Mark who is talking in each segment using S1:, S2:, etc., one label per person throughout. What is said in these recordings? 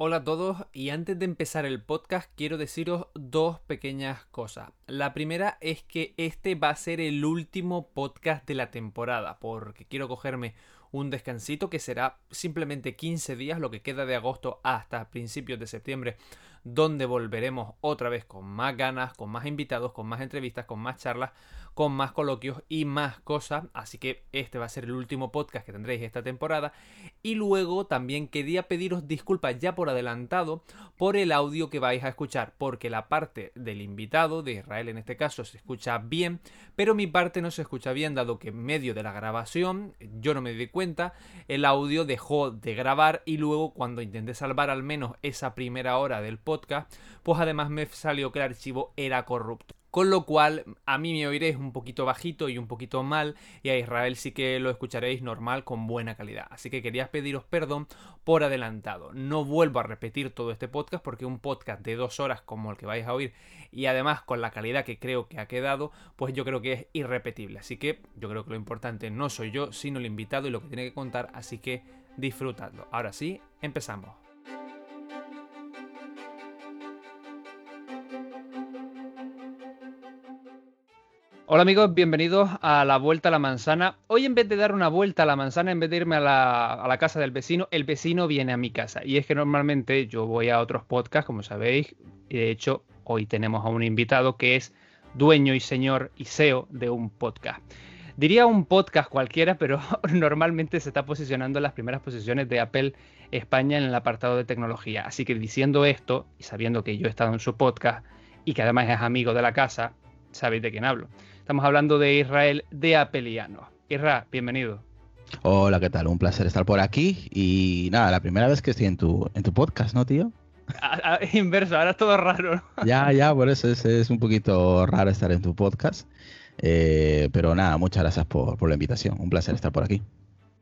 S1: Hola a todos y antes de empezar el podcast quiero deciros dos pequeñas cosas. La primera es que este va a ser el último podcast de la temporada porque quiero cogerme un descansito que será simplemente 15 días, lo que queda de agosto hasta principios de septiembre, donde volveremos otra vez con más ganas, con más invitados, con más entrevistas, con más charlas, con más coloquios y más cosas. Así que este va a ser el último podcast que tendréis esta temporada. Y luego también quería pediros disculpas ya por adelantado por el audio que vais a escuchar, porque la parte del invitado, de Israel en este caso, se escucha bien, pero mi parte no se escucha bien, dado que en medio de la grabación, yo no me di cuenta, el audio dejó de grabar y luego cuando intenté salvar al menos esa primera hora del podcast, pues además me salió que el archivo era corrupto. Con lo cual, a mí me oiréis un poquito bajito y un poquito mal, y a Israel sí que lo escucharéis normal con buena calidad. Así que quería pediros perdón por adelantado. No vuelvo a repetir todo este podcast porque un podcast de dos horas como el que vais a oír, y además con la calidad que creo que ha quedado, pues yo creo que es irrepetible. Así que yo creo que lo importante no soy yo, sino el invitado y lo que tiene que contar. Así que disfrutadlo. Ahora sí, empezamos. Hola amigos, bienvenidos a la Vuelta a la Manzana. Hoy en vez de dar una vuelta a la manzana, en vez de irme a la, casa del vecino, el vecino viene a mi casa. Y es que normalmente yo voy a otros podcasts, como sabéis, y de hecho hoy tenemos a un invitado que es dueño y señor y CEO de un podcast. Diría un podcast cualquiera, pero normalmente se está posicionando en las primeras posiciones de Apple España en el apartado de tecnología. Así que diciendo esto y sabiendo que yo he estado en su podcast y que además es amigo de la casa, sabéis de quién hablo. Estamos hablando de Israel de Apeliano. Israel, bienvenido.
S2: Hola, ¿qué tal? Un placer estar por aquí. Y nada, la primera vez que estoy en tu, en tu podcast, ¿no, tío?
S1: inverso, ahora es todo raro.
S2: Ya, ya, por eso es, un poquito raro estar en tu podcast. Eh, pero nada, muchas gracias por, por la invitación. Un placer estar por aquí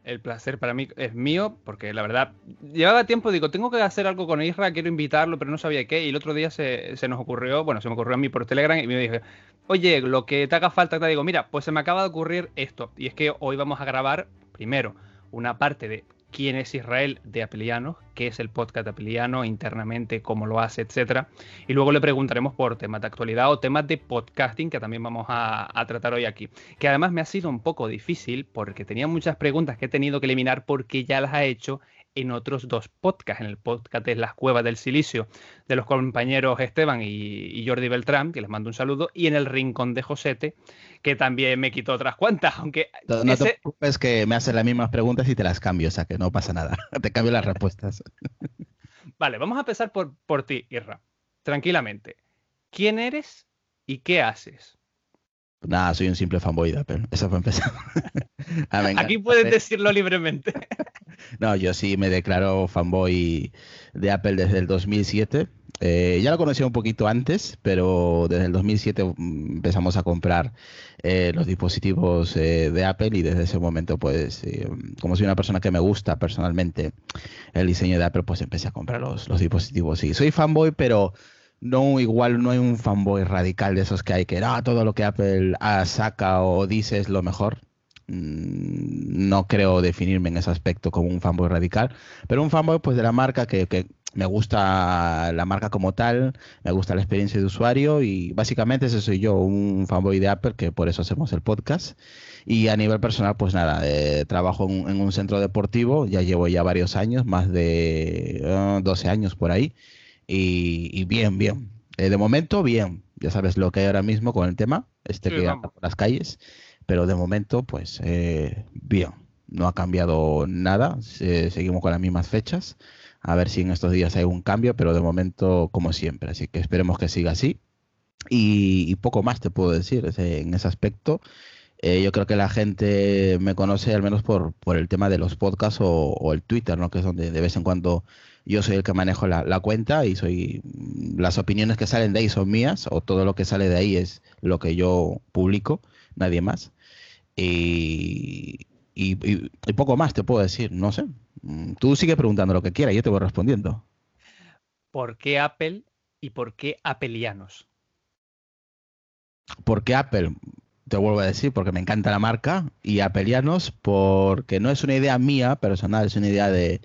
S1: el placer para mí es mío, porque la verdad, llevaba tiempo, digo, tengo que hacer algo con Isra, quiero invitarlo, pero no sabía qué, y el otro día se, nos ocurrió, bueno, se me ocurrió a mí por Telegram y me dije, oye, lo que te haga falta, te digo, mira, pues se me acaba de ocurrir esto, y es que hoy vamos a grabar, primero, una parte de quién es Israel de Apeliano, qué es el podcast de Apeliano internamente, cómo lo hace, etcétera. Y luego le preguntaremos por temas de actualidad o temas de podcasting que también vamos a, tratar hoy aquí. Que además me ha sido un poco difícil porque tenía muchas preguntas que he tenido que eliminar porque ya las ha hecho en otros dos podcasts, en el podcast de Las Cuevas del Silicio, de los compañeros Esteban y, Jordi Beltrán, que les mando un saludo, y en el Rincón de Josete, que también me quitó otras cuantas, aunque...
S2: No, te preocupes que me hacen las mismas preguntas y te las cambio, o sea que no pasa nada, te cambio las respuestas.
S1: vale, vamos a empezar por, por ti, Irra, tranquilamente. ¿Quién eres y qué haces?
S2: Nada, soy un simple fanboy de Apple. Eso fue empezar.
S1: Ah, Aquí puedes decirlo libremente.
S2: No, yo sí me declaro fanboy de Apple desde el 2007. Eh, ya lo conocía un poquito antes, pero desde el 2007 mm, empezamos a comprar eh, los dispositivos eh, de Apple y desde ese momento, pues, como soy una persona que me gusta personalmente el diseño de Apple, pues empecé a comprar los, dispositivos. Sí, soy fanboy, pero no igual no hay un fanboy radical de esos que hay que ah, todo lo que Apple saca o dice es lo mejor. Mm, no creo definirme en ese aspecto como un fanboy radical, pero un fanboy pues de la marca que, que me gusta la marca como tal, me gusta la experiencia de usuario y básicamente ese soy yo, un fanboy de Apple, que por eso hacemos el podcast. Y a nivel personal, pues nada, eh, trabajo en, un centro deportivo, ya llevo ya varios años, más de 12 ah, años por ahí. Y, bien, bien. Eh, de momento, bien. Ya sabes lo que hay ahora mismo con el tema, este que anda por las calles. Pero de momento, pues eh, bien. No ha cambiado nada. seguimos con las mismas fechas. A ver si en estos días hay un cambio, pero de momento, como siempre. Así que esperemos que siga así. Y, poco más te puedo decir en ese aspecto. Eh, yo creo que la gente me conoce al menos por, por el tema de los podcasts o, el Twitter, ¿no? Que es donde de vez en cuando yo soy el que manejo la, cuenta y soy las opiniones que salen de ahí son mías o todo lo que sale de ahí es lo que yo publico, nadie más. Y, poco más te puedo decir, no sé. Tú sigue preguntando lo que quieras, yo te voy respondiendo.
S1: ¿Por qué Apple y por qué Appleianos?
S2: ¿Por qué Apple? Te vuelvo a decir, porque me encanta la marca y Appleianos porque no es una idea mía personal, es una idea de,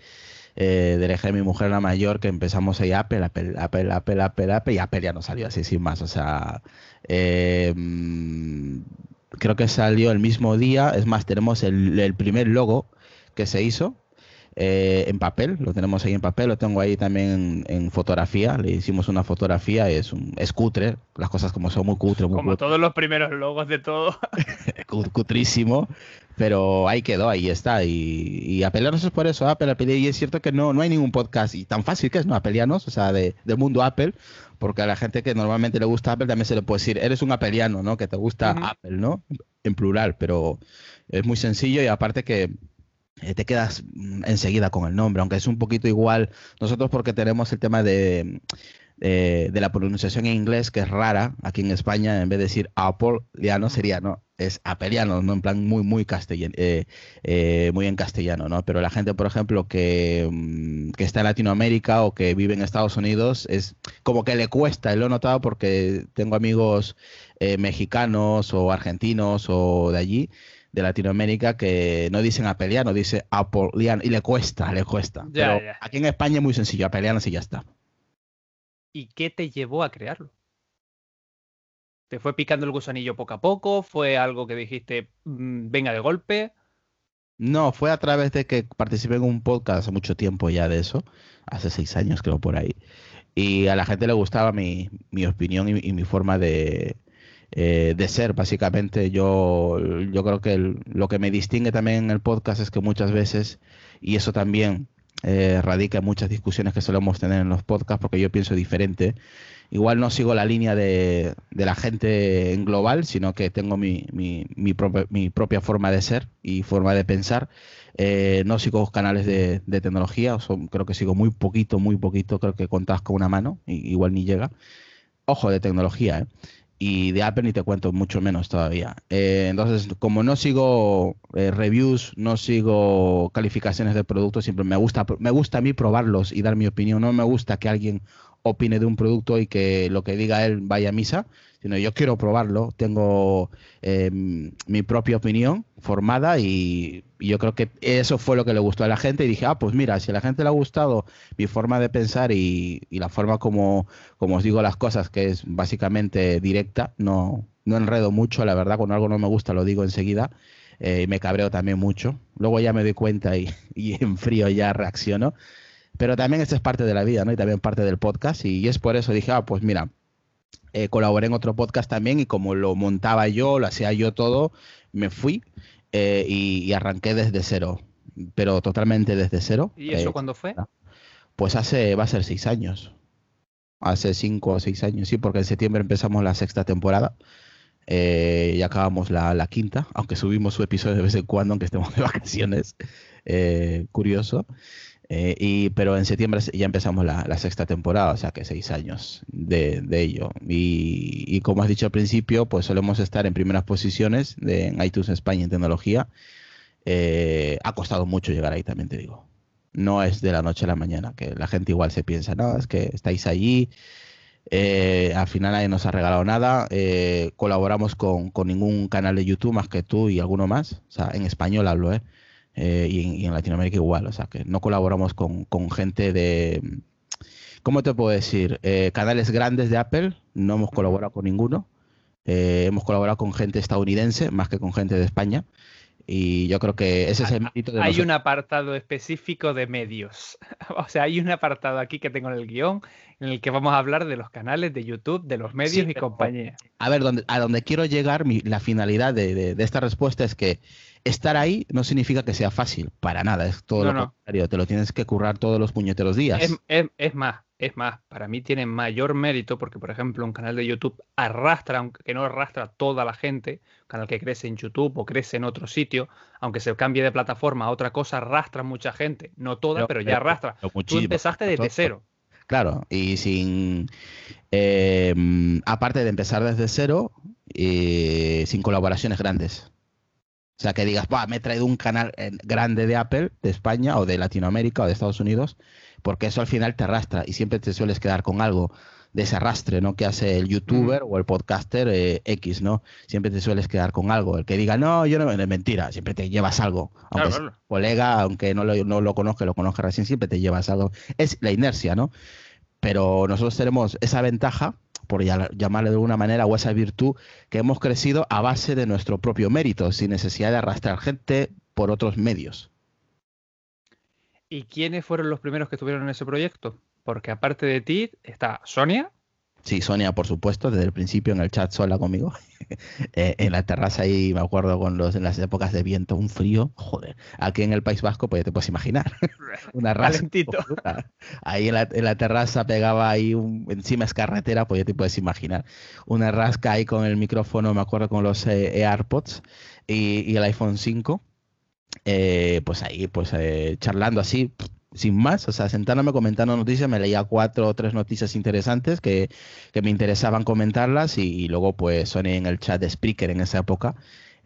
S2: eh, dejé a mi mujer la mayor que empezamos ahí Apple, Apple, Apple, Apple, Apple, Apple y Apple ya no salió así sin más. O sea, eh, mm, creo que salió el mismo día. Es más, tenemos el, el primer logo que se hizo eh, en papel, lo tenemos ahí en papel, lo tengo ahí también en, fotografía, le hicimos una fotografía, es un es cutre, las cosas como son muy cutre.
S1: como todos los primeros logos de todo.
S2: Cutrísimo, pero ahí quedó, ahí está, y, y apelearnos es por eso, Apple, Apple, y es cierto que no, no hay ningún podcast, y tan fácil que es, ¿no? Apelianos, o sea, de, del mundo Apple, porque a la gente que normalmente le gusta Apple también se le puede decir, eres un apeliano, ¿no? Que te gusta Apple, ¿no? En plural, pero es muy sencillo y aparte que eh, te quedas mm, enseguida con el nombre, aunque es un poquito igual. Nosotros porque tenemos el tema de, de, la pronunciación en inglés, que es rara, aquí en España, en vez de decir Apple, ya no sería, ¿no? Es apeliano, ¿no? En plan muy, muy castellano, eh, eh, muy en castellano, ¿no? Pero la gente, por ejemplo, que, mm, que, está en Latinoamérica o que vive en Estados Unidos, es como que le cuesta, y lo he notado porque tengo amigos mexicanos o argentinos o de allí, de Latinoamérica que no dicen apeliano, dice apoliano y le cuesta, le cuesta. Pero aquí en España es muy sencillo, apeliano y ya está.
S1: ¿Y qué te llevó a crearlo? ¿Te fue picando el gusanillo poco a poco? ¿Fue algo que dijiste, mm, venga de golpe?
S2: No, fue a través de que participé en un podcast hace mucho tiempo ya de eso, hace seis años creo por ahí, y a la gente le gustaba mi, mi opinión y mi forma de, eh, de ser, básicamente. Yo, yo creo que lo que me distingue también en el podcast es que muchas veces, y eso también eh, radica en muchas discusiones que solemos tener en los podcasts, porque yo pienso diferente. Igual no sigo la línea de, la gente en global, sino que tengo mi, mi, mi, propia, forma de ser y forma de pensar. Eh, no sigo canales de, tecnología, creo que sigo muy poquito, muy poquito, creo que contás con una mano, igual ni llega. Ojo de tecnología, ¿eh? y de Apple ni te cuento mucho menos todavía. Eh, entonces, como no sigo eh, reviews, no sigo calificaciones de productos, siempre me gusta, me gusta a mí probarlos y dar mi opinión. No me gusta que alguien opine de un producto y que lo que diga él vaya a misa sino yo quiero probarlo, tengo em, mi propia opinión formada y, yo creo que eso fue lo que le gustó a la gente y dije, ah, pues mira, si a la gente le ha gustado mi forma de pensar y, la forma como, como os digo las cosas, que es básicamente directa, no, no enredo mucho, la verdad, cuando algo no me gusta lo digo enseguida. Eh, me cabreo también mucho. Luego ya me doy cuenta y, y en frío ya reacciono. Pero también esto es parte de la vida, ¿no? Y también parte del podcast. Y, y es por eso dije, ah, pues mira, eh, colaboré en otro podcast también y como lo montaba yo, lo hacía yo todo, me fui eh, y, arranqué desde cero, pero totalmente desde cero.
S1: ¿Y eso eh, cuándo fue?
S2: Pues hace, va a ser seis años. Hace cinco o seis años, sí, porque en septiembre empezamos la sexta temporada. y acabamos la, la, quinta, aunque subimos su episodio de vez en cuando, aunque estemos de vacaciones. curioso. Eh, y, pero en septiembre ya empezamos la, sexta temporada, o sea que seis años de, ello. Y, como has dicho al principio, pues solemos estar en primeras posiciones de, en iTunes España en tecnología. Eh, ha costado mucho llegar ahí, también te digo. No es de la noche a la mañana, que la gente igual se piensa, no, es que estáis allí. Eh, al final nadie nos ha regalado nada. colaboramos con, con ningún canal de YouTube más que tú y alguno más. O sea, en español hablo, ¿eh? Eh, y, en, Latinoamérica igual, o sea que no colaboramos con, gente de, ¿cómo te puedo decir? Eh, canales grandes de Apple, no hemos colaborado con ninguno, eh, hemos colaborado con gente estadounidense más que con gente de España. Y yo creo que ese es el mérito de
S1: Hay un apartado específico de medios. O sea, hay un apartado aquí que tengo en el guion en el que vamos a hablar de los canales de YouTube, de los medios y compañía.
S2: A ver, donde, a donde quiero llegar, la finalidad de, esta respuesta es que estar ahí no significa que sea fácil, para nada, es todo lo contrario, te lo tienes que currar todos los puñeteros días.
S1: Es, más, es más, para mí tiene mayor mérito porque, por ejemplo, un canal de YouTube arrastra, aunque no arrastra toda la gente, un canal que crece en YouTube o crece en otro sitio, aunque se cambie de plataforma a otra cosa, arrastra mucha gente, no toda, pero, ya arrastra. Tú empezaste desde cero.
S2: Claro, y sin. Eh, aparte de empezar desde cero, y sin colaboraciones grandes. O sea, que digas, me he traído un canal eh, grande de Apple, de España, o de Latinoamérica, o de Estados Unidos, porque eso al final te arrastra y siempre te sueles quedar con algo. de ese arrastre, ¿no? Que hace el youtuber o el podcaster eh, X, ¿no? Siempre te sueles quedar con algo. El que diga, no, yo no, es mentira, siempre te llevas algo. Aunque colega, aunque no lo, no lo conozca, lo conozca recién, siempre te llevas algo. Es la inercia, ¿no? Pero nosotros tenemos esa ventaja, por llamarle de alguna manera, o esa virtud, que hemos crecido a base de nuestro propio mérito, sin necesidad de arrastrar gente por otros medios.
S1: ¿Y quiénes fueron los primeros que estuvieron en ese proyecto? Porque aparte de ti está Sonia.
S2: Sí, Sonia, por supuesto, desde el principio en el chat sola conmigo. Eh, en la terraza ahí, me acuerdo, con los, en las épocas de viento, un frío, joder. Aquí en el País Vasco, pues ya te puedes imaginar. Una raza. Ahí en la, terraza pegaba ahí, un, encima es carretera, pues ya te puedes imaginar. Una rasca ahí con el micrófono, me acuerdo, con los eh, AirPods y, el iPhone 5 eh, pues ahí, pues eh, charlando así, sin más, o sea, sentándome comentando noticias, me leía cuatro o tres noticias interesantes que, me interesaban comentarlas y, luego pues soné en el chat de Spreaker en esa época,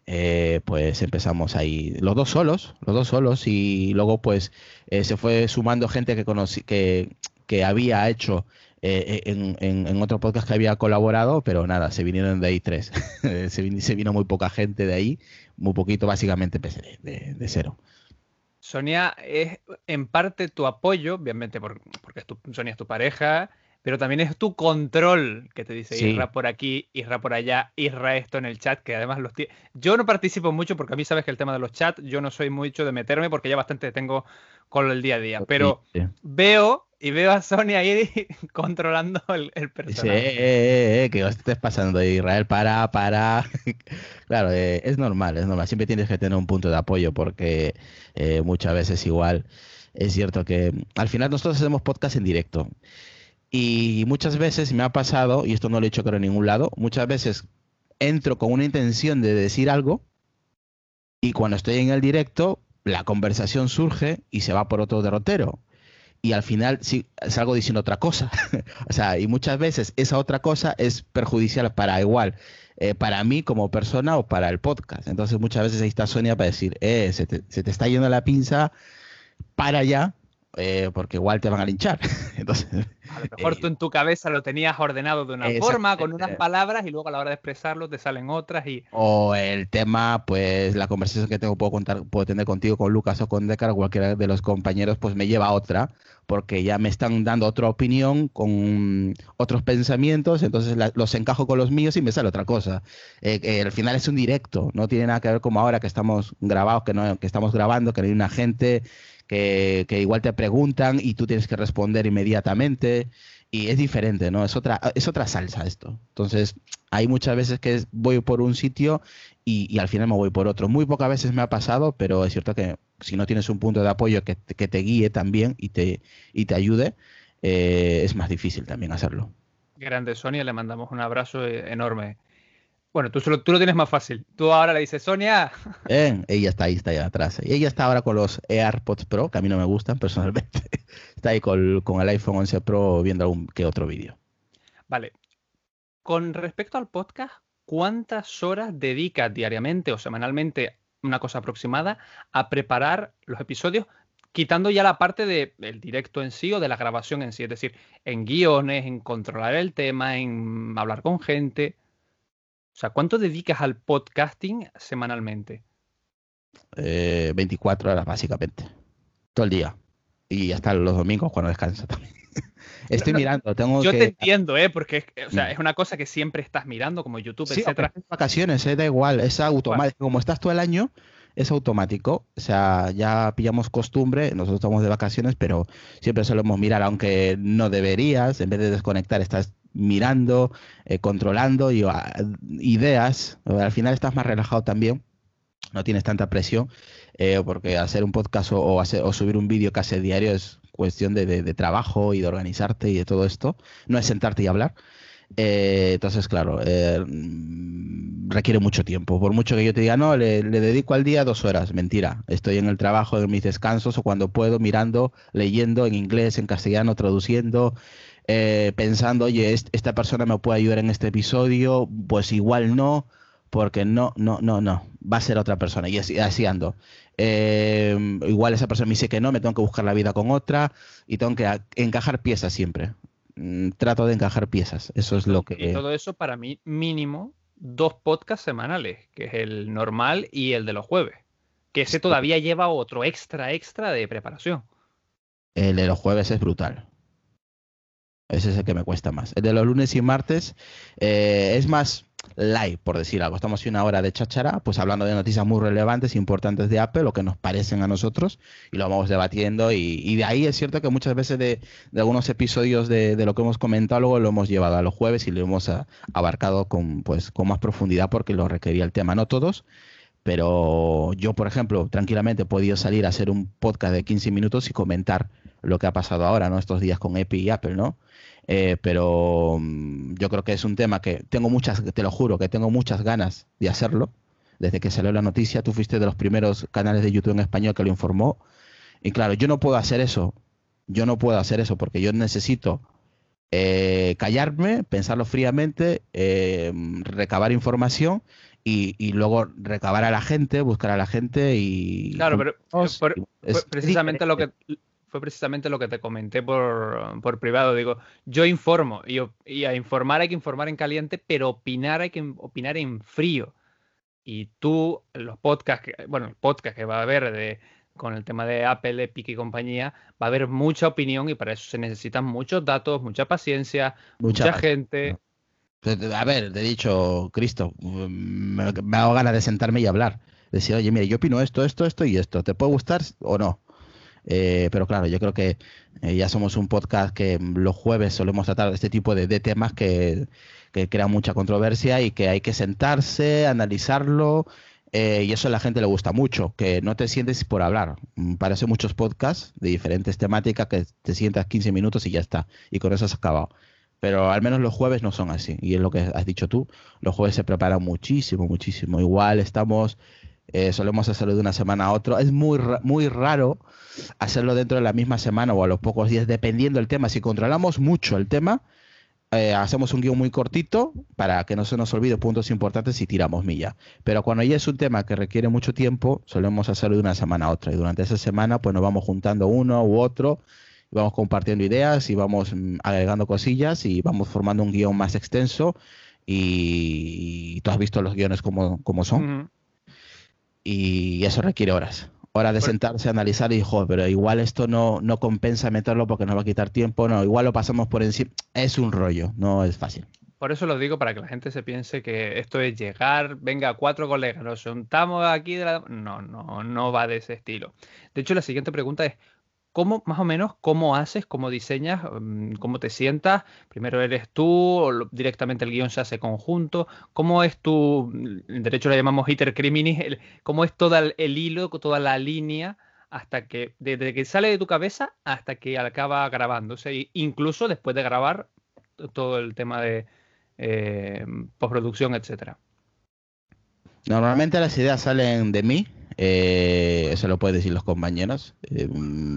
S2: eh, pues empezamos ahí los dos solos, los dos solos y luego pues se fue sumando gente que conocí, que, que había hecho en, en, otro podcast que había colaborado, pero nada, se vinieron de ahí tres. se, se, vino muy poca gente de ahí muy poquito, básicamente empecé de, cero.
S1: Sonia es en parte tu apoyo, obviamente porque Sonia es tu pareja, pero también es tu control que te dice Isra por aquí, Isra por allá, Isra esto en el chat, que además los Yo no participo mucho porque a mí sabes que el tema de los chats, yo no soy mucho de meterme porque ya bastante tengo con el día a día, pero veo y veo a Sonia ahí controlando el, personaje.
S2: Sí, eh, eh, que os estés pasando Israel para, para. claro, eh, es normal, es normal. Siempre tienes que tener un punto de apoyo porque muchas veces igual es cierto que al final nosotros hacemos podcast en directo. Y muchas veces me ha pasado, y esto no lo he dicho creo en ningún lado, muchas veces entro con una intención de decir algo y cuando estoy en el directo la conversación surge y se va por otro derrotero y al final salgo diciendo otra cosa. o sea, y muchas veces esa otra cosa es perjudicial para igual, eh, para mí como persona o para el podcast. Entonces muchas veces ahí está Sonia para decir, eh, se te, se te está yendo la pinza, para allá, eh, porque igual te van a linchar. Entonces,
S1: a lo mejor tú en tu cabeza lo tenías ordenado de una forma, con unas palabras, y luego a la hora de expresarlo te salen otras. y
S2: O el tema, pues la conversación que tengo, puedo, contar, puedo tener contigo, con Lucas o con Decar, o cualquiera de los compañeros, pues me lleva a otra, porque ya me están dando otra opinión con otros pensamientos, entonces los encajo con los míos y me sale otra cosa. Eh, al final es un directo, no tiene nada que ver como ahora que estamos grabados, que, no, que estamos grabando, que no hay una gente que, igual te preguntan y tú tienes que responder inmediatamente y es diferente, ¿no? Es otra, es otra salsa esto. Entonces, hay muchas veces que voy por un sitio y, al final me voy por otro. Muy pocas veces me ha pasado, pero es cierto que si no tienes un punto de apoyo que, te guíe también y te, y te ayude, eh, es más difícil también hacerlo.
S1: Grande Sonia, le mandamos un abrazo eh, enorme. Bueno, tú, tú lo tienes más fácil. Tú ahora le dices, Sonia.
S2: ella está ahí, está ahí atrás. Y ella está ahora con los AirPods Pro, que a mí no me gustan personalmente. Está ahí con, el iPhone 11 Pro viendo algún que otro vídeo.
S1: Vale. Con respecto al podcast, ¿cuántas horas dedicas diariamente o semanalmente, una cosa aproximada, a preparar los episodios? Quitando ya la parte del directo en sí o de la grabación en sí, es decir, en guiones, en controlar el tema, en hablar con gente. O sea, ¿cuánto dedicas al podcasting semanalmente?
S2: 24 eh, horas, básicamente. Todo el día. Y hasta los domingos cuando descanso también. Estoy mirando, tengo
S1: Yo te entiendo, ¿eh? Porque o sea, mm. es una cosa que siempre estás mirando, como YouTube, sí, etcétera.
S2: vacaciones, eh, da igual, es automático. Como estás todo el año, es automático. O sea, ya pillamos costumbre, nosotros estamos de vacaciones, pero siempre solemos mirar, aunque no deberías, en vez de desconectar, estás mirando, eh, controlando y, ah, ideas. Al final estás más relajado también, no tienes tanta presión, eh, porque hacer un podcast o, subir un vídeo casi diario es cuestión de, trabajo y de organizarte y de todo esto. No es sentarte y hablar. Eh, entonces, claro, requiere mucho tiempo. Por mucho que yo te diga, no, le, dedico al día dos horas. Mentira. Estoy en el trabajo, en mis descansos o cuando puedo, mirando, leyendo en inglés, en castellano, traduciendo, eh, pensando, oye, esta persona me puede ayudar en este episodio, pues igual no, porque no, no, no, no, va a ser otra persona, y así, ando. Eh, igual esa persona me dice que no, me tengo que buscar la vida con otra y tengo que encajar piezas siempre. mm, trato de encajar piezas. Eso es lo que...
S1: Y todo eso para mí mínimo dos podcasts semanales, que es el normal y el de los jueves. Que ese todavía lleva otro extra, extra de preparación.
S2: El de los jueves es brutal. Ese es el que me cuesta más. El de los lunes y martes eh, es más live, por decir algo. Estamos una hora de chachara, pues hablando de noticias muy relevantes, importantes de Apple, lo que nos parecen a nosotros, y lo vamos debatiendo. Y, de ahí es cierto que muchas veces de, algunos episodios de, lo que hemos comentado, luego lo hemos llevado a los jueves y lo hemos abarcado con, pues, con más profundidad porque lo requería el tema. No todos, pero yo, por ejemplo, tranquilamente he podido salir a hacer un podcast de 15 minutos y comentar lo que ha pasado ahora, ¿no? Estos días con Epi y Apple, ¿no? Eh, pero mm, yo creo que es un tema que tengo muchas, te lo juro, que tengo muchas ganas de hacerlo. Desde que salió la noticia, tú fuiste de los primeros canales de YouTube en español que lo informó. Y claro, yo no puedo hacer eso. Yo no puedo hacer eso porque yo necesito eh, callarme, pensarlo fríamente, eh, recabar información y, luego recabar a la gente, buscar a la gente y...
S1: Claro, pero precisamente lo que, fue precisamente lo que te comenté por, privado. Digo, yo informo y, a informar hay que informar en caliente, pero opinar hay que opinar en frío. Y tú, los podcasts, bueno, el podcast que va a haber de, con el tema de Apple, Epic y compañía, va a haber mucha opinión y para eso se necesitan muchos datos, mucha paciencia, mucha, gente.
S2: A ver, te he dicho, Cristo, me, me hago ganas de sentarme y hablar. Decir, oye, mire, yo opino esto, esto, esto y esto. ¿Te puede gustar o no? Eh, pero claro, yo creo que eh, ya somos un podcast que los jueves solemos tratar este tipo de, temas que, crean mucha controversia y que hay que sentarse, analizarlo. Eh, y eso a la gente le gusta mucho, que no te sientes por hablar. Mm, parece muchos podcasts de diferentes temáticas que te sientas 15 minutos y ya está. Y con eso has acabado. Pero al menos los jueves no son así. Y es lo que has dicho tú. Los jueves se preparan muchísimo, muchísimo. Igual estamos eh, solemos hacerlo de una semana a otra. Es muy, muy raro hacerlo dentro de la misma semana o a los pocos días, dependiendo del tema. Si controlamos mucho el tema, eh, hacemos un guion muy cortito para que no se nos olvide puntos importantes y tiramos milla. Pero cuando ya es un tema que requiere mucho tiempo, solemos hacerlo de una semana a otra. Y durante esa semana, pues nos vamos juntando uno u otro, y vamos compartiendo ideas y vamos mm, agregando cosillas y vamos formando un guion más extenso. Y, tú has visto los guiones como, como son y eso requiere horas. Horas de sentarse, analizar y, joder, pero igual esto no, no compensa meterlo porque nos va a quitar tiempo, no, igual lo pasamos por encima. Es un rollo, no es fácil.
S1: Por eso lo digo para que la gente se piense que esto es llegar, venga, cuatro colegas, nos juntamos aquí de la... No, no, no va de ese estilo. De hecho, la siguiente pregunta es, ¿Cómo, más o menos, cómo haces, cómo diseñas, mm, cómo te sientas? Primero eres tú, o directamente el guion se hace conjunto. ¿Cómo es tu, mm, en derecho le llamamos hitter criminis, cómo es todo el, hilo, toda la línea, hasta que, desde que sale de tu cabeza hasta que acaba grabándose, incluso después de grabar todo el tema de eh, postproducción, etcétera?
S2: Normalmente las ideas salen de mí, eh, eso lo pueden decir los compañeros. Eh,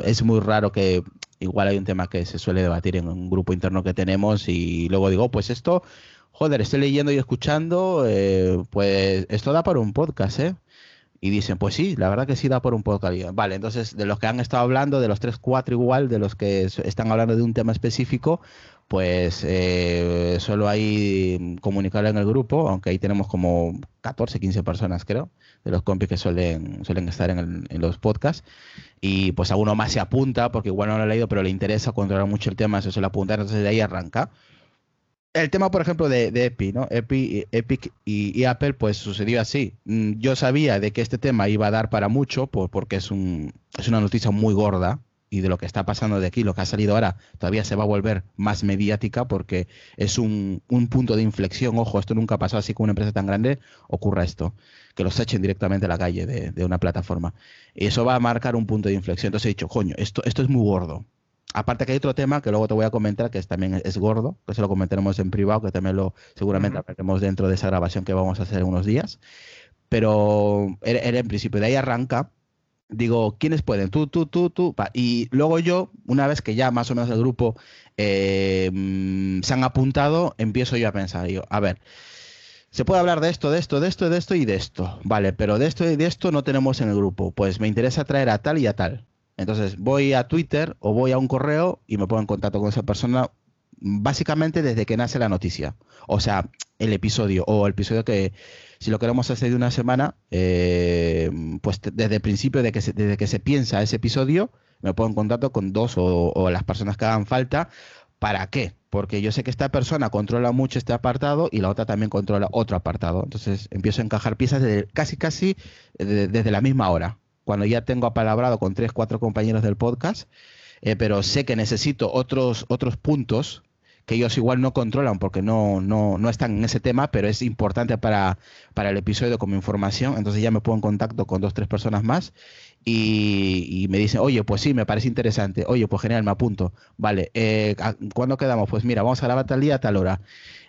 S2: es muy raro que igual hay un tema que se suele debatir en un grupo interno que tenemos y luego digo, pues esto, joder, estoy leyendo y escuchando, eh, pues esto da para un podcast, ¿eh? Y dicen, pues sí, la verdad que sí da por un podcast. Vale, entonces de los que han estado hablando, de los tres, cuatro igual, de los que están hablando de un tema específico, pues eh, solo hay comunicarlo en el grupo, aunque ahí tenemos como 14, 15 personas creo, de los compis que suelen, suelen estar en, los podcasts, y pues alguno más se apunta, porque igual no lo ha leído, pero le interesa controlar mucho el tema, se lo apunta, entonces de ahí arranca. El tema, por ejemplo, de, Epic, ¿no? Epic, Epic y, Apple, pues sucedió así. Mm, yo sabía de que este tema iba a dar para mucho, porque es, un, es una noticia muy gorda, y de lo que está pasando de aquí, lo que ha salido ahora, todavía se va a volver más mediática porque es un, punto de inflexión. Ojo, esto nunca ha pasado así con una empresa tan grande, ocurra esto, que los echen directamente a la calle de, una plataforma. Y eso va a marcar un punto de inflexión. Entonces he dicho, coño, esto, esto es muy gordo. Aparte que hay otro tema que luego te voy a comentar, que también es gordo, que se lo comentaremos en privado, que también lo seguramente hablaremos dentro de esa grabación que vamos a hacer en unos días. Pero era en principio de ahí arranca digo, ¿quiénes pueden? Tú, tú, tú, tú. Y luego yo, una vez que ya más o menos el grupo eh, mm, se han apuntado, empiezo yo a pensar, digo, a ver, se puede hablar de esto, de esto, de esto, de esto y de esto. Vale, pero de esto y de esto no tenemos en el grupo. Pues me interesa traer a tal y a tal. Entonces voy a Twitter o voy a un correo y me pongo en contacto con esa persona básicamente desde que nace la noticia. O sea, el episodio o el episodio que, si lo queremos hacer de una semana, eh, pues desde el principio, de que desde que se piensa ese episodio, me pongo en contacto con dos o, las personas que hagan falta. ¿Para qué? Porque yo sé que esta persona controla mucho este apartado y la otra también controla otro apartado. Entonces empiezo a encajar piezas casi casi desde la misma hora. Cuando ya tengo apalabrado con tres, cuatro compañeros del podcast, eh, pero sé que necesito otros, otros puntos que ellos igual no controlan porque no, no, no están en ese tema, pero es importante para, para el episodio como información. Entonces ya me pongo en contacto con dos, tres personas más y, me dicen, oye, pues sí, me parece interesante. Oye, pues genial, me apunto. Vale, eh, ¿cuándo quedamos? Pues mira, vamos a grabar tal día, tal hora.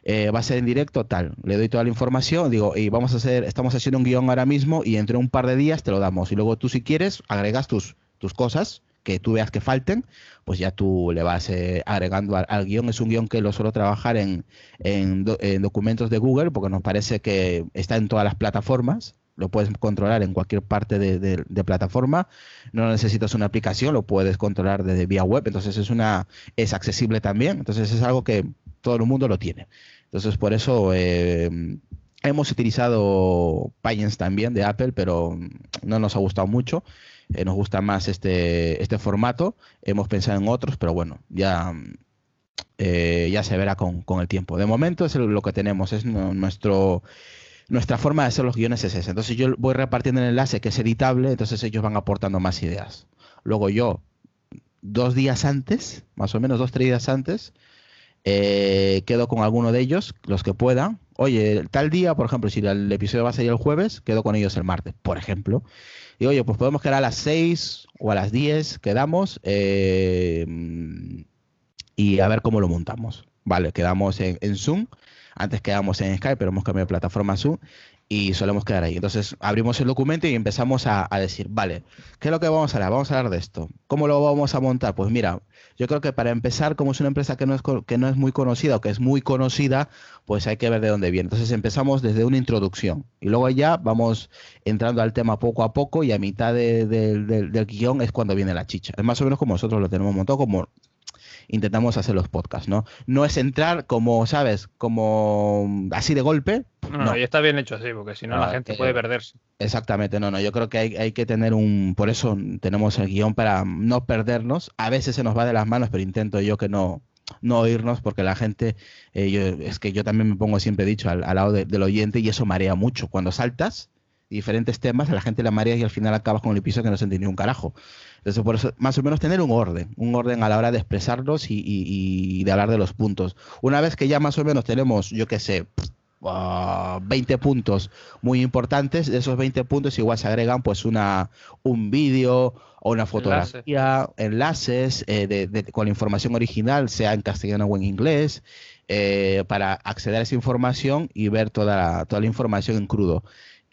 S2: Eh, va a ser en directo, tal. Le doy toda la información, digo, y vamos a hacer, estamos haciendo un guion ahora mismo y entre un par de días te lo damos. Y luego tú, si quieres, agregas tus, tus cosas que tú veas que falten, pues ya tú le vas eh, agregando al, guion. Es un guion que lo suelo trabajar en, en, documentos de Google porque nos parece que está en todas las plataformas. Lo puedes controlar en cualquier parte de, plataforma. No necesitas una aplicación, lo puedes controlar desde vía web. Entonces es una es accesible también. Entonces es algo que todo el mundo lo tiene. Entonces por eso eh, hemos utilizado Payens también de Apple, pero no nos ha gustado mucho. Eh, nos gusta más este, este formato. Hemos pensado en otros, pero bueno, ya, eh, ya se verá con, el tiempo. De momento es lo que tenemos, es nuestro nuestra forma de hacer los guiones es esa. Entonces yo voy repartiendo el enlace que es editable, entonces ellos van aportando más ideas. Luego yo, dos días antes, más o menos dos, tres días antes, eh, quedo con alguno de ellos, los que puedan. Oye, tal día, por ejemplo, si el episodio va a salir el jueves, quedo con ellos el martes, por ejemplo. Y oye, pues podemos quedar a las 6 o a las 10, quedamos eh, y a ver cómo lo montamos. Vale, quedamos en, en Zoom. Antes quedamos en Skype, pero hemos cambiado de plataforma a Zoom y solemos quedar ahí. Entonces abrimos el documento y empezamos a, decir, vale, ¿qué es lo que vamos a hablar? Vamos a hablar de esto. ¿Cómo lo vamos a montar? Pues mira, yo creo que para empezar, como es una empresa que no es, que no es muy conocida o que es muy conocida, pues hay que ver de dónde viene. Entonces empezamos desde una introducción y luego ya vamos entrando al tema poco a poco y a mitad del guion es cuando viene la chicha. Es más o menos como nosotros lo tenemos montado, como intentamos hacer los podcasts, ¿no? No es entrar como, ¿sabes? Como así de golpe.
S1: No, y está bien hecho así, porque si no la ah, gente puede perderse.
S2: Exactamente, no, no, yo creo que hay, que tener un, por eso tenemos el guion para no perdernos. A veces se nos va de las manos, pero intento yo que no, no oírnos porque la gente, eh, es que yo también me pongo siempre dicho al, lado del oyente y eso marea mucho. Cuando saltas diferentes temas, a la gente la marea y al final acabas con el episodio que no se entiende un carajo. Entonces, por eso, más o menos tener un orden, un orden a la hora de expresarlos y, de hablar de los puntos. Una vez que ya más o menos tenemos, yo qué sé, 20 ah, puntos muy importantes, de esos 20 puntos igual se agregan pues una, un vídeo o una fotografía, enlaces eh, con la información original, sea en castellano o en inglés, eh, para acceder a esa información y ver toda toda la información en crudo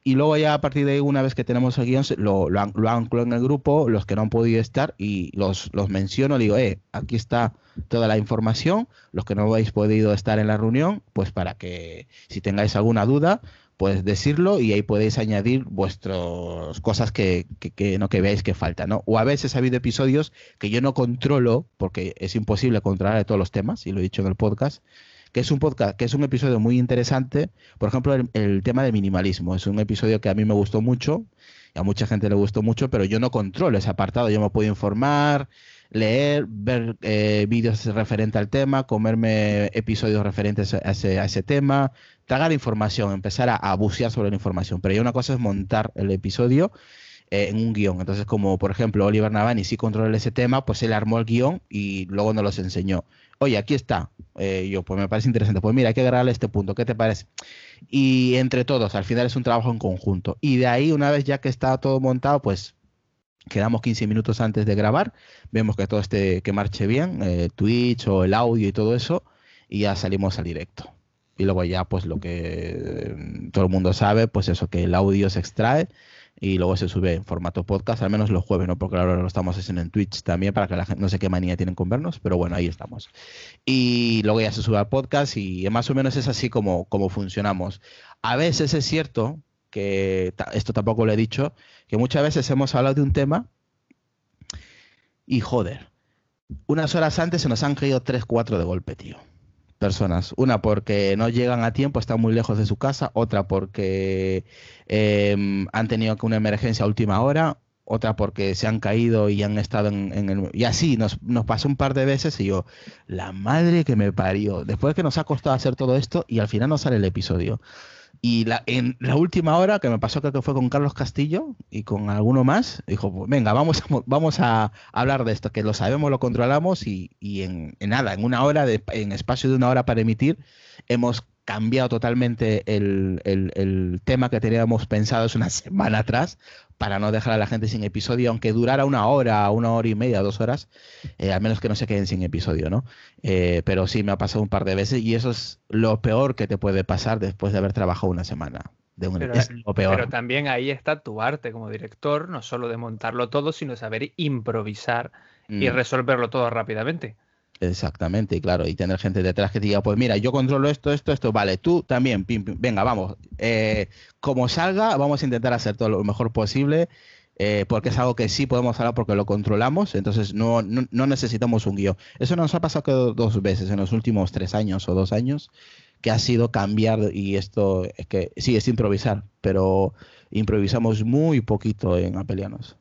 S2: y luego ya a partir de ahí, una vez que tenemos el guion, lo, lo, lo anclo en el grupo, los que no han podido estar, y los, los menciono, digo, eh, aquí está toda la información, los que no habéis podido estar en la reunión, pues para que si tengáis alguna duda, pues decirlo y ahí podéis añadir vuestras cosas que, que, no que veáis que falta, ¿no? O a veces ha habido episodios que yo no controlo, porque es imposible controlar todos los temas, y lo he dicho en el podcast, que es un podcast, que es un episodio muy interesante. Por ejemplo, el, tema del minimalismo. Es un episodio que a mí me gustó mucho, y a mucha gente le gustó mucho, pero yo no controlo ese apartado. Yo me puedo informar, leer, ver eh, vídeos referentes al tema, comerme episodios referentes a ese, tema, tragar información, empezar a, a, sobre la información. Pero ya una cosa es montar el episodio eh, en un guion. Entonces, como por ejemplo Oliver Navani sí controla ese tema, pues él armó el guion y luego nos los enseñó oye, aquí está. Eh, yo, pues me parece interesante. Pues mira, hay que agarrarle este punto. ¿Qué te parece? Y entre todos, al final es un trabajo en conjunto. Y de ahí, una vez ya que está todo montado, pues quedamos 15 minutos antes de grabar, vemos que todo esté, que marche bien, eh, Twitch o el audio y todo eso, y ya salimos al directo. Y luego ya, pues lo que eh, todo el mundo sabe, pues eso, que el audio se extrae y luego se sube en formato podcast, al menos los jueves, ¿no? Porque ahora lo estamos haciendo en Twitch también para que la gente, no sé qué manía tienen con vernos, pero bueno, ahí estamos. Y luego ya se sube al podcast y más o menos es así como, como funcionamos. A veces es cierto que, esto tampoco lo he dicho, que muchas veces hemos hablado de un tema y joder, unas horas antes se nos han caído 3, 4 de golpe, tío personas. Una porque no llegan a tiempo, están muy lejos de su casa. Otra porque em, han tenido una emergencia a última hora. Otra porque se han caído y han estado en, el... Y así nos, nos, pasó un par de veces y yo, la madre que me parió. Después que nos ha costado hacer todo esto y al final no sale el episodio. Y la, en la última hora, que me pasó creo que fue con Carlos Castillo y con alguno más, dijo, pues venga, vamos a, vamos a hablar de esto, que lo sabemos, lo controlamos y, y en, en, nada, en una hora, de, en espacio de una hora para emitir, hemos cambiado totalmente el, el, el, tema que teníamos pensado hace una semana atrás para no dejar a la gente sin episodio, aunque durara una hora, una hora y media, dos horas, eh, al menos que no se queden sin episodio, ¿no? Eh, pero sí me ha pasado un par de veces y eso es lo peor que te puede pasar después de haber trabajado una semana. De un,
S1: pero,
S2: es lo peor.
S1: pero también ahí está tu arte como director, no solo de montarlo todo, sino saber improvisar mm. y resolverlo todo rápidamente.
S2: Exactamente, y claro, y tener gente detrás que diga, pues mira, yo controlo esto, esto, esto, vale, tú también, pim, pim, venga, vamos, eh, como salga, vamos a intentar hacer todo lo mejor posible, eh, porque es algo que sí podemos hablar porque lo controlamos, entonces no, no, no necesitamos un guion. Eso nos ha pasado dos veces en los últimos tres años o dos años, que ha sido cambiar, y esto es que sí, es improvisar, pero improvisamos muy poquito en Apelianos.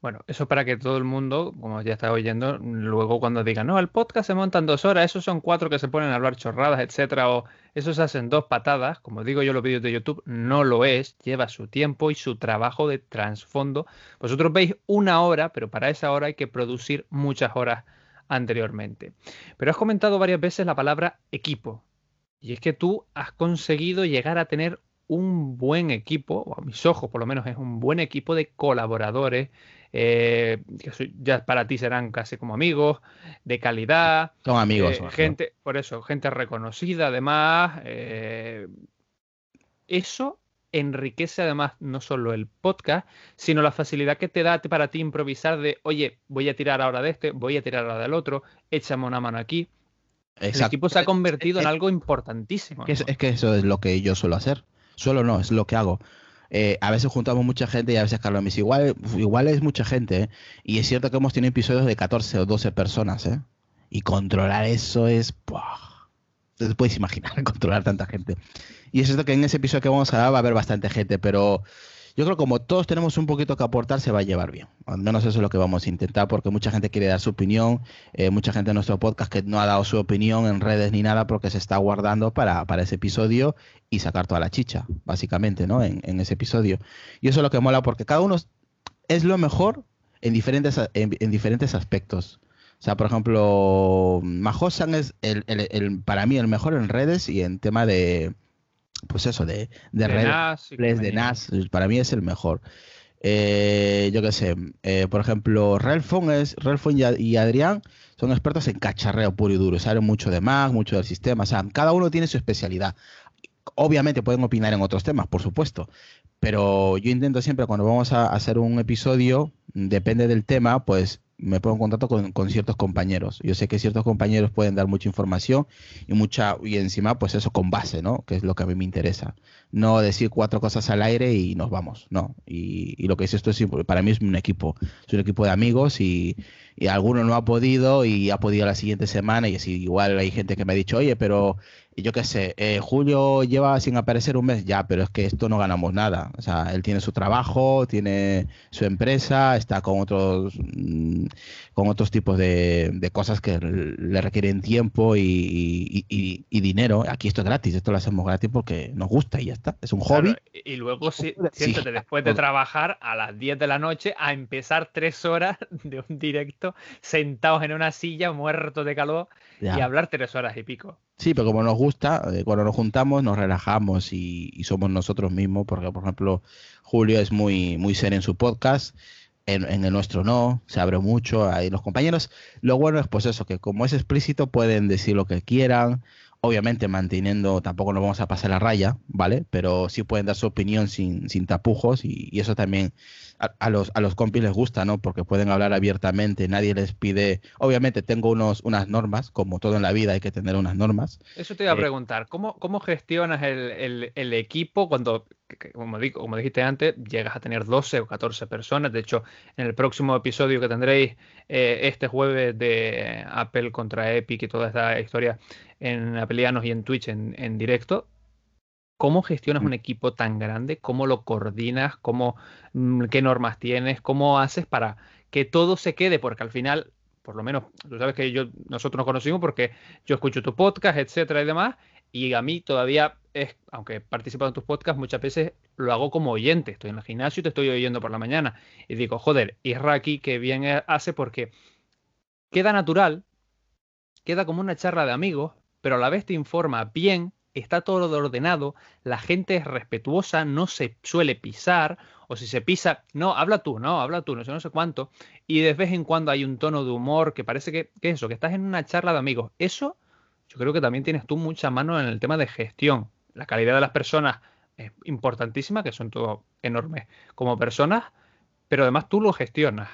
S1: Bueno, eso para que todo el mundo, como ya está oyendo, luego cuando digan, no, el podcast se monta en dos horas, esos son cuatro que se ponen a hablar chorradas, etcétera, o esos hacen dos patadas, como digo yo los vídeos de YouTube, no lo es, lleva su tiempo y su trabajo de trasfondo. Vosotros veis una hora, pero para esa hora hay que producir muchas horas anteriormente. Pero has comentado varias veces la palabra equipo, y es que tú has conseguido llegar a tener un buen equipo, o a mis ojos por lo menos es un buen equipo de colaboradores, eh, que ya para ti serán casi como amigos, de calidad.
S2: Son amigos.
S1: Eh, gente, por eso, gente reconocida además. Eh, eso enriquece además no solo el podcast, sino la facilidad que te da para ti improvisar de, oye, voy a tirar ahora de este, voy a tirar ahora del otro, échame una mano aquí. Exacto. El equipo se ha convertido en algo importantísimo.
S2: Es, es, que eso es lo que yo suelo hacer. Suelo no, es lo que hago. Eh, a veces juntamos mucha gente y a veces Carlos me igual, igual es mucha gente, ¿eh? Y es cierto que hemos tenido episodios de 14 o 12 personas, ¿eh? Y controlar eso es... No te puedes imaginar controlar tanta gente. Y es cierto que en ese episodio que vamos a dar va a haber bastante gente, pero yo creo que como todos tenemos un poquito que aportar, se va a llevar bien. Al menos eso es lo que vamos a intentar, porque mucha gente quiere dar su opinión, eh, mucha gente en nuestro podcast que no ha dado su opinión en redes ni nada porque se está guardando para, para ese episodio y sacar toda la chicha, básicamente, ¿no? En, en, ese episodio. Y eso es lo que mola, porque cada uno es lo mejor en diferentes, en, en diferentes aspectos. O sea, por ejemplo, Majosan es el, el, para mí el mejor en redes y en tema de, pues eso, de, de, de redes, NAS, de NAS, para mí es el mejor. Eh, yo qué sé, eh, por ejemplo, Relfon, es, Relfon y, y, Adrián son expertos en cacharreo puro y duro, saben mucho de Mac, mucho del sistema, o sea, cada uno tiene su especialidad. Obviamente pueden opinar en otros temas, por supuesto, pero yo intento siempre cuando vamos a hacer un episodio, depende del tema, pues me pongo en contacto con, con, ciertos compañeros. Yo sé que ciertos compañeros pueden dar mucha información y mucha y encima pues eso con base, ¿no? Que es lo que a mí me interesa. No decir cuatro cosas al aire y nos vamos, no. Y, y lo que es esto es para mí es un equipo, es un equipo de amigos y, y alguno no ha podido y ha podido la siguiente semana y así igual hay gente que me ha dicho, oye, pero yo qué sé, eh, Julio lleva sin aparecer un mes, ya, pero es que esto no ganamos nada. O sea, él tiene su trabajo, tiene su empresa, está con otros, mm, con otros tipos de, de, cosas que le requieren tiempo y, y, y, y, dinero. Aquí esto es gratis, esto lo hacemos gratis porque nos gusta y ya está. Es un hobby. Claro,
S1: y luego, sí, siéntate después de trabajar a las 10 de la noche a empezar tres horas de un directo sentados en una silla, muertos de calor ya. y hablar tres horas y pico.
S2: Sí, pero como nos gusta, eh, cuando nos juntamos nos relajamos y, y, somos nosotros mismos, porque por ejemplo Julio es muy, muy serio en su podcast, en, en, el nuestro no, se abre mucho, ahí los compañeros, lo bueno es pues eso, que como es explícito pueden decir lo que quieran, obviamente manteniendo, tampoco nos vamos a pasar la raya, ¿vale? Pero sí pueden dar su opinión sin, sin tapujos y, y eso también a, a, los, a los compis les gusta, ¿no? Porque pueden hablar abiertamente, nadie les pide, obviamente tengo unos, unas normas, como todo en la vida hay que tener unas normas.
S1: Eso te iba a preguntar, ¿cómo, cómo gestionas el, el, el equipo cuando como, digo, como dijiste antes, llegas a tener 12 o 14 personas. De hecho, en el próximo episodio que tendréis eh, este jueves de Apple contra Epic y toda esta historia en Apelianos y en Twitch en, directo, ¿cómo gestionas un mm. equipo tan grande? ¿Cómo lo coordinas? ¿Cómo, mm, ¿Qué normas tienes? ¿Cómo haces para que todo se quede? Porque al final por lo menos tú sabes que yo nosotros nos conocimos porque yo escucho tu podcast, etcétera y demás, y a mí todavía es, aunque participo en tus podcasts, muchas veces lo hago como oyente. Estoy en el gimnasio y te estoy oyendo por la mañana. Y digo, joder, Isra aquí que bien hace porque queda natural, queda como una charla de amigos, pero a la vez te informa bien, está todo ordenado, la gente es respetuosa, no se suele pisar, o si se pisa, no, habla tú, no, habla tú, no sé, no sé cuánto. Y de vez en cuando hay un tono de humor que parece que, que eso, que estás en una charla de amigos. Eso yo creo que también tienes tú mucha mano en el tema de gestión. La calidad de las personas es importantísima, que son todo enormes como personas, pero además tú lo gestionas.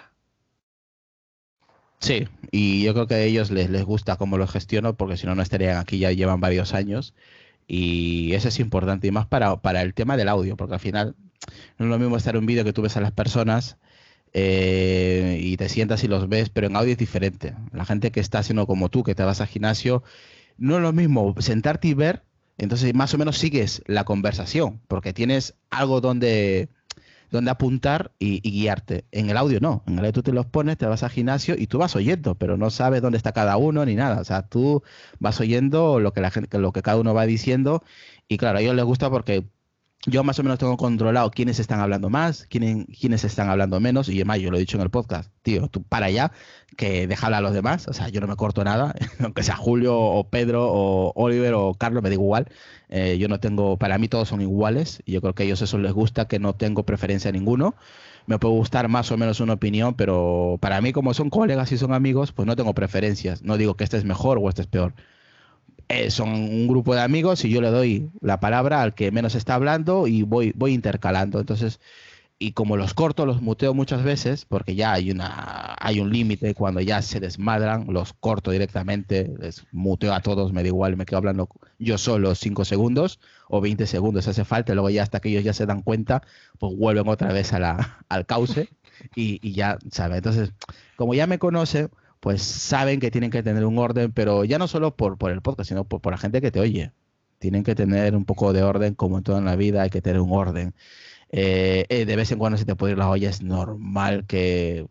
S2: Sí, y yo creo que a ellos les, les gusta cómo lo gestiono, porque si no, no estarían aquí, ya llevan varios años. Y eso es importante, y más para, para el tema del audio, porque al final no es lo mismo estar en un vídeo que tú ves a las personas eh, y te sientas y los ves, pero en audio es diferente. La gente que está haciendo como tú, que te vas al gimnasio no es lo mismo sentarte y ver, entonces más o menos sigues la conversación, porque tienes algo donde, donde apuntar y, guiarte. En el audio no, en el audio tú te los pones, te vas al gimnasio y tú vas oyendo, pero no sabes dónde está cada uno ni nada. O sea, tú vas oyendo lo que la gente, lo que cada uno va diciendo y claro, a ellos les gusta porque yo más o menos tengo controlado quiénes están hablando más, quiénes, quiénes están hablando menos. Y además, yo lo he dicho en el podcast, tío, tú para allá, que deja a los demás. O sea, yo no me corto nada, aunque sea Julio o Pedro o Oliver o Carlos, me da igual. Eh, yo no tengo, para mí todos son iguales. Y yo creo que a ellos eso les gusta, que no tengo preferencia a ninguno. Me puede gustar más o menos una opinión, pero para mí, como son colegas y son amigos, pues no tengo preferencias. No digo que este es mejor o este es peor eh, son un grupo de amigos y yo le doy la palabra al que menos está hablando y voy, voy intercalando. Entonces, y como los corto, los muteo muchas veces, porque ya hay, una, hay un límite, cuando ya se desmadran, los corto directamente, les muteo a todos, me da igual, me quedo hablando yo solo 5 segundos o 20 segundos hace falta, luego ya hasta que ellos ya se dan cuenta, pues vuelven otra vez a la, al cauce y, y ya, ¿sabes? Entonces, como ya me conoce, pues saben que tienen que tener un orden, pero ya no solo por, por el podcast, sino por, la gente que te oye. Tienen que tener un poco de orden, como en toda la vida, hay que tener un orden. Eh, eh, de vez en cuando se te puede ir la olla, es normal que,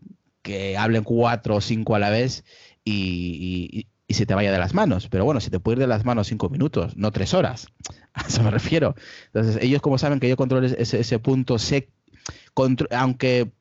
S2: hablen cuatro o cinco a la vez y, se te vaya de las manos. Pero bueno, si te puede ir de las manos cinco minutos, no tres horas. A eso me refiero. Entonces, ellos como saben que yo controlo ese, ese punto, sé, aunque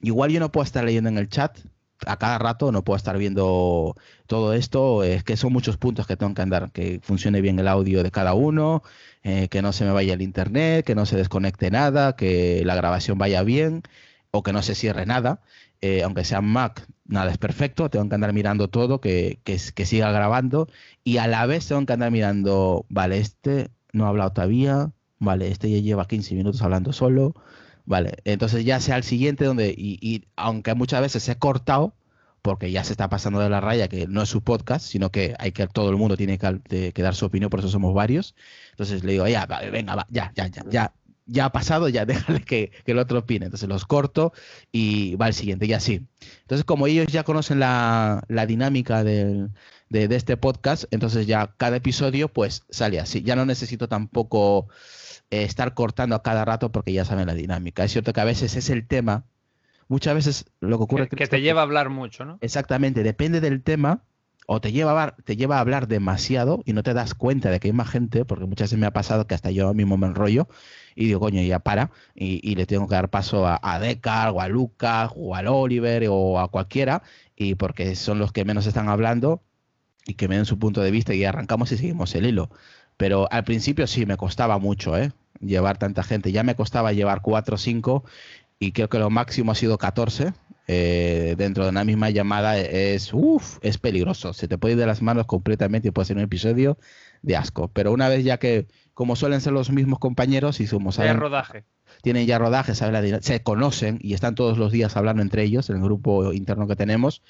S2: igual yo no puedo estar leyendo en el chat, a cada rato no puedo estar viendo todo esto, es que son muchos puntos que tengo que andar, que funcione bien el audio de cada uno, eh, que no se me vaya el internet, que no se desconecte nada, que la grabación vaya bien o que no se cierre nada. Eh, aunque sea Mac, nada es perfecto, tengo que andar mirando todo, que, que, que siga grabando. Y a la vez tengo que andar mirando, vale, este no ha hablado todavía, vale, este ya lleva 15 minutos hablando solo, Vale, entonces ya sea el siguiente donde, y, aunque muchas veces se ha cortado, porque ya se está pasando de la raya, que no es su podcast, sino que hay que todo el mundo tiene que, dar su opinión, por eso somos varios. Entonces le digo, ya, venga, ya, ya, ya, ya, ya ha pasado, ya déjale que, el otro opine. Entonces los corto y va el siguiente, y así. Entonces, como ellos ya conocen la, dinámica de, de, este podcast, entonces ya cada episodio pues sale así. Ya no necesito tampoco eh, estar cortando a cada rato porque ya saben la dinámica. Es cierto que a veces es el tema, muchas veces lo que ocurre
S1: que, que te lleva a hablar mucho, ¿no?
S2: Exactamente, depende del tema o te lleva, a, te lleva a hablar demasiado y no te das cuenta de que hay más gente, porque muchas veces me ha pasado que hasta yo mismo me enrollo y digo, coño, ya para, y, le tengo que dar paso a, a Decar, o a Lucas, o al Oliver, o a cualquiera, y porque son los que menos están hablando y que me den su punto de vista y arrancamos y seguimos el hilo. Pero al principio sí me costaba mucho, ¿eh? Llevar tanta gente. Ya me costaba llevar 4 o 5 y creo que lo máximo ha sido 14. Eh, dentro de una misma llamada es, uf, es peligroso. Se te puede ir de las manos completamente y puede ser un episodio de asco. Pero una vez ya que, como suelen ser los mismos compañeros y somos...
S1: Rodaje.
S2: Tienen ya rodaje, saben se conocen y están todos los días hablando entre ellos en el grupo interno que tenemos,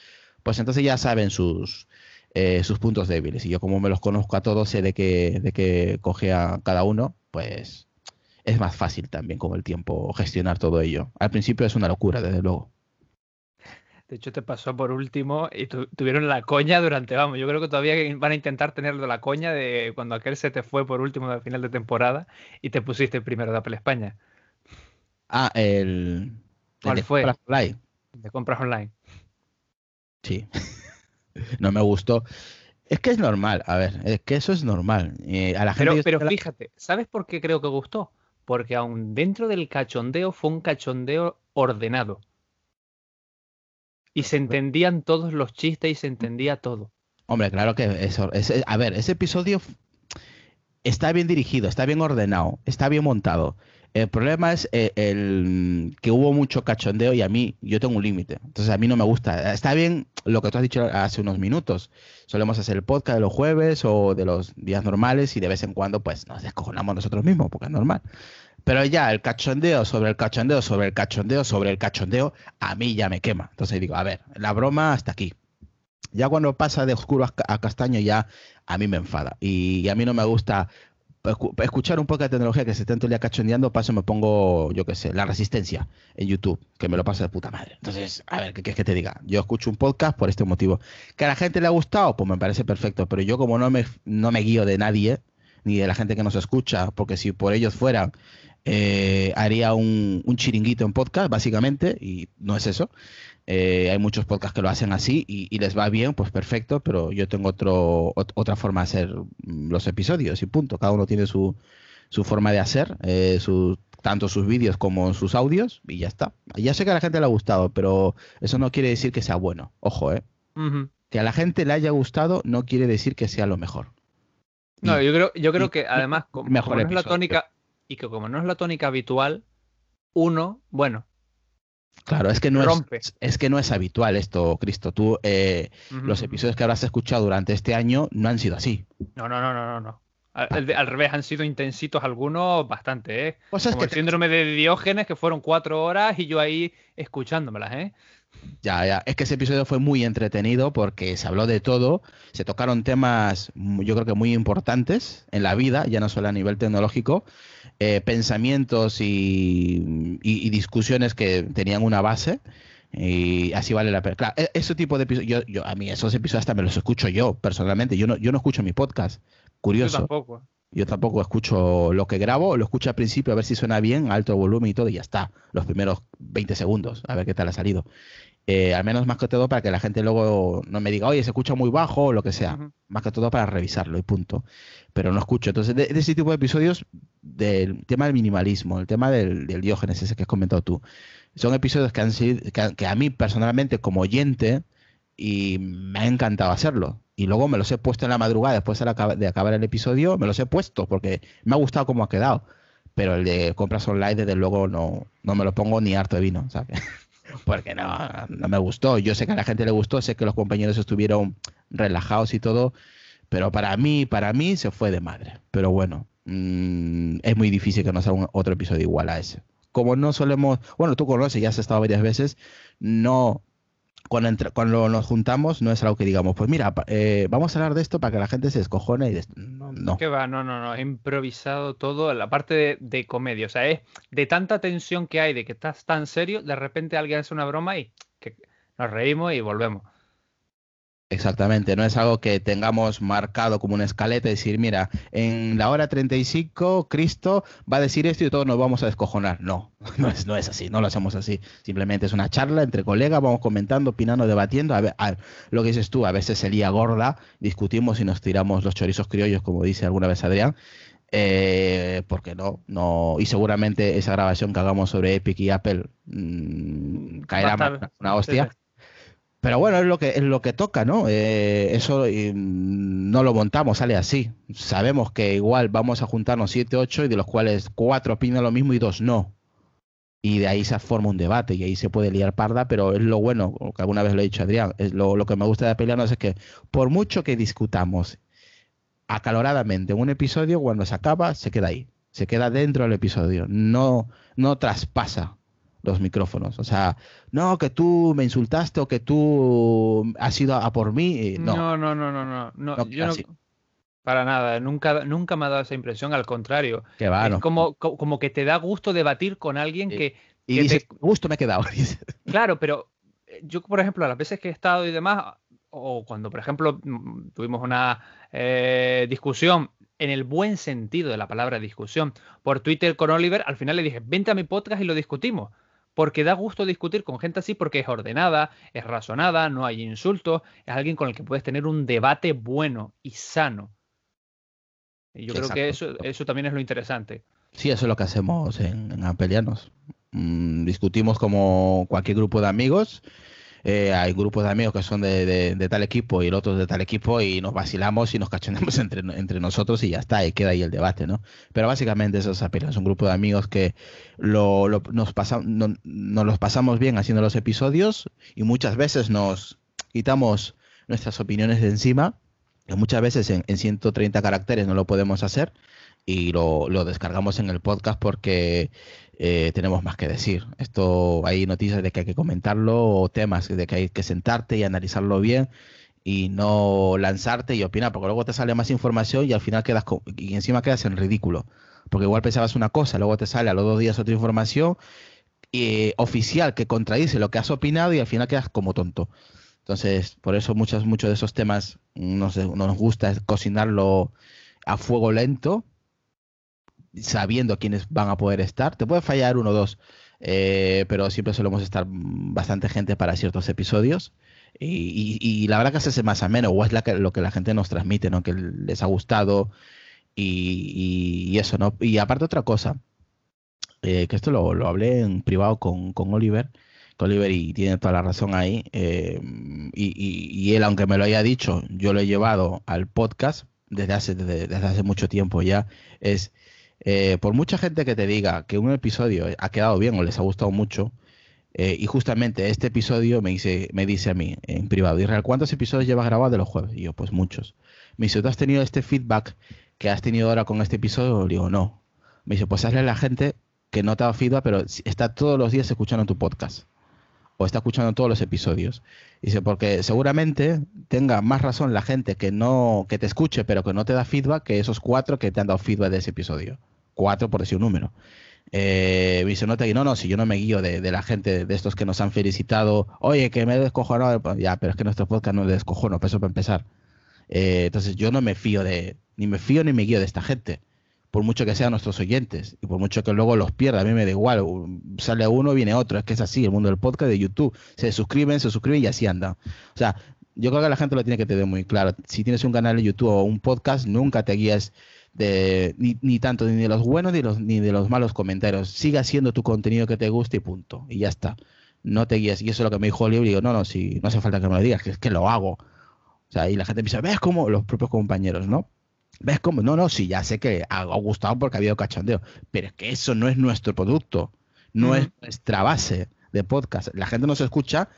S2: pues entonces ya saben sus, eh, sus puntos débiles. Y yo como me los conozco a todos, sé de qué, de qué coge a cada uno, pues es más fácil también con el tiempo gestionar todo ello. Al principio es una locura, desde luego.
S1: De hecho, te pasó por último y tuvieron la coña durante, vamos, yo creo que todavía van a intentar tenerlo la coña de cuando aquel se te fue por último al final de temporada y te pusiste primero de Apple España.
S2: Ah, el...
S1: ¿Cuál de fue? Compras online. De compras online.
S2: Sí. no me gustó. Es que es normal, a ver, es que eso es normal. Eh, a la
S1: gente pero, pero fíjate, ¿sabes por qué creo que gustó? Porque aún dentro del cachondeo fue un cachondeo ordenado. Y se entendían todos los chistes y se entendía todo.
S2: Hombre, claro que eso. a ver, ese episodio está bien dirigido, está bien ordenado, está bien montado. El problema es eh, el, que hubo mucho cachondeo y a mí, yo tengo un límite. Entonces a mí no me gusta. Está bien lo que tú has dicho hace unos minutos. Solemos hacer el podcast de los jueves o de los días normales y de vez en cuando pues nos descojonamos nosotros mismos porque es normal. Pero ya el cachondeo sobre el cachondeo sobre el cachondeo sobre el cachondeo, a mí ya me quema. Entonces digo, a ver, la broma hasta aquí. Ya cuando pasa de oscuro a castaño ya a mí me enfada. Y, a mí no me gusta escuchar un poco de tecnología que se estén todo el día cachondeando, paso me pongo, yo qué sé, la resistencia en YouTube, que me lo pasa de puta madre. Entonces, a ver, ¿qué quieres que te diga? Yo escucho un podcast por este motivo. ¿Que a la gente le ha gustado? Pues me parece perfecto, pero yo como no me, no me guío de nadie, ni de la gente que nos escucha, porque si por ellos fueran, eh, haría un, un, chiringuito en podcast, básicamente, y no es eso. Eh, hay muchos podcasts que lo hacen así y, les va bien, pues perfecto, pero yo tengo otro, otra forma de hacer los episodios y punto. Cada uno tiene su, su forma de hacer, eh, su, tanto sus vídeos como sus audios y ya está. Ya sé que a la gente le ha gustado, pero eso no quiere decir que sea bueno. Ojo, ¿eh? Que a la gente le haya gustado no quiere decir que sea lo mejor.
S1: No, yo creo, yo creo que además, como, mejor no es la tónica, y que como no es la tónica habitual, uno, bueno,
S2: Claro, es que no es, es que no es habitual esto, Cristo. Tú, eh, los episodios que habrás escuchado durante este año no han sido así.
S1: No, no, no, no, no. Al, revés, han sido intensitos algunos bastante, ¿eh? Pues Como el síndrome de Diógenes, que fueron cuatro horas y yo ahí escuchándomelas, ¿eh?
S2: Ya, ya. Es que ese episodio fue muy entretenido porque se habló de todo, se tocaron temas, yo creo que muy importantes en la vida, ya no solo a nivel tecnológico, eh, pensamientos y, discusiones que tenían una base. Y así vale la pena. Claro, e, ese tipo de episodios, yo, a mí esos episodios hasta me los escucho yo personalmente. Yo no, yo no escucho mi podcast. Curioso. Yo tampoco. Yo tampoco escucho lo que grabo, lo escucho al principio a ver si suena bien, alto volumen y todo, y ya está. Los primeros 20 segundos, a ver qué tal ha salido. Eh, al menos más que todo para que la gente luego no me diga, oye, se escucha muy bajo o lo que sea. Más que todo para revisarlo y punto. Pero no escucho. Entonces, de, ese tipo de episodios, del tema del minimalismo, el tema del, diógenes, ese que has comentado tú, son episodios que han sido, que, a mí personalmente como oyente, y me ha encantado hacerlo. Y luego me los he puesto en la madrugada, después de, acabar el episodio, me los he puesto porque me ha gustado cómo ha quedado. Pero el de compras online, desde luego, no, no me lo pongo ni harto de vino, ¿sabes? porque no, no me gustó. Yo sé que a la gente le gustó, sé que los compañeros estuvieron relajados y todo, pero para mí, para mí se fue de madre. Pero bueno, mm, es muy difícil que nos haga otro episodio igual a ese. Como no solemos, bueno, tú conoces, ya has estado varias veces, no cuando, nos juntamos no es algo que digamos, pues mira, eh, vamos a hablar de esto para que la gente se escojone y no, no.
S1: No, no, no, he improvisado todo, la parte de, comedia, o sea, es de tanta tensión que hay, de que estás tan serio, de repente alguien hace una broma y que nos reímos y volvemos.
S2: Exactamente, no es algo que tengamos marcado como una escaleta y decir, mira, en la hora 35 Cristo va a decir esto y todos nos vamos a descojonar. No, no es, no es así, no lo hacemos así. Simplemente es una charla entre colegas, vamos comentando, opinando, debatiendo. A ver, lo que dices tú, a veces se lía gorda, discutimos y nos tiramos los chorizos criollos, como dice alguna vez Adrián. Eh, porque no, no, y seguramente esa grabación que hagamos sobre Epic y Apple mm, caerá una hostia. Pero bueno, es lo que, es lo que toca, ¿no? Eh, eso mm, no lo montamos, sale así. Sabemos que igual vamos a juntarnos 7, 8 y de los cuales 4 opinan lo mismo y 2 no. Y de ahí se forma un debate y ahí se puede liar parda, pero es lo bueno, que alguna vez lo he dicho Adrián, es lo, lo que me gusta de pelearnos es que por mucho que discutamos acaloradamente un episodio, cuando se acaba, se queda ahí. Se queda dentro del episodio. No, no traspasa los micrófonos. O sea, no, que tú me insultaste o que tú has ido a, por mí. No,
S1: no, no, no, no. no, no, yo no Para nada, nunca, nunca me ha dado esa impresión, al contrario.
S2: Qué va,
S1: es como, co- como que te da gusto debatir con alguien que,
S2: Y
S1: que te-
S2: justo me he quedado.
S1: Claro, pero eh, yo, por ejemplo, a las veces que he estado y demás, o cuando, por ejemplo, mm, tuvimos una eh, discusión, en el buen sentido de la palabra discusión, por Twitter con Oliver, al final le dije, vente a mi podcast y lo discutimos. Porque da gusto discutir con gente así porque es ordenada, es razonada, no hay insultos, es alguien con el que puedes tener un debate bueno y sano. Y yo creo que eso, eso también es lo interesante.
S2: Sí, eso es lo que hacemos en, en Ampelianos. Mm, discutimos como cualquier grupo de amigos. Eh, hay grupos de amigos que son de, de- tal equipo y el otro de tal equipo y nos vacilamos y nos cachondeamos entre, entre nosotros y ya está, y queda ahí el debate, ¿no? Pero básicamente eso es Ampelianos, un grupo de amigos que lo, lo- nos, pasa- no- nos los pasamos bien haciendo los episodios y muchas veces nos quitamos nuestras opiniones de encima, que muchas veces en, en 130 caracteres no lo podemos hacer y lo, lo descargamos en el podcast porque eh, tenemos más que decir. Esto hay noticias de que hay que comentarlo o temas de que hay que sentarte y analizarlo bien y no lanzarte y opinar, porque luego te sale más información y al final quedas co- y encima quedas en ridículo. Porque igual pensabas una cosa, luego te sale a los dos días otra información eh, oficial que contradice lo que has opinado y al final quedas como tonto. Entonces, por eso muchos, muchos de esos temas nos, nos gusta cocinarlo a fuego lento, sabiendo quiénes van a poder estar. Te puede fallar uno o dos, eh, pero siempre solemos estar bastante gente para ciertos episodios. Y, la verdad que se hace más ameno, o es lo que la gente nos transmite, ¿no? Que les ha gustado y, eso, ¿no? Y aparte otra cosa, eh, que esto lo, lo hablé en privado con, con Oliver, Oliver y tiene toda la razón ahí, eh, y él, aunque me lo haya dicho, yo lo he llevado al podcast desde hace, desde, desde hace mucho tiempo ya, es, eh, por mucha gente que te diga que un episodio ha quedado bien o les ha gustado mucho, eh, y justamente este episodio me dice, me dice a mí en privado, Israel, ¿cuántos episodios llevas grabados de los jueves? Y yo, pues muchos. Me dice, ¿tú has tenido este feedback que has tenido ahora con este episodio? Le digo, no. Me dice, pues hazle a la gente que no te ha feedback, pero está todos los días escuchando tu podcast. O está escuchando todos los episodios. Dice, porque seguramente tenga más razón la gente que no, que te escuche, pero que no te da feedback, que esos cuatro que te han dado feedback de ese episodio. Cuatro por decir un número. Eh, se nota que no, no, si yo no me guío de, la gente, de estos que nos han felicitado, oye, que me he descojonado, ya, pero es que nuestro podcast no es de descojono, pues eso para empezar. Eh, entonces yo no me fío de, ni me fío ni me guío de esta gente, por mucho que sean nuestros oyentes, y por mucho que luego los pierda, a mí me da igual, sale uno, viene otro, es que es así, el mundo del podcast, de YouTube, se suscriben, se suscriben y así anda. O sea, yo creo que la gente lo tiene que tener muy claro. Si tienes un canal de YouTube o un podcast, nunca te guíes de, ni, ni tanto ni de los buenos ni, los, ni de los malos comentarios. Sigue haciendo tu contenido que te guste y punto. Y ya está. No te guíes. Y eso es lo que me dijo Oliver. Y digo, no, no, si no hace falta que me lo digas, que es que lo hago. O sea, y la gente dice, ¿ves cómo? Los propios compañeros, ¿no? ¿Ves cómo? No, no, sí, ya sé que ha, gustado porque ha habido cachondeo. Pero es que eso no es nuestro producto. No es nuestra base de podcast. La gente nos escucha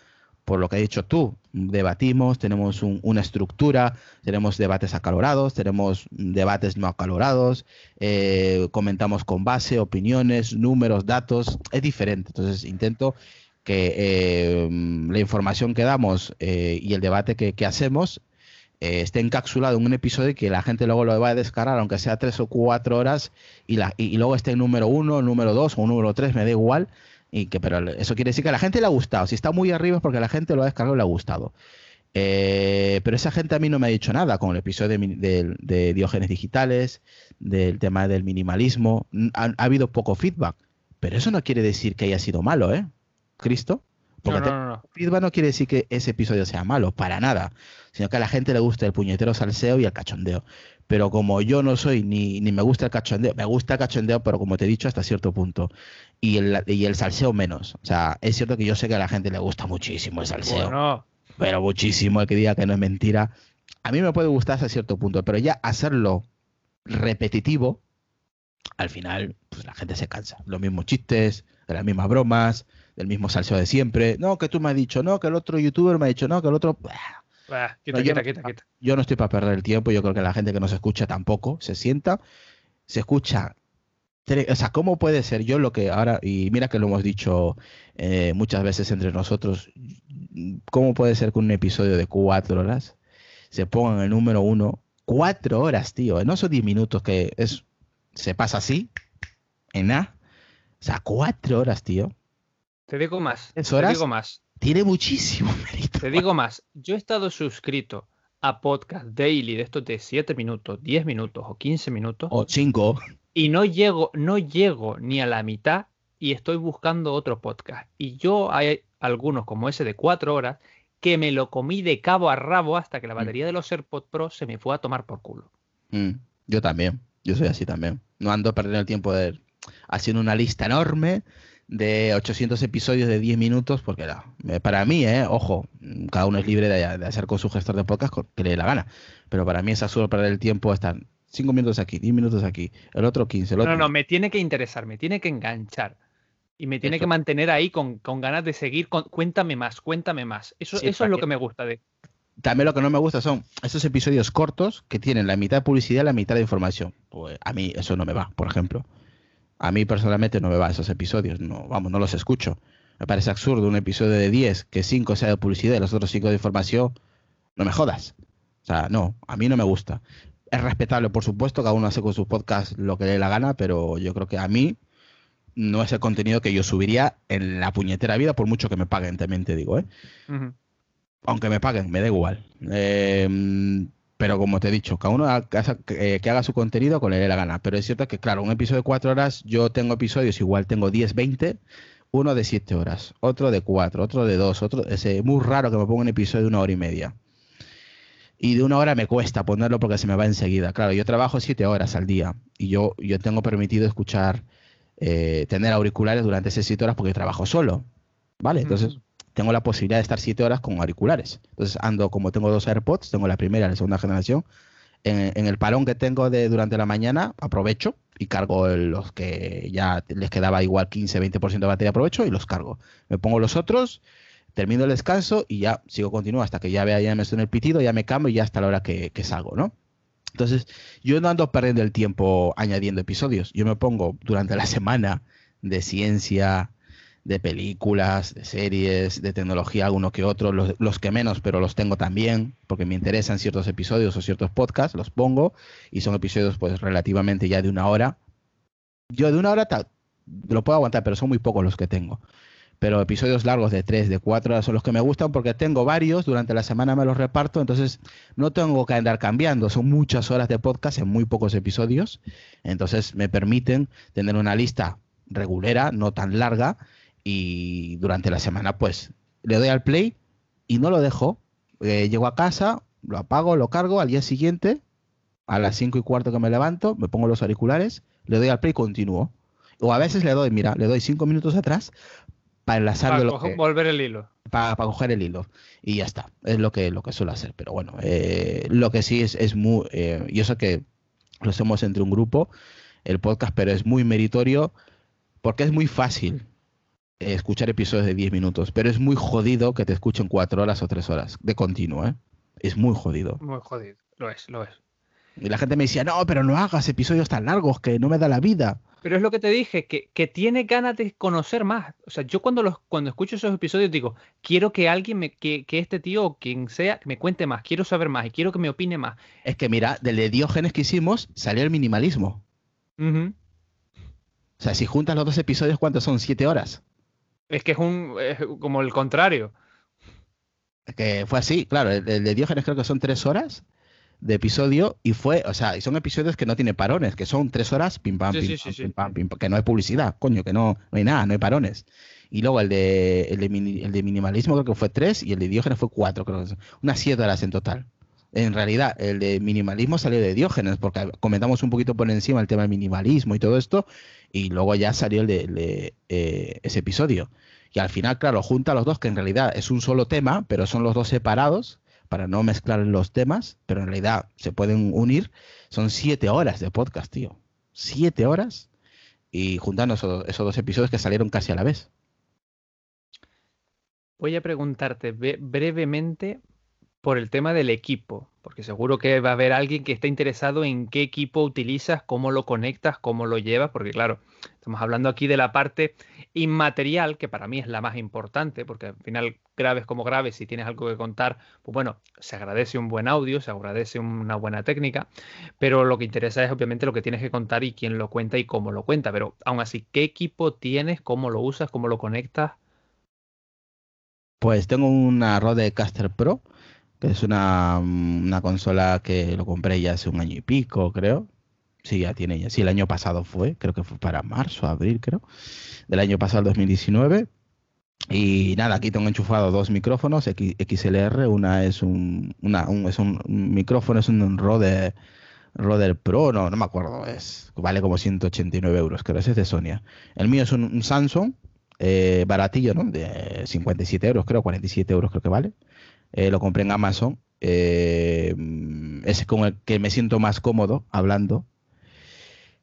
S2: por lo que has dicho tú, debatimos, tenemos un- una estructura, tenemos debates acalorados, tenemos debates no acalorados, eh, comentamos con base, opiniones, números, datos, es diferente. Entonces intento que eh, la información que damos eh, y el debate que, que hacemos eh, esté encapsulado en un episodio que la gente luego lo va a descargar, aunque sea tres o cuatro horas, y, la, y, y luego esté en número uno, número dos o número tres, me da igual, y que, pero eso quiere decir que a la gente le ha gustado. Si está muy arriba es porque la gente lo ha descargado y le ha gustado. Eh, pero esa gente a mí no me ha dicho nada con el episodio de, de Diógenes Digitales, del tema del minimalismo. Ha, ha habido poco feedback, pero eso no quiere decir que haya sido malo, ¿eh? Cristo. Porque
S1: No,
S2: te-
S1: no, no, no.
S2: feedback no quiere decir que ese episodio sea malo, para nada, sino que a la gente le gusta el puñetero salseo y el cachondeo. Pero como yo no soy ni, ni me gusta el cachondeo, me gusta el cachondeo, pero como te he dicho, hasta cierto punto. Y el, y el salseo menos. O sea, es cierto que yo sé que a la gente le gusta muchísimo el salseo,
S1: Bueno,
S2: pero muchísimo el que diga que no es mentira. A mí me puede gustar hasta cierto punto, pero ya hacerlo repetitivo, al final, pues la gente se cansa. Los mismos chistes, las mismas bromas, del mismo salseo de siempre. No, que tú me has dicho, no, que el otro youtuber me ha dicho, no, que el otro.
S1: Bah, quita,
S2: No, yo
S1: quita,
S2: no-
S1: quita, quita.
S2: Yo no estoy para perder el tiempo, yo creo que la gente que nos escucha tampoco se sienta, se escucha. O sea, ¿cómo puede ser yo lo que ahora, y mira que lo hemos dicho eh, muchas veces entre nosotros, ¿cómo puede ser que un episodio de cuatro horas se ponga en el número uno Cuatro horas, tío. No son diez minutos que es se pasa así, en nada. O sea, cuatro horas, tío.
S1: Te digo más.
S2: ¿Es horas?
S1: Te digo más.
S2: Tiene muchísimo mérito.
S1: Te digo más. Yo he estado suscrito a podcast daily de estos de 7 minutos, 10 minutos o 15 minutos.
S2: O cinco.
S1: Y no llego, no llego ni a la mitad y estoy buscando otro podcast. Y yo hay algunos como ese de 4 horas que me lo comí de cabo a rabo hasta que la batería de los AirPods Pro se me fue a tomar por culo.
S2: Mm, yo también. Yo soy así también. No ando perdiendo el tiempo de haciendo una lista enorme de 800 episodios de 10 minutos, porque no, para mí, eh, ojo, cada uno es libre de, hacer con su gestor de podcast que le dé la gana, pero para mí es absurdo perder el tiempo estar 5 minutos aquí, 10 minutos aquí, el otro 15, el otro...
S1: No, no, me tiene que interesar, me tiene que enganchar. Y me tiene que mantener ahí con, con ganas de seguir. Con, cuéntame más, cuéntame más. Eso, eso es lo que me gusta de,
S2: también lo que no me gusta son esos episodios cortos que tienen la mitad de publicidad y la mitad de información. Pues a mí eso no me va, por ejemplo. A mí personalmente no me va esos episodios, no, vamos, no los escucho. Me parece absurdo un episodio de 10 que 5 sea de publicidad y los otros 5 de información. No me jodas. O sea, no, a mí no me gusta. Es respetable, por supuesto, cada uno hace con su podcast lo que le dé la gana, pero yo creo que a mí no es el contenido que yo subiría en la puñetera vida, por mucho que me paguen, también te digo, ¿eh? aunque me paguen, me da igual. Em, pero como te he dicho, cada uno que, haga su contenido con le dé la gana. Pero es cierto que, claro, un episodio de cuatro horas, yo tengo episodios, igual tengo 10, 20, uno de siete horas, otro de cuatro, otro de dos, otro. Es muy raro que me ponga un episodio de una hora y media. Y de una hora me cuesta ponerlo porque se me va enseguida. Claro, yo trabajo siete horas al día y yo, yo tengo permitido escuchar, eh, tener auriculares durante esas siete horas porque trabajo solo. ¿Vale? Entonces tengo la posibilidad de estar siete horas con auriculares. Entonces ando, como tengo dos AirPods, tengo la primera y la segunda generación, en, el parón que tengo de durante la mañana, aprovecho y cargo los que ya les quedaba igual 15-20% de batería, aprovecho y los cargo. Me pongo los otros, termino el descanso y ya sigo continuo hasta que ya vea, ya me en el pitido, ya me cambio y ya hasta la hora que, que salgo, ¿no? Entonces, yo no ando perdiendo el tiempo añadiendo episodios. Yo me pongo durante la semana de ciencia, de películas, de series, de tecnología, alguno que otro, los, que menos, pero los tengo también, porque me interesan ciertos episodios o ciertos podcasts, los pongo, y son episodios pues relativamente ya de una hora. Yo de una hora lo puedo aguantar, pero son muy pocos los que tengo. Pero episodios largos de tres, de cuatro horas son los que me gustan porque tengo varios, durante la semana me los reparto, entonces no tengo que andar cambiando, son muchas horas de podcast en muy pocos episodios, entonces me permiten tener una lista regulera, no tan larga, y durante la semana pues le doy al play y no lo dejo. Eh, llego a casa, lo apago, lo cargo, al día siguiente, a las 5 y cuarto que me levanto, me pongo los auriculares, le doy al play y continúo. O a veces le doy, mira, le doy 5 minutos atrás para enlazar
S1: para volver el hilo.
S2: Para, coger el hilo. Y ya está. Es lo que, lo que suelo hacer. Pero bueno, eh, lo que sí es, es muy. Eh, yo sé que lo hacemos entre un grupo, el podcast, pero es muy meritorio porque es muy fácil escuchar episodios de 10 minutos, pero es muy jodido que te escuchen 4 horas o 3 horas de continuo, ¿eh? Es muy jodido.
S1: Muy jodido, lo es, lo es.
S2: Y la gente me decía, no, pero no hagas episodios tan largos que no me da la vida.
S1: Pero es lo que te dije, que, que tiene ganas de conocer más. O sea, yo cuando los, cuando escucho esos episodios digo, quiero que alguien me, que, que este tío o quien sea, me cuente más, quiero saber más y quiero que me opine más.
S2: Es que mira, del de Diógenes que hicimos salió el minimalismo. O sea, si juntas los dos episodios, ¿cuántos son? ¿Siete horas?
S1: Es que es un como el contrario.
S2: Que fue así, claro, el, de Diógenes creo que son tres horas de episodio y fue, o sea, y son episodios que no tienen parones, que son tres horas, pim pam, pim, pam, pim, pam, pim, que no hay publicidad, coño, que no, no hay nada, no hay parones. Y luego el de, el de, el de minimalismo creo que fue tres y el de Diógenes fue cuatro, creo que unas siete horas en total. En realidad, el de minimalismo salió de Diógenes, porque comentamos un poquito por encima el tema del minimalismo y todo esto, y luego ya salió el de, eh, ese episodio. Y al final, claro, junta los dos, que en realidad es un solo tema, pero son los dos separados para no mezclar los temas, pero en realidad se pueden unir. Son siete horas de podcast, tío. Siete horas y juntando esos, dos episodios que salieron casi a la vez.
S1: Voy a preguntarte brevemente por el tema del equipo, porque seguro que va a haber alguien que esté interesado en qué equipo utilizas, cómo lo conectas, cómo lo llevas, porque claro, estamos hablando aquí de la parte inmaterial, que para mí es la más importante, porque al final graves como graves, si tienes algo que contar, pues bueno, se agradece un buen audio, se agradece una buena técnica, pero lo que interesa es obviamente lo que tienes que contar y quién lo cuenta y cómo lo cuenta, pero aún así, ¿qué equipo tienes, cómo lo usas, cómo lo conectas?
S2: Pues tengo una Rode Caster Pro que es una, una, consola que lo compré ya hace un año y pico, creo. Sí, ya tiene ya. Sí, el año pasado fue, creo que fue para marzo, abril, creo. Del año pasado, 2019. Y nada, aquí tengo enchufado dos micrófonos XLR. Una es un, una, un, es un micrófono, es un Rode, Rode Pro, no, no me acuerdo, es vale como 189 euros, creo, ese es de Sonia. El mío es un, Samsung, eh, baratillo, ¿no? De 57 euros, creo, 47 euros creo que vale. Eh, lo compré en Amazon. Eh, es con el que me siento más cómodo hablando.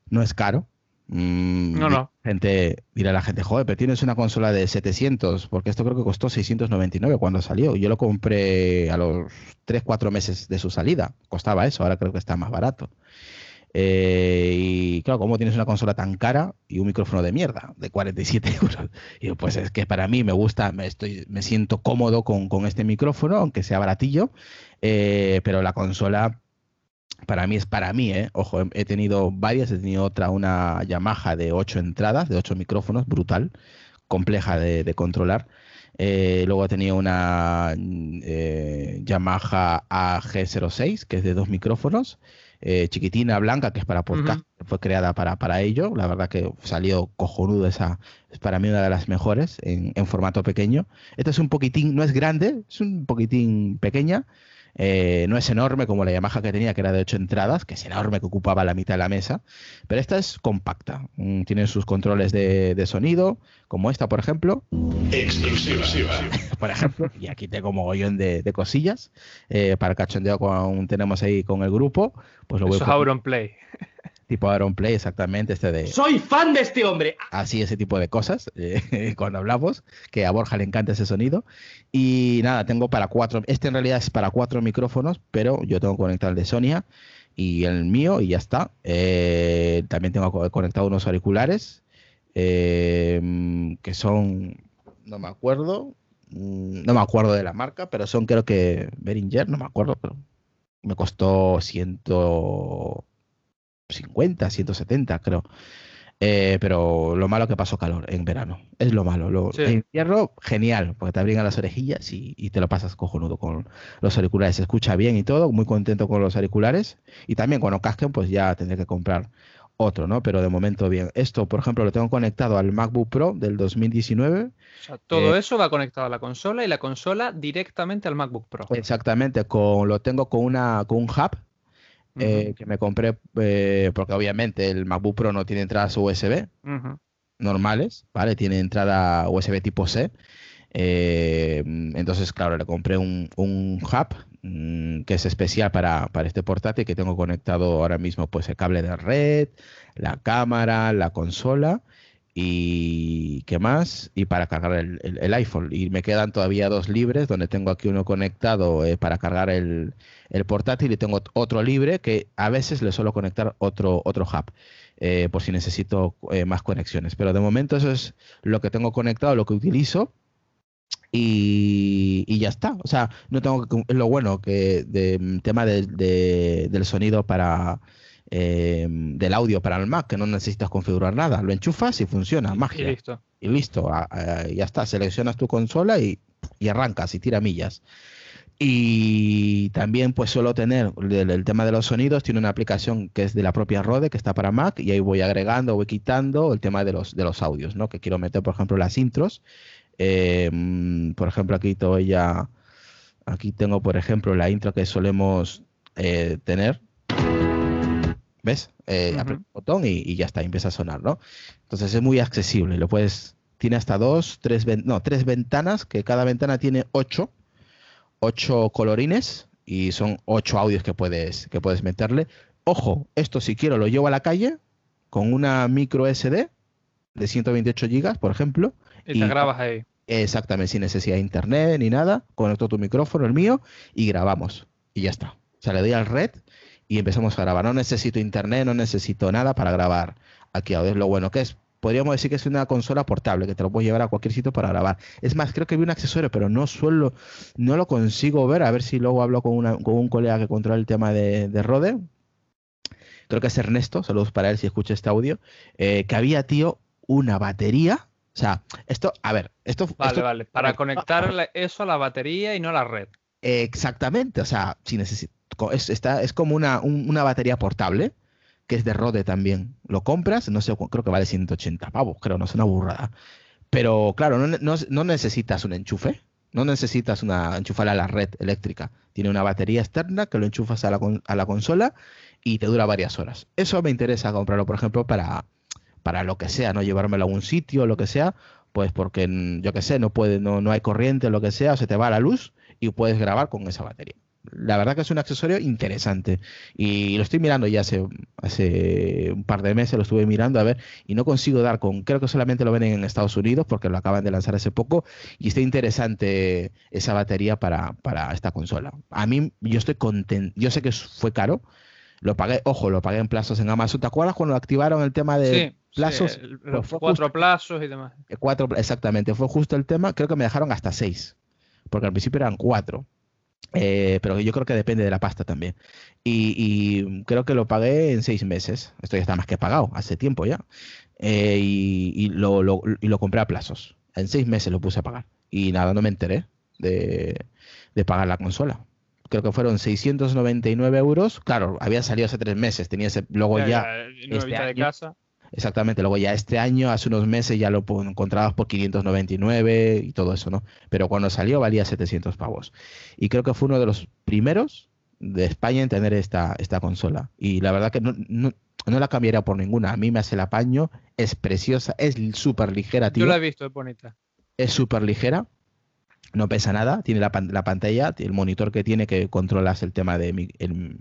S2: No es caro.
S1: Mm, no, no.
S2: Gente, dirá la gente, joder, pero tienes una consola de 700, porque esto creo que costó 699 cuando salió. Yo lo compré a los 3, 4 meses de su salida. Costaba eso, ahora creo que está más barato. Eh, y claro, ¿cómo tienes una consola tan cara y un micrófono de mierda de 47 euros? Y pues es que para mí me gusta, me, estoy, me siento cómodo con, este micrófono, aunque sea baratillo, eh, pero la consola para mí es para mí, ¿eh? Ojo, he, tenido varias, he tenido otra, una Yamaha de 8 entradas, de 8 micrófonos, brutal, compleja de, controlar. luego he tenido una Yamaha AG06, que es de dos micrófonos. Eh, chiquitina, blanca, que es para podcast, fue creada para, para ello. La verdad que salió cojonudo esa, es para mí una de las mejores en, en formato pequeño. Esta es un poquitín, no es grande, es un poquitín pequeña, eh, no es enorme como la Yamaha que tenía, que era de 8 entradas, que es enorme, que ocupaba la mitad de la mesa, pero esta es compacta. Mm, tiene sus controles de, sonido, como esta, por ejemplo. Exclusiva. por ejemplo, y aquí tengo mogollón de, de cosillas eh, para cachondeo con tenemos ahí con el grupo. Pues lo voy
S1: Eso es Play
S2: tipo Aaron Play, exactamente, este de...
S3: Soy fan de este hombre.
S2: Así, ese tipo de cosas, eh, cuando hablamos, que a Borja le encanta ese sonido. Y nada, tengo para cuatro, este en realidad es para cuatro micrófonos, pero yo tengo conectado el de Sonia y el mío y ya está. Eh, también tengo conectado unos auriculares eh, que son, no me acuerdo, mm, no me acuerdo de la marca, pero son creo que Behringer, no me acuerdo, pero me costó ciento 50, 170, creo. Eh, pero lo malo que pasó calor en verano. Es lo malo. Lo, En invierno, genial, porque te abrigan las orejillas y, te lo pasas cojonudo con los auriculares. Se escucha bien y todo, muy contento con los auriculares. Y también cuando casquen, pues ya tendré que comprar otro, ¿no? Pero de momento bien. Esto, por ejemplo, lo tengo conectado al MacBook Pro del 2019. O
S1: sea, todo eh, eso va conectado a la consola y la consola directamente al MacBook Pro.
S2: Exactamente, con, lo tengo con, una, con un hub eh, que me compré, eh, porque obviamente el MacBook Pro no tiene entradas USB normales, ¿vale? Tiene entrada USB tipo C. Eh, entonces, claro, le compré un, un hub mm, que es especial para, para, este portátil que tengo conectado ahora mismo, pues el cable de red, la cámara, la consola y qué más y para cargar el, iPhone. Y me quedan todavía dos libres donde tengo aquí uno conectado eh, para cargar el, portátil y tengo otro libre que a veces le suelo conectar otro otro hub eh, por si necesito eh, más conexiones. Pero de momento eso es lo que tengo conectado lo que utilizo y, ya está. O sea no tengo que, lo bueno que de tema del sonido para Em, del audio para el Mac, que no necesitas configurar nada. Lo enchufas y funciona, magia.
S1: Y listo.
S2: Y listo, ya está. Seleccionas tu consola y, arrancas y tira millas. Y también pues suelo tener el, tema de los sonidos, tiene una aplicación que es de la propia Rode, que está para Mac, y ahí voy agregando, voy quitando el tema de los, de los audios, ¿no? Que quiero meter, por ejemplo, las intros. Em, por ejemplo, aquí ya, aquí tengo, por ejemplo, la intro que solemos eh, tener, ¿Ves? Eh, el botón y, ya está, empieza a sonar, ¿no? Entonces es muy accesible. Lo puedes, tiene hasta dos, tres, no, tres ventanas, que cada ventana tiene ocho, ocho colorines y son ocho audios que puedes, que puedes meterle. Ojo, esto si quiero lo llevo a la calle con una micro SD de 128 gigas, por ejemplo.
S1: Y, te grabas ahí.
S2: Exactamente, sin necesidad de internet ni nada. Conecto tu micrófono, el mío, y grabamos. Y ya está. O sea, le doy al red y empezamos a grabar. No necesito internet, no necesito nada para grabar aquí audio. Es lo bueno que es. Podríamos decir que es una consola portable, que te lo puedes llevar a cualquier sitio para grabar. Es más, creo que vi un accesorio, pero no suelo, no lo consigo ver. A ver si luego hablo con, una, con un colega que controla el tema de, de Rode. Creo que es Ernesto, saludos para él si escucha este audio. Eh, que había, tío, una batería. O sea, esto, a ver, esto.
S1: Vale,
S2: esto-
S1: vale. Para conectar eso a la batería y no a la red.
S2: Exactamente, o sea, si necesito, es, está, es como una, un- una batería portable, que es de Rode también. Lo compras, no sé, creo que vale 180 pavos, creo, no es una burrada. Pero claro, no, no- no necesitas un enchufe, no necesitas una enchufarla a la red eléctrica. Tiene una batería externa que lo enchufas a la, a la consola y te dura varias horas. Eso me interesa comprarlo, por ejemplo, para, para lo que sea, no llevármelo a algún sitio, lo que sea, pues porque yo que sé, no puede, no, no hay corriente, lo que sea, o se te va la luz y puedes grabar con esa batería. La verdad que es un accesorio interesante y lo estoy mirando ya hace, hace un par de meses, lo estuve mirando a ver y no consigo dar con, creo que solamente lo venden en Estados Unidos porque lo acaban de lanzar hace poco y está interesante esa batería para, para esta consola. A mí yo estoy contento, yo sé que fue caro, lo pagué, ojo, lo pagué en plazos en Amazon. ¿Te acuerdas cuando activaron el tema de
S1: Sí,
S2: plazos?
S1: sí, el-
S2: Pues
S1: cuatro
S2: justo-
S1: plazos y demás.
S2: Eh, Cuatro, exactamente, fue justo el tema. Creo que me dejaron hasta seis, porque al principio eran cuatro. Eh, pero yo creo que depende de la pasta también. Y, y creo que lo pagué en seis meses. Esto ya está más que pagado, hace tiempo ya. Eh, y, y lo, lo- y lo compré a plazos. En seis meses lo puse a pagar. Y nada, no me enteré de, de pagar la consola. Creo que fueron 699 euros. Claro, había salido hace tres meses. Tenía ese, luego ya
S1: y nuevita de
S2: año-
S1: casa.
S2: Exactamente, luego ya este año, hace unos meses ya lo encontrabas por 599 y todo eso, ¿no? Pero cuando salió valía 700 pavos. Y creo que fue uno de los primeros de España en tener esta, esta consola. Y la verdad que no, no, no la cambiaría por ninguna. A mí me hace el apaño, es preciosa, es súper ligera, tío.
S1: Yo la he visto, es bonita.
S2: Es súper ligera, no pesa nada, tiene la, pan- la pantalla, el monitor que tiene que controlas el tema de mi- el-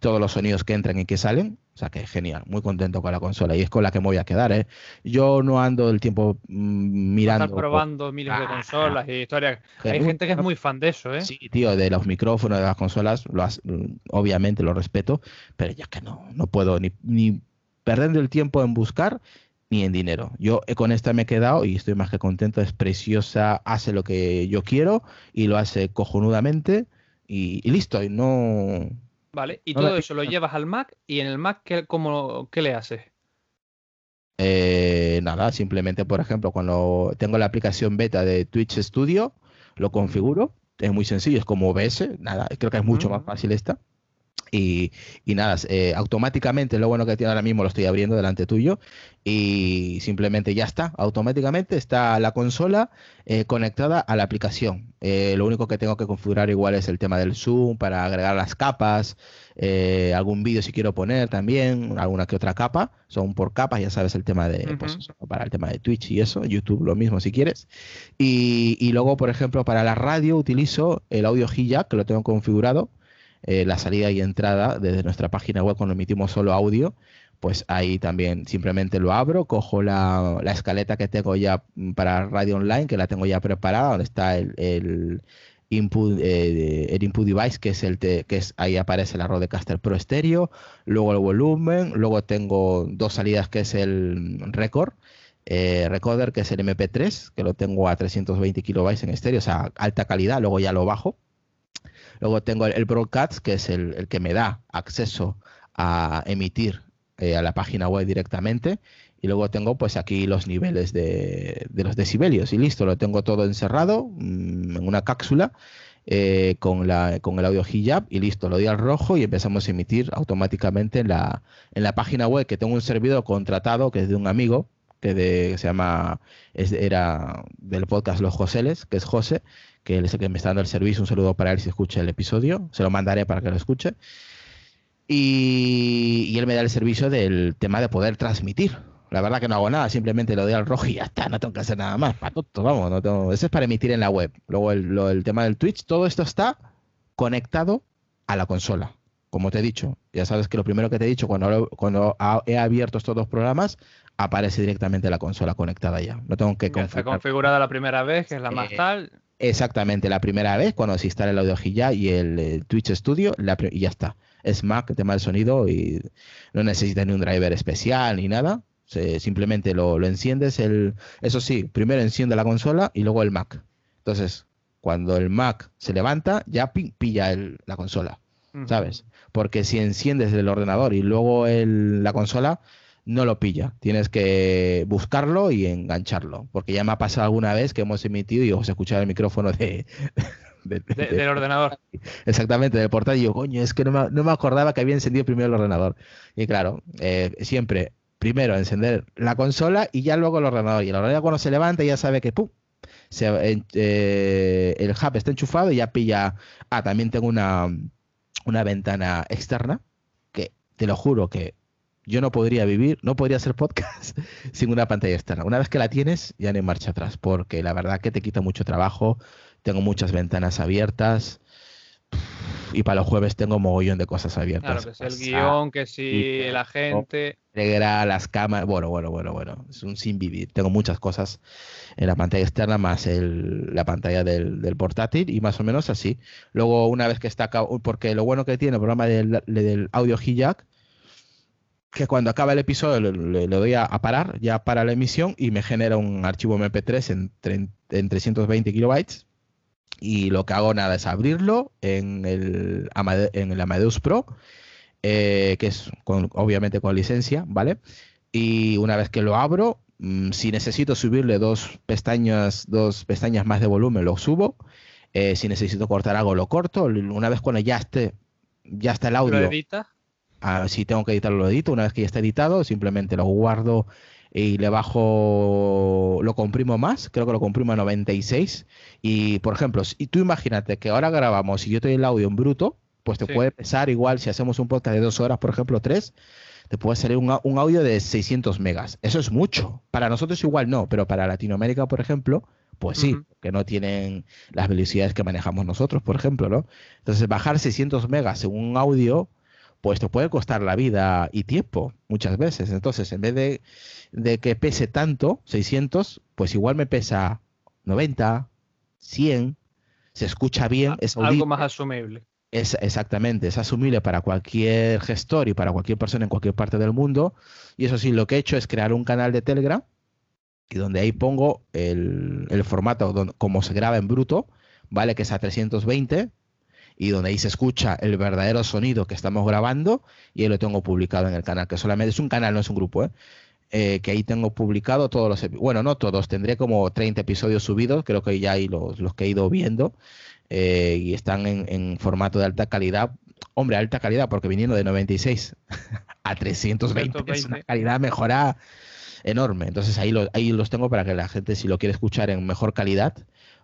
S2: todos los sonidos que entran y que salen. O sea que genial, muy contento con la consola y es con la que me voy a quedar. ¿eh? Yo no ando el tiempo mm, mirando.
S1: Estar probando miles de
S2: Ah,
S1: consolas y historias. Hay gente que es muy fan de eso, ¿eh?
S2: Sí, tío, de los micrófonos, de las consolas, lo has- obviamente lo respeto, pero ya que no, no puedo ni, ni perdiendo el tiempo en buscar ni en dinero. Yo eh, con esta me he quedado y estoy más que contento, es preciosa, hace lo que yo quiero y lo hace cojonudamente y, y listo, y no...
S1: Vale, y
S2: No
S1: todo eso lo llevas al Mac y en el Mac, ¿qué, cómo, qué le haces?
S2: eh, nada, simplemente, por ejemplo, cuando tengo la aplicación beta de Twitch Studio, lo configuro, es muy sencillo, es como OBS, nada, creo que es mucho más fácil esta. Y, y nada, eh, automáticamente, lo bueno que tiene ahora mismo lo estoy abriendo delante tuyo y simplemente ya está, automáticamente está la consola eh, conectada a la aplicación. Eh, lo único que tengo que configurar igual es el tema del zoom para agregar las capas, eh, algún vídeo si quiero poner también, alguna que otra capa, son por capas, ya sabes el tema de, pues, para el tema de Twitch y eso, YouTube lo mismo si quieres. Y, y luego, por ejemplo, para la radio utilizo el audio jack que lo tengo configurado eh, la salida y entrada desde nuestra página web cuando emitimos solo audio, pues ahí también simplemente lo abro, cojo la, la escaleta que tengo ya para radio online, que la tengo ya preparada, donde está el, el input, eh, el input device, que es el que es ahí aparece la Rodecaster Pro estéreo, luego el volumen, luego tengo dos salidas que es el record, eh, recorder que es el MP3, que lo tengo a 320 kilobytes en estéreo, o sea, alta calidad, luego ya lo bajo. Luego tengo el, broadcast, que es el, el que me da acceso a emitir eh, a la página web directamente. Y luego tengo pues aquí los niveles de, de los decibelios. Y listo, lo tengo todo encerrado mm, en una cápsula eh, con, la, con el audio hijab y listo, lo doy al rojo y empezamos a emitir automáticamente en la, en la página web que tengo un servidor contratado que es de un amigo que de- se llama, era del podcast Los Joseles, que es José, que él es el que me está dando el servicio. Un saludo para él si escucha el episodio. Se lo mandaré para que lo escuche. Y, y él me da el servicio del tema de poder transmitir. La verdad que no hago nada, simplemente lo doy al rojo y ya está, no tengo que hacer nada más. Vamos, no tengo... Eso es para emitir en la web. Luego el, lo- el tema del Twitch, todo esto está conectado a la consola. como te he dicho, ya sabes que lo primero que te he dicho, cuando, cuando he abierto estos dos programas, aparece directamente la consola conectada ya. No tengo que
S1: configurar. Está configurada la primera vez, que es la más eh, tal.
S2: Exactamente, la primera vez cuando se instala el audio ya y el, Twitch Studio, y ya está. Es Mac, tema del sonido y no necesita ni un driver especial ni nada. simplemente lo, enciendes. El, eso sí, primero enciende la consola y luego el Mac. Entonces, cuando el Mac se levanta, ya pilla la consola, ¿sabes? Porque si enciendes el ordenador y luego el, la consola, no lo pilla. Tienes que buscarlo y engancharlo. Porque ya me ha pasado alguna vez que hemos emitido y os escuchado el micrófono de,
S1: del ordenador.
S2: Exactamente, del portal. Y yo, coño, es que no me, acordaba que había encendido primero el ordenador. Y claro, eh, siempre, primero encender la consola y ya luego el ordenador. Y el ordenador cuando se levanta ya sabe que, ¡pum! Eh, el hub está enchufado y ya pilla. Ah, también tengo una, una ventana externa que te lo juro que yo no podría vivir, no podría hacer podcast sin una pantalla externa. Una vez que la tienes, ya no hay marcha atrás, porque la verdad que te quita mucho trabajo. Tengo muchas ventanas abiertas y para los jueves tengo mogollón de cosas abiertas.
S1: Claro, que es el guion, que si la gente.
S2: las cámaras. Bueno, bueno, bueno, bueno. Es un sin vivir. Tengo muchas cosas en la pantalla externa más el, la pantalla del, portátil y más o menos así. Luego, una vez que está. Porque lo bueno que tiene el programa del, del audio hijack que cuando acaba el episodio le, doy a, parar, ya para la emisión y me genera un archivo MP3 en, en 320 kilobytes. Y lo que hago nada es abrirlo en el, en el Amadeus Pro, eh, que es obviamente con licencia, ¿vale? Y una vez que lo abro, mm, si necesito subirle dos pestañas, dos pestañas más de volumen, lo subo. Eh, si necesito cortar algo, lo corto. Una vez cuando ya esté, ya está el audio.
S1: ¿Lo edita?
S2: Ah, si tengo que editarlo, lo edito. Una vez que ya está editado, simplemente lo guardo y le bajo, lo comprimo más, creo que lo comprimo a 96. Y por ejemplo, si tú imagínate que ahora grabamos y yo te doy el audio en bruto, pues te puede pesar igual si hacemos un podcast de dos horas, por ejemplo, tres, te puede salir un, audio de 600 megas. Eso es mucho. Para nosotros igual no, pero para Latinoamérica, por ejemplo, pues sí, que no tienen las velocidades que manejamos nosotros, por ejemplo, ¿no? Entonces, bajar 600 megas en un audio pues te puede costar la vida y tiempo muchas veces. Entonces, en vez de, que pese tanto, 600, pues igual me pesa 90, 100, se escucha bien. Es
S1: algo más asumible.
S2: Es, exactamente, es asumible para cualquier gestor y para cualquier persona en cualquier parte del mundo. Y eso sí, lo que he hecho es crear un canal de Telegram y donde ahí pongo el, el formato como se graba en bruto, ¿vale? Que es a 320 y donde ahí se escucha el verdadero sonido que estamos grabando y ahí lo tengo publicado en el canal, que solamente es un canal, no es un grupo, ¿eh? Eh, que ahí tengo publicado todos los, bueno, no todos, tendré como 30 episodios subidos, creo que ya hay los, los que he ido viendo eh, y están en, formato de alta calidad. Hombre, alta calidad, porque viniendo de 96 a 320 es una calidad mejorada enorme. Entonces ahí, ahí los tengo para que la gente, si lo quiere escuchar en mejor calidad,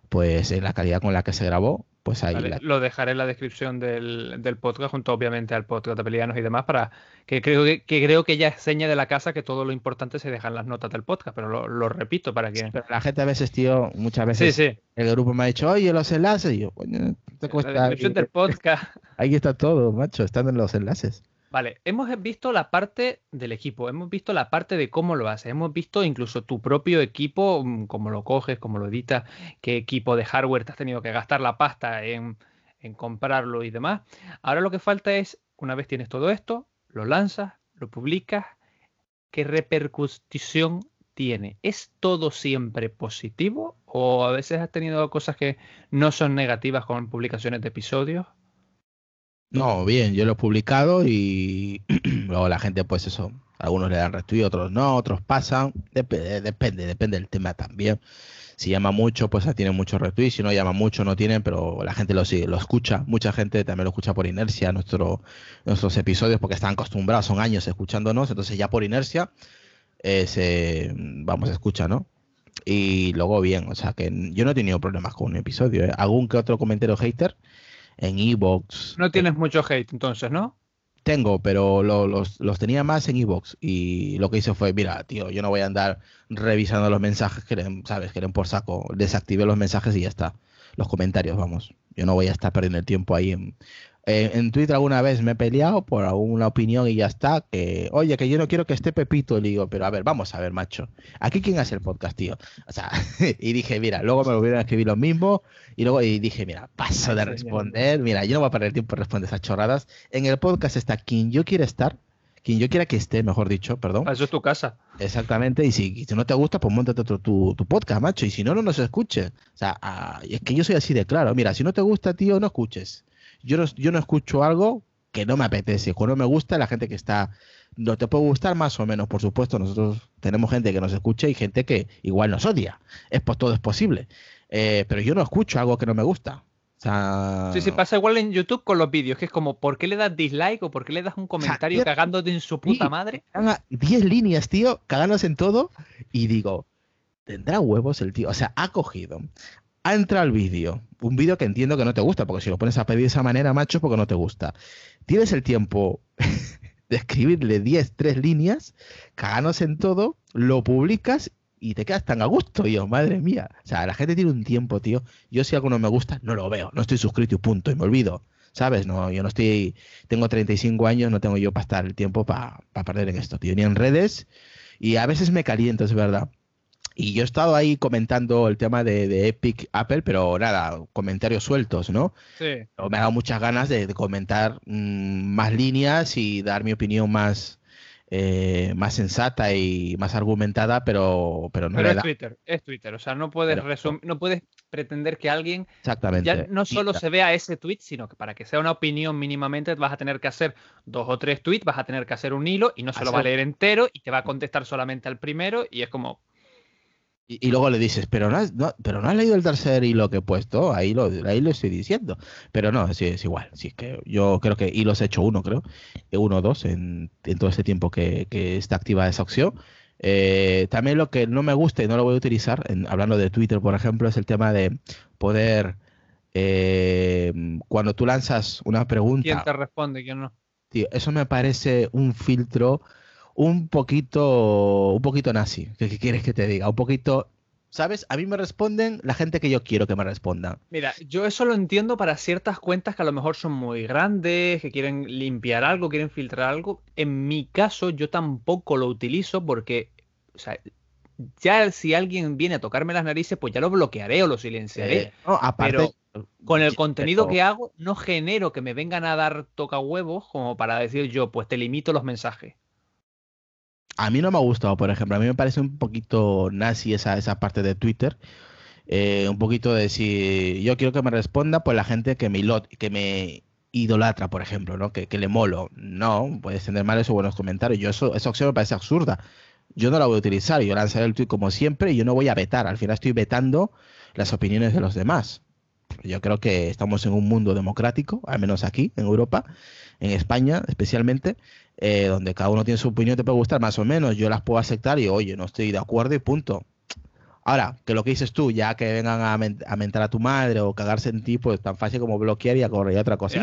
S2: pues en la calidad con la que se grabó, pues ahí.
S1: Lo dejaré en la descripción del, podcast, junto obviamente al podcast de Pelianos y demás, para que creo que, creo que ya es seña de la casa que todo lo importante se deja en las notas del podcast, pero lo, repito para que.
S2: Pero la gente a veces, tío, muchas veces el grupo me ha dicho, oye, los enlaces, y yo, coño, te cuesta.
S1: La descripción del podcast.
S2: Ahí está todo, macho, están en los enlaces.
S1: Vale, hemos visto la parte del equipo, hemos visto la parte de cómo lo haces, hemos visto incluso tu propio equipo, mm, cómo lo coges, cómo lo editas, qué equipo de hardware te has tenido que gastar la pasta en, comprarlo y demás. Ahora lo que falta es, una vez tienes todo esto, lo lanzas, lo publicas, ¿qué repercusión tiene? ¿Es todo siempre positivo o a veces has tenido cosas que no son negativas con publicaciones de episodios?
S2: No, bien, yo lo he publicado y luego la gente, pues eso, algunos le dan retweet, otros no, otros pasan, depende, depende, depende del tema también. Si llama mucho, pues tiene muchos retweets, si no llama mucho, no tienen, pero la gente lo sigue, lo escucha, mucha gente también lo escucha por inercia, nuestro, nuestros episodios, porque están acostumbrados, son años escuchándonos, entonces ya por inercia eh, se, vamos, escucha, ¿no? Y luego bien, o sea que yo no he tenido problemas con un episodio, ¿eh? algún que otro comentario hater, en Evox.
S1: No tienes mucho hate entonces, ¿no?
S2: Tengo, pero los, tenía más en Evox y lo que hice fue, mira, tío, yo no voy a andar revisando los mensajes, que, ¿sabes? Que por saco. Desactivé los mensajes y ya está. Los comentarios, vamos. Yo no voy a estar perdiendo el tiempo ahí Eh, en Twitter alguna vez me he peleado por alguna opinión y ya está. Que, oye, que yo no quiero que esté Pepito. Le digo, pero a ver, vamos a ver, macho. Aquí quién hace el podcast, tío. O sea, y dije, mira, luego me volvieron a escribir lo mismo. Y luego y dije, mira, paso de responder. Mira, yo no voy a perder tiempo en responder esas chorradas. En el podcast está quien yo quiera estar. Quien yo quiera que esté, mejor dicho, perdón.
S1: Ah, eso es tu casa.
S2: Exactamente, y si, no te gusta, pues montate otro tu, tu, podcast, macho, y si no, no nos escuches. O sea, ah, es que yo soy así de claro. Mira, si no te gusta, tío, no escuches yo no, yo no escucho algo que no me apetece. Cuando me gusta, la gente que está. No te puede gustar más o menos, por supuesto. Nosotros tenemos gente que nos escucha y gente que igual nos odia. Es pues todo es posible. Eh, pero yo no escucho algo que no me gusta.
S1: Sí, sí, pasa igual en YouTube con los vídeos, que es como, ¿por qué le das dislike o por qué le das un comentario cagándote en su puta madre?
S2: 10 líneas, tío, cagándose en todo. Y digo, tendrá huevos el tío. O sea, ha cogido, ha entrado al vídeo, un vídeo que entiendo que no te gusta, porque si lo pones a pedir de esa manera, macho, porque no te gusta. Tienes el tiempo de escribirle 10, 3 líneas, caganos en todo, lo publicas y te quedas tan a gusto, yo, madre mía. O sea, la gente tiene un tiempo, tío. Yo si algo no me gusta, no lo veo, no estoy suscrito y punto, y me olvido. ¿Sabes? No, yo no estoy, tengo 35 años, no tengo yo para estar el tiempo para perder en esto, tío, ni en redes. Y a veces me caliento, es verdad. Y yo he estado ahí comentando el tema de, Epic Apple, pero nada, comentarios sueltos, ¿no? Sí. me ha dado muchas ganas de, comentar mm, más líneas y dar mi opinión más, eh, más sensata y más argumentada, pero, pero no
S1: pero es Twitter, es Twitter. O sea, no puedes, no puedes pretender que alguien
S2: Exactamente.
S1: ya no solo se vea ese tweet, sino que para que sea una opinión mínimamente vas a tener que hacer dos o tres tweets, vas a tener que hacer un hilo y no se lo va a leer entero y te va a contestar solamente al primero y es como
S2: y, luego le dices, pero no, has, pero no has leído el tercer hilo que he puesto, ahí lo, ahí lo estoy diciendo. Pero no, sí, es igual. Sí, que yo creo que hilos he hecho uno, creo, uno o dos en, todo este tiempo que, está activa esa opción. Eh, también lo que no me gusta y no lo voy a utilizar, hablando de Twitter, por ejemplo, es el tema de poder, eh, cuando tú lanzas una pregunta...
S1: ¿Quién te responde, quién no?
S2: Tío, eso me parece un filtro un poquito, un poquito nazi. ¿Qué, quieres que te diga? Un poquito ¿Sabes? A mí me responden la gente que yo quiero que me responda.
S1: Mira, yo eso lo entiendo para ciertas cuentas que a lo mejor son muy grandes, que quieren limpiar algo, quieren filtrar algo. En mi caso, yo tampoco lo utilizo porque, o sea, ya si alguien viene a tocarme las narices, pues ya lo bloquearé o lo silenciaré. Eh, aparte, pero con el contenido que hago, no genero que me vengan a dar toca huevos como para decir yo, pues te limito los mensajes
S2: a mí no me ha gustado, por ejemplo. A mí me parece un poquito nazi esa, esa parte de Twitter. Eh, un poquito de si yo quiero que me responda, pues la gente que me, idolatra, por ejemplo, ¿no? Que, le molo. No, puedes tener males o buenos comentarios. Yo eso, esa opción me parece absurda. Yo no la voy a utilizar. Yo lanzaré el tweet como siempre y yo no voy a vetar. Al final estoy vetando las opiniones de los demás. Yo creo que estamos en un mundo democrático, al menos aquí, en Europa, en España especialmente, eh, donde cada uno tiene su opinión, te puede gustar más o menos, yo las puedo aceptar y oye, no estoy de acuerdo y punto. Ahora, que lo que dices tú, ya que vengan a, mentar a tu madre o cagarse en ti, pues tan fácil como bloquear y acorrer otra cosa.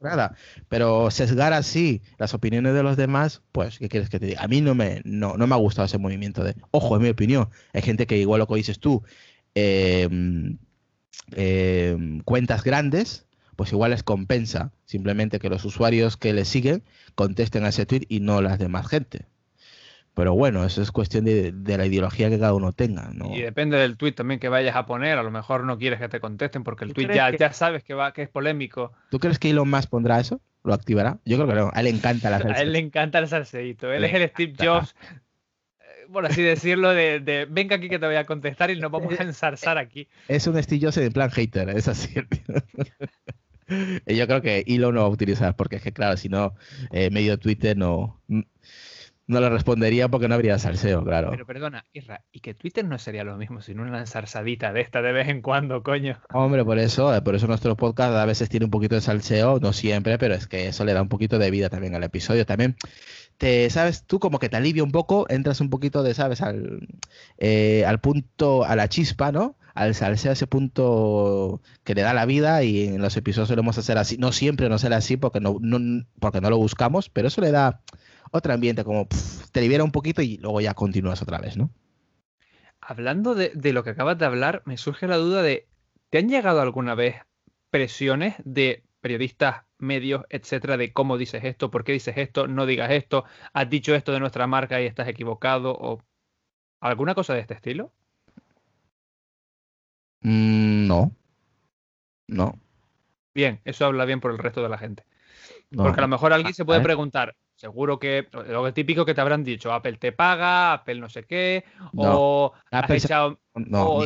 S2: Nada. Pero sesgar así las opiniones de los demás, pues, ¿qué quieres que te diga? A mí no me, no, no me ha gustado ese movimiento de, ojo, es mi opinión. Hay gente que igual lo que dices tú, eh, eh, cuentas grandes, pues igual les compensa simplemente que los usuarios que le siguen contesten a ese tweet y no las demás gente. Pero bueno, eso es cuestión de, la ideología que cada uno tenga.
S1: Y depende del tweet también que vayas a poner. A lo mejor no quieres que te contesten porque el tweet ya, ya sabes que, va, que es polémico.
S2: ¿Tú crees que Elon Musk pondrá eso? ¿Lo activará? Yo creo que no. A él le encanta la
S1: A él le encanta el salseíto. Él es el Steve Jobs por así decirlo, de, venga aquí que te voy a contestar y nos vamos a ensarzar aquí.
S2: Es un estilo en plan hater, es así. Yo creo que Elon no va a utilizar, porque es que, claro, si no, eh, medio Twitter no, no le respondería porque no habría salseo, claro.
S1: Pero perdona, Isra, y que Twitter no sería lo mismo sin una ensarzadita de esta de vez en cuando, coño.
S2: Hombre, por eso, eh, por eso nuestro podcast a veces tiene un poquito de salseo, no siempre, pero es que eso le da un poquito de vida también al episodio. También te, sabes, tú como que te alivia un poco, entras un poquito de, sabes, al, eh, al punto, a la chispa, ¿no? Al salseo, ese punto que le da la vida y en los episodios solemos hacer así. No siempre no será así porque no, no, porque no lo buscamos, pero eso le da otro ambiente, como te libera un poquito y luego ya continúas otra vez, ¿no?
S1: Hablando de, de lo que acabas de hablar, me surge la duda de, ¿te han llegado alguna vez presiones de periodistas, medios, etcétera, de cómo dices esto, por qué dices esto, no digas esto, has dicho esto de nuestra marca y estás equivocado, o alguna cosa de este estilo?
S2: Mm, no. No.
S1: Bien, eso habla bien por el resto de la gente. Porque a lo mejor alguien se puede preguntar, seguro que lo típico que te habrán dicho, Apple te paga, Apple no sé qué, o,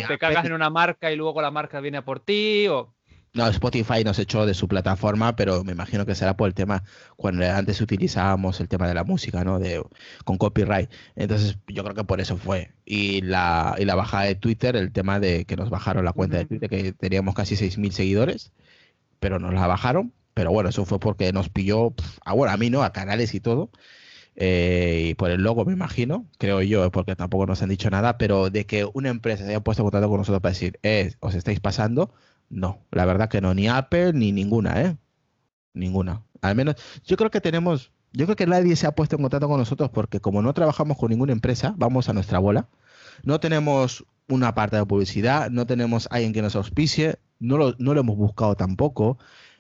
S1: te cagas en una marca y luego la marca viene a por ti, o...
S2: No, Spotify nos echó de su plataforma, pero me imagino que será por el tema, cuando antes utilizábamos el tema de la música, ¿no? De, con copyright. Entonces, yo creo que por eso fue. Y la, y la bajada de Twitter, el tema de que nos bajaron la cuenta de Twitter, que teníamos casi 6.000 seguidores, pero nos la bajaron. Pero bueno, eso fue porque nos pilló, a, bueno, a mí no, a canales y todo. Eh, y por el logo, me imagino, creo yo, porque tampoco nos han dicho nada, pero de que una empresa se haya puesto en contacto con nosotros para decir, eh, os estáis pasando, no, la verdad que no, ni Apple ni ninguna, ¿eh? Ninguna. Al menos, yo creo que tenemos, yo creo que nadie se ha puesto en contacto con nosotros porque como no trabajamos con ninguna empresa, vamos a nuestra bola. No tenemos una parte de publicidad, no tenemos alguien que nos auspicie, no lo, no lo hemos buscado tampoco.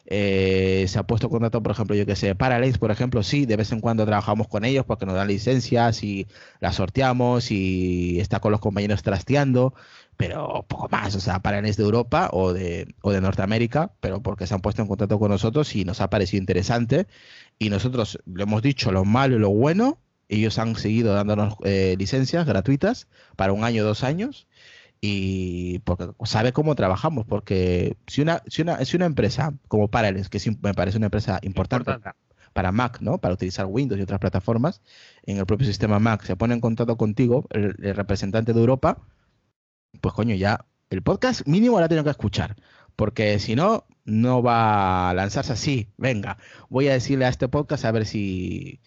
S2: Eh, se ha puesto en contacto, por ejemplo, yo que sé, Paralays, por ejemplo, sí, de vez en cuando trabajamos con ellos porque nos dan licencias y las sorteamos y está con los compañeros trasteando, pero poco más, o sea, Paralays de Europa o de, o de Norteamérica, pero porque se han puesto en contacto con nosotros y nos ha parecido interesante. Y nosotros le hemos dicho lo malo y lo bueno, ellos han seguido dándonos eh, licencias gratuitas para un año, dos años y porque sabe cómo trabajamos, porque si una, si una, si una empresa como Parallels, que me parece una empresa importante, Para, Mac, ¿no? Para utilizar Windows y otras plataformas, en el propio sistema Mac se pone en contacto contigo, el, representante de Europa, pues coño, ya el podcast mínimo la tengo que escuchar, porque si no, no va a lanzarse así. Venga, voy a decirle a este podcast a ver si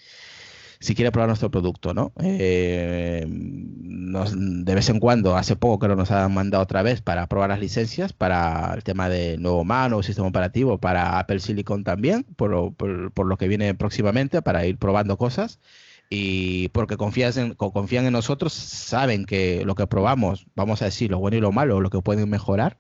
S2: si quiere probar nuestro producto, ¿no? Eh, de vez en cuando, hace poco que nos han mandado otra vez para probar las licencias para el tema de nuevo mano, sistema operativo, para Apple Silicon también, por, por, lo que viene próximamente, para ir probando cosas. Y porque en, confían en nosotros, saben que lo que probamos, vamos a decir lo bueno y lo malo, lo que pueden mejorar,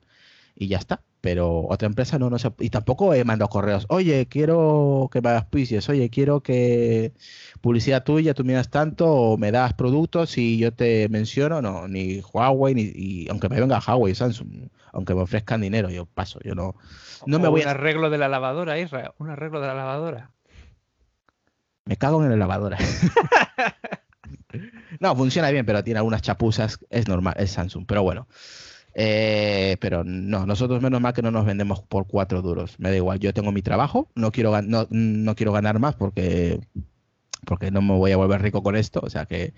S2: y ya está pero otra empresa no, no sé, y tampoco he mandado correos, oye, quiero que me pisos, oye, quiero que publicidad tuya, tú me das tanto, o me das productos y yo te menciono, no, ni Huawei, ni, y aunque me venga Huawei, Samsung, aunque me ofrezcan dinero, yo paso, yo no, no me voy
S1: un arreglo de la lavadora, Israel, un arreglo de la lavadora.
S2: Me cago en la lavadora. no, funciona bien, pero tiene algunas chapuzas, es normal, es Samsung, pero bueno. Eh, pero no, nosotros menos mal que no nos vendemos por cuatro duros. Me da igual, yo tengo mi trabajo, no quiero, no, no quiero ganar más porque porque no me voy a volver rico con esto, o sea que...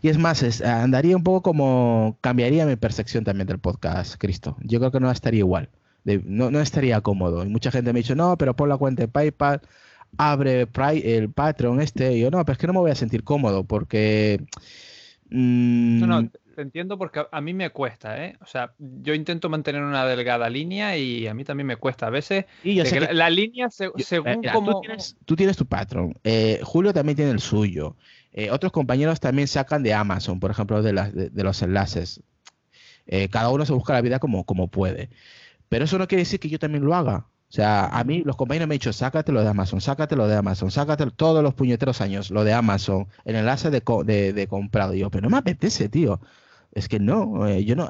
S2: Y es más, andaría un poco como... Cambiaría mi percepción también del podcast, Cristo. Yo creo que no estaría igual, no, no, estaría cómodo. Y mucha gente me ha dicho, no, pero pon la cuenta de PayPal, abre el Patreon este. Yo, no, pero es que no me voy a sentir cómodo porque...
S1: mm, te entiendo porque a mí me cuesta, ¿eh? O sea, yo intento mantener una delgada línea y a mí también me cuesta a veces. Y la, línea, según como...
S2: Tú tienes, tu patrón. Eh, Julio también tiene el suyo. Eh, otros compañeros también sacan de Amazon, por ejemplo, de, de, los enlaces. Eh, cada uno se busca la vida como, como puede. Pero eso no quiere decir que yo también lo haga. O sea, a mí los compañeros me han dicho, sácatelo de Amazon, sácatelo de Amazon, sácatelo todos los puñeteros años, lo de Amazon, el enlace de, de, de comprado. Y yo, pero no me apetece, tío. Es que no, eh, yo no,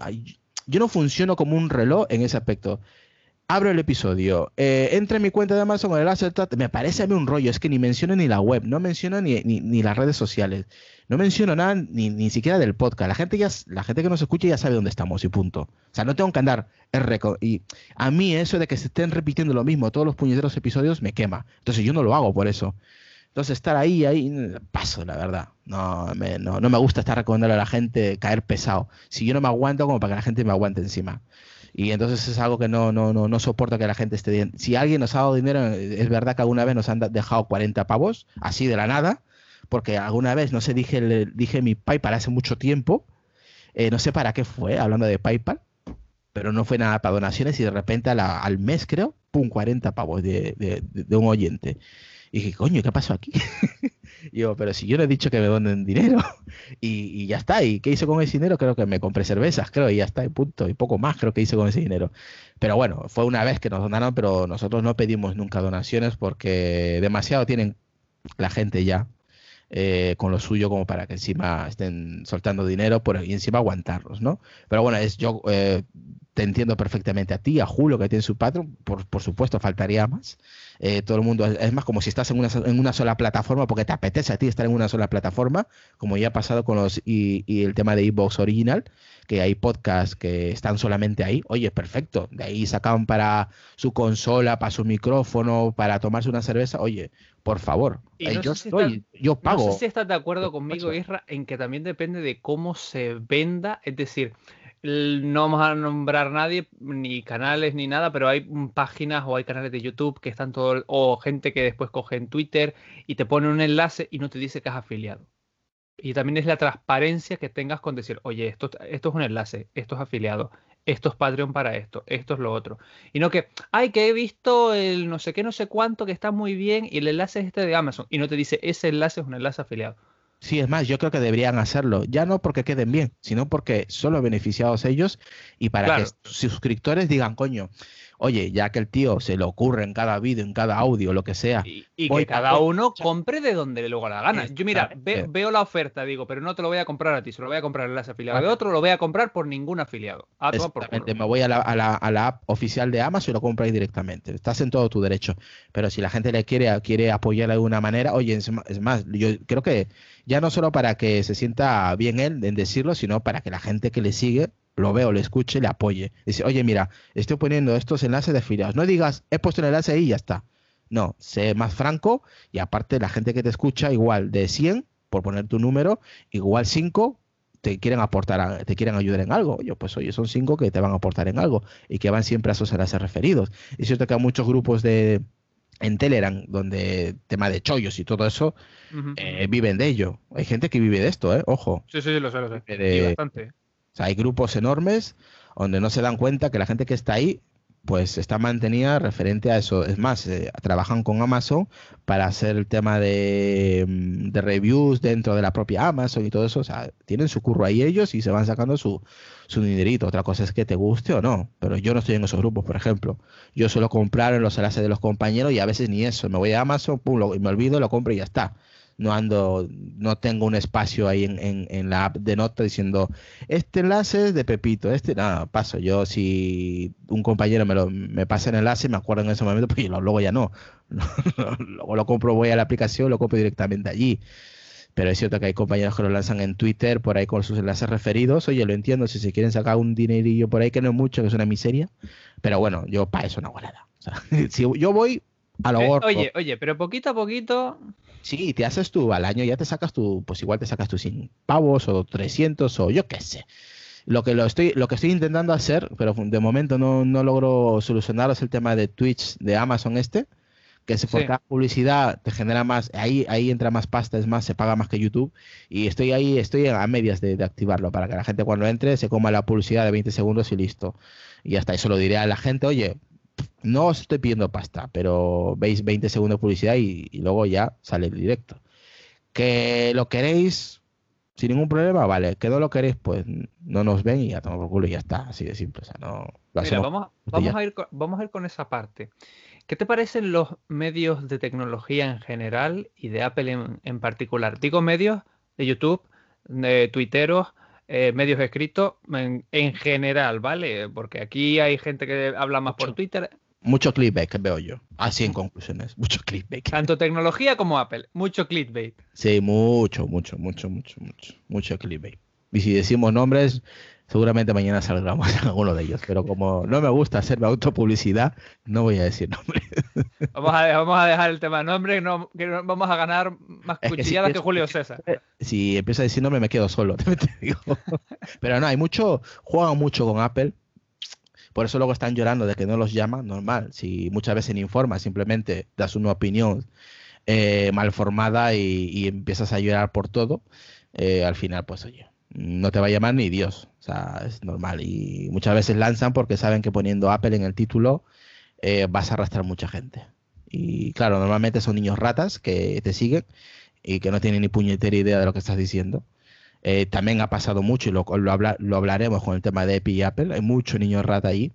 S2: yo no funciono como un reloj en ese aspecto. Abro el episodio, eh, entra en mi cuenta de Amazon el asset, me parece a mí un rollo, es que ni menciono ni la web, no menciono ni, ni, las redes sociales, no menciono nada ni, ni, siquiera del podcast. La gente ya, la gente que nos escucha ya sabe dónde estamos y punto. O sea, no tengo que andar y a mí eso de que se estén repitiendo lo mismo todos los puñeteros episodios me quema. Entonces yo no lo hago por eso. Entonces estar ahí, ahí, paso, la verdad. No me, no, me gusta estar recomendando a la gente caer pesado. Si yo no me aguanto, como para que la gente me aguante encima. Y entonces es algo que no, no, no, no soporto que la gente esté. Si alguien nos ha dado dinero, es verdad que alguna vez nos han dejado 40 pavos, así de la nada, porque alguna vez, no sé, dije, dije mi PayPal hace mucho tiempo, eh, no sé para qué fue, hablando de PayPal, pero no fue nada para donaciones y de repente al mes, creo, pum, 40 pavos de, de, un oyente. Y dije, coño, ¿qué pasó aquí? y yo, pero si yo no he dicho que me donen dinero. y, y, ya está. ¿Y qué hice con ese dinero? Creo que me compré cervezas, creo, y ya está, y punto. Y poco más creo que hice con ese dinero. Pero bueno, fue una vez que nos donaron, pero nosotros no pedimos nunca donaciones porque demasiado tienen la gente ya eh, con lo suyo como para que encima estén soltando dinero por, y encima aguantarlos, ¿no? Pero bueno, es yo eh, te entiendo perfectamente a ti, a Julio que tiene su patrón, por, por supuesto, faltaría más. Eh, todo el mundo, es más como si estás en una, en una sola plataforma porque te apetece a ti estar en una sola plataforma, como ya ha pasado con los y, y el tema de Xbox Original, que hay podcasts que están solamente ahí. Oye, perfecto, de ahí sacan para su consola, para su micrófono, para tomarse una cerveza. Oye, por favor, eh, yo estoy, yo pago.
S1: No sé si estás de acuerdo conmigo, Isra, en que también depende de cómo se venda, es decir, no vamos a nombrar nadie, ni canales, ni nada, pero hay páginas o hay canales de YouTube que están todo, o gente que después coge en Twitter y te pone un enlace y no te dice que has afiliado. Y también es la transparencia que tengas con decir, oye, esto, esto es un enlace, esto es afiliado, esto es Patreon para esto, esto es lo otro. Y no que, ay, que he visto el no sé qué, no sé cuánto, que está muy bien, y el enlace es este de Amazon, y no te dice, ese enlace es un enlace afiliado.
S2: Sí, es más, yo creo que deberían hacerlo, ya no porque queden bien, sino porque solo beneficiados ellos y para que sus suscriptores digan, coño, oye, ya que el tío se le ocurre en cada vídeo, en cada audio, lo que sea.
S1: Y, que cada uno compre de donde le luego la gana. Yo, mira, veo la oferta, digo, pero no te lo voy a comprar a ti, se lo voy a comprar en las afiliado de otro, lo voy a comprar por ningún afiliado.
S2: Ah, me voy a la, a, la, app oficial de Amazon y lo compráis directamente. Estás en todo tu derecho. Pero si la gente le quiere, quiere apoyar de alguna manera, oye, es más, yo creo que ya no solo para que se sienta bien él en decirlo, sino para que la gente que le sigue lo veo, le escuche, le apoye. Dice, oye, mira, estoy poniendo estos enlaces de afiliados. No digas, he puesto el enlace ahí y ya está. No, sé más franco y aparte la gente que te escucha, igual de 100, por poner tu número, igual 5 te quieren aportar, te quieren ayudar en algo. Yo, pues oye, son 5 que te van a aportar en algo y que van siempre a esos enlaces referidos. Es cierto que hay muchos grupos de en Telegram, donde tema de chollos y todo eso, eh, viven de ello. Hay gente que vive de esto, ¿eh? Ojo.
S1: Sí, sí, lo sé, lo sé. bastante.
S2: O sea, hay grupos enormes donde no se dan cuenta que la gente que está ahí pues está mantenida referente a eso. Es más, eh, trabajan con Amazon para hacer el tema de, mm, de, reviews dentro de la propia Amazon y todo eso. O sea, tienen su curro ahí ellos y se van sacando su, su dinerito. Otra cosa es que te guste o no. Pero yo no estoy en esos grupos, por ejemplo. Yo suelo comprar en los enlaces de los compañeros y a veces ni eso. Me voy a Amazon, pum, y me olvido, lo compro y ya está no ando, no tengo un espacio ahí en, en, la app de nota diciendo, este enlace es de Pepito, este, nada, paso. Yo si un compañero me, lo, me pasa el enlace, me acuerdo en ese momento, pues luego ya no. luego lo compro, voy a la aplicación, lo compro directamente allí. Pero es cierto que hay compañeros que lo lanzan en Twitter, por ahí con sus enlaces referidos. Oye, lo entiendo, si se quieren sacar un dinerillo por ahí, que no es mucho, que es una miseria. Pero bueno, yo para eso no hago nada. si yo voy a lo
S1: eh, Oye, oye, pero poquito a poquito
S2: Sí, te haces tú al año, ya te sacas tu, pues igual te sacas tus 100 pavos o 300 o yo qué sé. Lo que, lo, estoy, lo que estoy intentando hacer, pero de momento no, no logro solucionar, es el tema de Twitch de Amazon este, que se por cada publicidad te genera más, ahí, ahí entra más pasta, es más, se paga más que YouTube. Y estoy ahí, estoy a medias de, de activarlo para que la gente cuando entre se coma la publicidad de 20 segundos y listo. Y hasta eso lo diré a la gente, oye, no os estoy pidiendo pasta, pero veis 20 segundos de publicidad y, luego ya sale el directo. Que lo queréis sin ningún problema, vale. Que no lo queréis, pues no nos ven y ya tomamos por culo y ya está, así de simple. O sea, no,
S1: vamos, vamos, a ir con, vamos a ir con esa parte. ¿Qué te parecen los medios de tecnología en general y de Apple en, particular? Digo medios de YouTube, de Twitteros, eh, medios escritos en, general, ¿vale? Porque aquí hay gente que habla más por Twitter.
S2: Mucho clickbait veo yo. Así en conclusiones. Mucho clickbait.
S1: Tanto tecnología como Apple. Mucho clickbait.
S2: Sí, mucho, mucho, mucho, mucho, mucho. Mucho clickbait. Y si decimos nombres, seguramente mañana saldremos en alguno de ellos. Pero como no me gusta hacerme autopublicidad, no voy a decir nombres.
S1: Vamos a, vamos a dejar el tema de nombre, no, que vamos a ganar más cuchilladas que, Julio César.
S2: Si empieza a decir nombre, me quedo solo. Pero no, hay mucho, juegan mucho con Apple por eso luego están llorando de que no los llaman, normal. Si muchas veces informas, simplemente das una opinión eh, mal formada y, empiezas a llorar por todo, eh, al final, pues oye, no te va a llamar ni Dios. O sea, es normal. Y muchas veces lanzan porque saben que poniendo Apple en el título eh, vas a arrastrar mucha gente. Y claro, normalmente son niños ratas que te siguen y que no tienen ni puñetera idea de lo que estás diciendo. Eh, también ha pasado mucho, y lo, lo, hablaremos con el tema de Epi y Apple, hay muchos niños rata ahí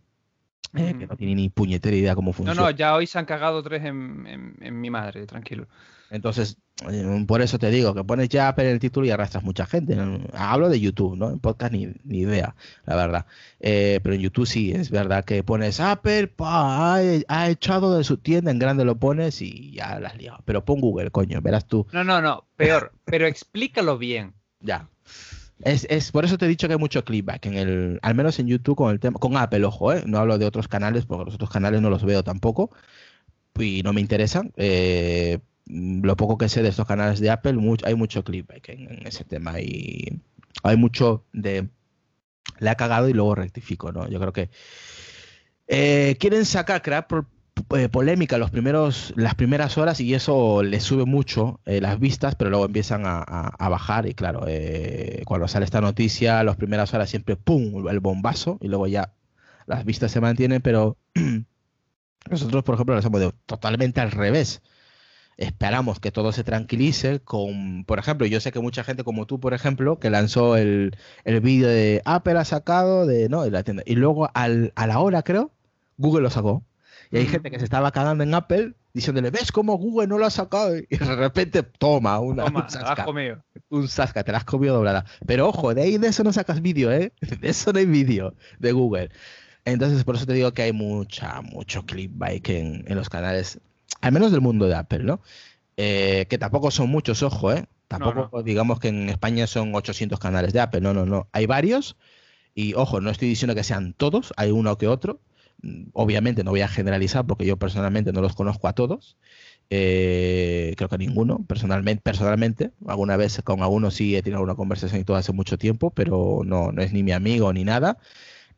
S2: eh, que no tienen ni puñetera idea cómo funciona.
S1: No, no, ya hoy se han cagado tres en, en mi madre, tranquilo.
S2: Entonces, eh, por eso te digo que pones ya Apple en el título y arrastras mucha gente. Hablo de YouTube, ¿no? En podcast ni, ni idea, la verdad. Eh, pero en YouTube sí, es verdad que pones Apple, ha, echado de su tienda, en grande lo pones y ya la has liado. Pero pon Google, coño, verás tú.
S1: No, no, no, peor, pero explícalo bien.
S2: Ya. Es, es, por eso te he dicho que hay mucho clipback en el, al menos en YouTube con el tema, con Apple, ojo, ¿eh? no hablo de otros canales porque los otros canales no los veo tampoco y no me interesan, eh, lo poco que sé de estos canales de Apple, hay mucho clip en, ese tema y hay mucho de le ha cagado y luego rectifico, ¿no? Yo creo que eh, quieren sacar, crear eh, polémica los primeros, las primeras horas y eso le sube mucho eh, las vistas, pero luego empiezan a, bajar y claro, cuando sale esta noticia, las primeras horas siempre ¡pum! el bombazo y luego ya las vistas se mantienen, pero nosotros, por ejemplo, lo hacemos totalmente al revés esperamos que todo se tranquilice con, por ejemplo, yo sé que mucha gente como tú, por ejemplo, que lanzó el, el vídeo de Apple ha sacado de, ¿no? de la tienda. Y luego al, a la hora, creo, Google lo sacó. Y hay gente que se estaba cagando en Apple diciéndole, ¿ves cómo Google no lo ha sacado? Y de repente, toma, una,
S1: un sasca.
S2: Un sasca, te la has comido doblada. Pero ojo, de ahí de eso no sacas vídeo, ¿eh? De eso no hay vídeo de Google. Entonces, por eso te digo que hay mucha, mucho clickbait en, en los canales al menos del mundo de Apple, ¿no? Eh, que tampoco son muchos, ojo, ¿eh? Tampoco digamos que en España son 800 canales de Apple, no, no, no. Hay varios y, ojo, no estoy diciendo que sean todos, hay uno que otro. Obviamente no voy a generalizar porque yo personalmente no los conozco a todos. Eh, creo que ninguno, personalmente, personalmente. Alguna vez con algunos sí he tenido una conversación y todo hace mucho tiempo, pero no, no es ni mi amigo ni nada.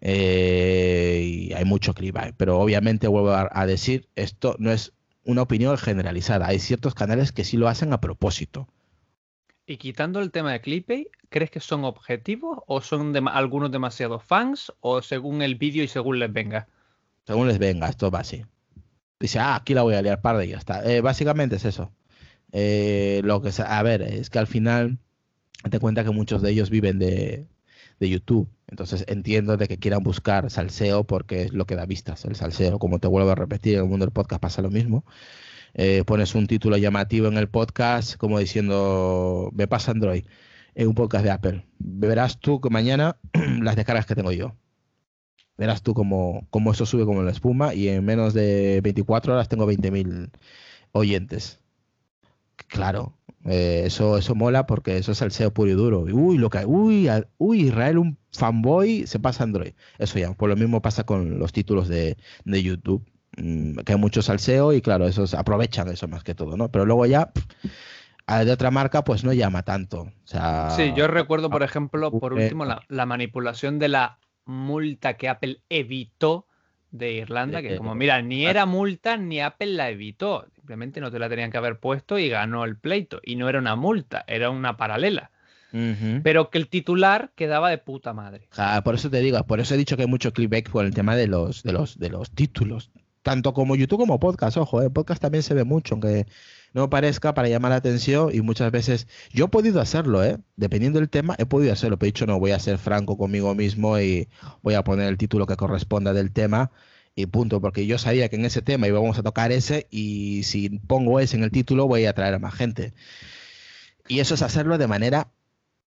S2: Eh, y hay mucho clip, pero obviamente vuelvo a decir, esto no es una opinión generalizada. Hay ciertos canales que sí lo hacen a propósito.
S1: Y quitando el tema de Clipey, ¿crees que son objetivos o son algunos demasiados fans o según el vídeo y según les venga?
S2: Según les venga, esto va así. Dice, ah, aquí la voy a liar par y ya está. Eh, básicamente es eso. Eh, lo que a ver, es que al final te cuenta que muchos de ellos viven de, de YouTube. Entonces entiendo de que quieran buscar salseo porque es lo que da vistas, el salseo. Como te vuelvo a repetir, en el mundo del podcast pasa lo mismo. Eh, pones un título llamativo en el podcast como diciendo, me pasa Android, en un podcast de Apple. Verás tú que mañana las descargas que tengo yo. Verás tú cómo, cómo eso sube como la espuma y en menos de 24 horas tengo 20.000 oyentes. Claro, eh, eso, eso mola porque eso es el SEO puro y duro. Uy, lo que uy, uy, Israel, un fanboy, se pasa Android. Eso ya, por lo mismo pasa con los títulos de, de YouTube, mm, que hay mucho salseo y claro, esos aprovechan eso más que todo, ¿no? Pero luego ya de otra marca, pues no llama tanto. O sea,
S1: sí, yo recuerdo, por ejemplo, por último, la, la manipulación de la multa que Apple evitó de Irlanda, que como mira, ni era multa ni Apple la evitó, simplemente no te la tenían que haber puesto y ganó el pleito. Y no era una multa, era una paralela. Pero que el titular quedaba de puta madre.
S2: por eso te digo, por eso he dicho que hay mucho clickbait por el tema de los, de los, de los títulos. Tanto como YouTube como podcast, ojo, el eh, podcast también se ve mucho, aunque no parezca para llamar la atención y muchas veces yo he podido hacerlo, ¿eh? dependiendo del tema, he podido hacerlo, pero he dicho no, voy a ser franco conmigo mismo y voy a poner el título que corresponda del tema y punto, porque yo sabía que en ese tema íbamos a tocar ese y si pongo ese en el título voy a atraer a más gente. Y eso es hacerlo de manera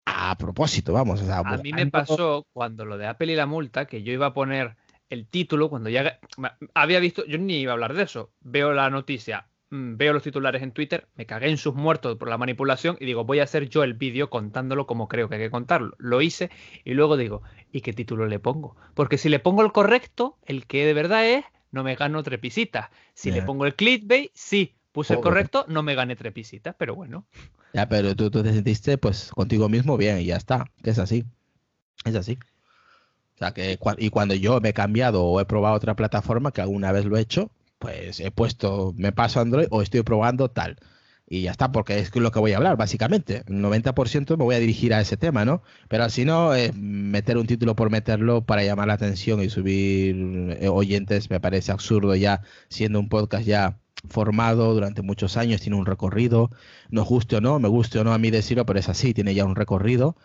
S2: a propósito, vamos.
S1: a mí me pasó cuando lo de Apple y la multa, que yo iba a poner el título, cuando ya había visto, yo ni iba a hablar de eso, veo la noticia, veo los titulares en Twitter, me cagué en sus muertos por la manipulación y digo, voy a hacer yo el vídeo contándolo como creo que hay que contarlo. Lo hice y luego digo, ¿y qué título le pongo? Porque si le pongo el correcto, el que de verdad es, no me gano tres visitas. Si le pongo el clickbait, sí, puse el correcto, no me gané tres visitas, pero bueno.
S2: Ya, pero tú, tú te sentiste pues contigo mismo bien y ya está, que es así. Es así. O sea, que y cuando yo me he cambiado o he probado otra plataforma, que alguna vez lo he hecho, pues he puesto, me paso Android o estoy probando tal. y ya está, porque es lo que voy a hablar, básicamente. El 90% me voy a dirigir a ese tema, ¿no? Pero si no, eh, meter un título por meterlo para llamar la atención y subir eh, oyentes me parece absurdo ya, siendo un podcast ya formado durante muchos años, tiene un recorrido, nos guste o no, me guste o no a mí decirlo, pero es así, tiene ya un recorrido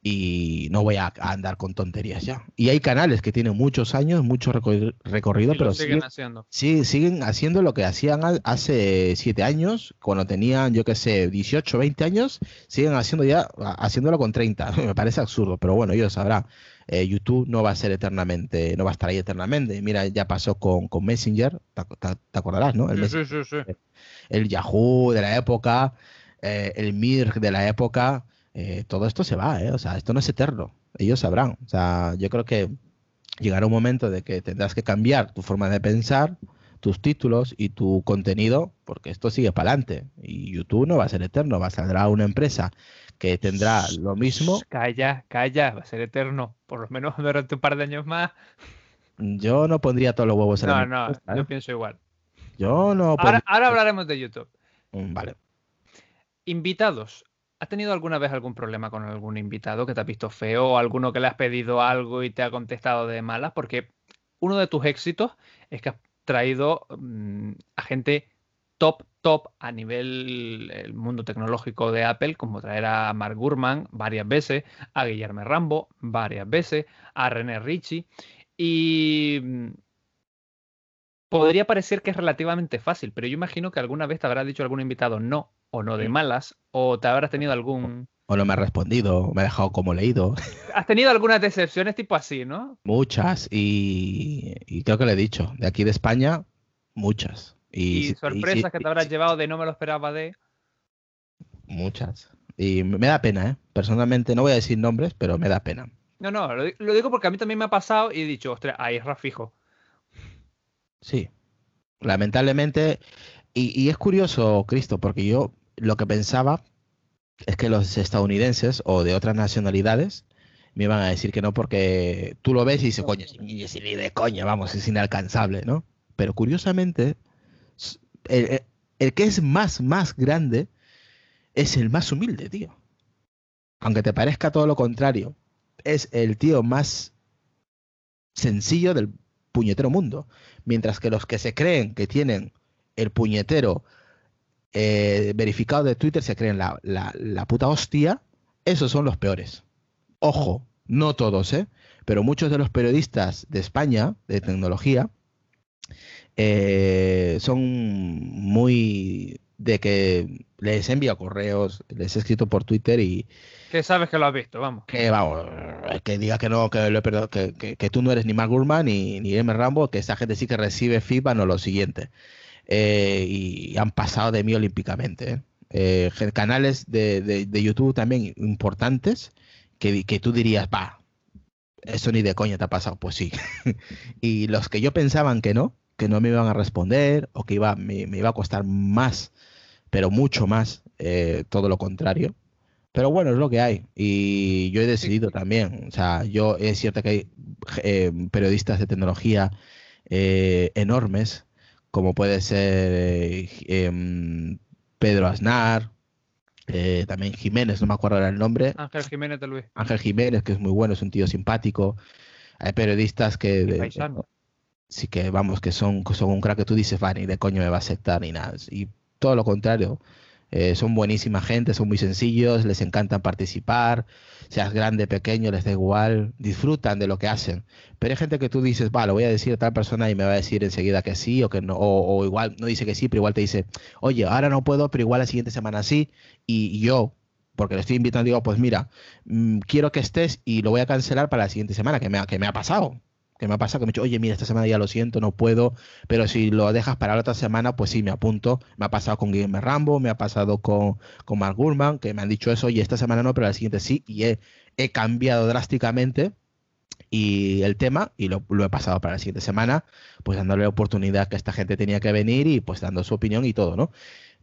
S2: y no voy a, andar con tonterías ya. Y hay canales que tienen muchos años, mucho recorrido, pero siguen, haciendo. Sí, siguen haciendo lo que hacían hace siete años, cuando tenían, yo qué sé, 18, 20 años, siguen haciendo ya, haciéndolo con 30. Me parece absurdo, pero bueno, ellos sabrán. Eh, YouTube no va a ser eternamente, no va a estar ahí eternamente. Mira, ya pasó con, con Messenger, te, acordarás, ¿no? El,
S1: sí, sí, sí,
S2: el Yahoo de la época, eh, el Mir de la época eh, todo esto se va, ¿eh? O sea, esto no es eterno. Ellos sabrán. O sea, yo creo que llegará un momento de que tendrás que cambiar tu forma de pensar, tus títulos y tu contenido, porque esto sigue para adelante. Y YouTube no va a ser eterno, va a salir una empresa que tendrá lo mismo.
S1: Calla, calla, va a ser eterno, por lo menos durante un par de años más.
S2: Yo no pondría todos los huevos
S1: en la No, no, yo ¿eh? pienso igual.
S2: Yo no.
S1: Ahora, ahora hablaremos de YouTube.
S2: Mm, vale.
S1: Invitados. ¿Has tenido alguna vez algún problema con algún invitado que te ha visto feo o alguno que le has pedido algo y te ha contestado de malas? Porque uno de tus éxitos es que has traído mm, a gente top, top a nivel el mundo tecnológico de Apple, como traer a Mark Gurman varias veces, a Guillermo Rambo varias veces, a René Ricci. Y mm, podría parecer que es relativamente fácil, pero yo imagino que alguna vez te habrá dicho algún invitado no, o no de malas, o te habrás tenido algún...
S2: O no me ha respondido, me ha dejado como leído.
S1: Has tenido algunas decepciones tipo así, ¿no?
S2: Muchas, y, creo que le he dicho, de aquí de España, muchas.
S1: Y, sorpresas que te habrás llevado de no me lo esperaba de...
S2: Muchas. Y me da pena, ¿eh? Personalmente, no voy a decir nombres, pero me da pena.
S1: No, no, lo, digo porque a mí también me ha pasado y he dicho, ostras, ahí es Rafijo.
S2: Sí. Lamentablemente, y, es curioso, Cristo, porque yo lo que pensaba es que los estadounidenses o de otras nacionalidades me iban a decir que no porque tú lo ves y dices, coño, coña, vamos, es inalcanzable, ¿no? Pero curiosamente, el, el, que es más, más grande es el más humilde, tío. Aunque te parezca todo lo contrario, es el tío más sencillo del puñetero mundo. Mientras que los que se creen que tienen el puñetero eh, verificado de Twitter se creen la, la, puta hostia, esos son los peores. Ojo, no todos, ¿eh? Pero muchos de los periodistas de España, de tecnología, eh, son muy de que les envía correos, les he escrito por Twitter y...
S1: Que sabes que lo has visto, vamos.
S2: Que vamos, que diga que no, que, lo que, que, tú no eres ni Mark Gurman ni, ni M. Rambo, que esa gente sí que recibe feedback o lo siguiente. Eh, y han pasado de mí olímpicamente. ¿eh? Eh, canales de, YouTube también importantes que, que tú dirías, va, eso ni de coña te ha pasado, pues sí. y los que yo pensaban que no, que no me iban a responder o que iba, me, iba a costar más, pero mucho más, todo lo contrario. Pero bueno, es lo que hay. Y yo he decidido también. O sea, yo es cierto que hay periodistas de tecnología enormes como puede ser eh, em, Pedro Aznar, eh, también Jiménez, no me acuerdo el nombre.
S1: Ángel Jiménez de Luis.
S2: Ángel Jiménez, que es muy bueno, es un tío simpático. Hay periodistas que... sí que, vamos, que son, son un crack que tú dices, va, ni de coño me va a aceptar ni nada. Y todo lo contrario. Eh, son buenísima gente, son muy sencillos, les encanta participar, seas grande, pequeño, les da igual, disfrutan de lo que hacen. Pero hay gente que tú dices, va, lo voy a decir a tal persona y me va a decir enseguida que sí o que no, o, igual no dice que sí, pero igual te dice, oye, ahora no puedo, pero igual la siguiente semana sí. Y, yo, porque le estoy invitando, digo, pues mira, mm, quiero que estés y lo voy a cancelar para la siguiente semana, que me que me ha pasado que me ha pasado que me he dicho, oye, mira, esta semana ya lo siento, no puedo, pero si lo dejas para la otra semana, pues sí, me apunto. Me ha pasado con Guillermo Rambo, me ha pasado con, con Mark Gurman, que me han dicho eso, oye, esta semana no, pero la siguiente sí, y he, cambiado drásticamente y el tema y lo, he pasado para la siguiente semana, pues dándole la oportunidad que esta gente tenía que venir y pues dando su opinión y todo, ¿no?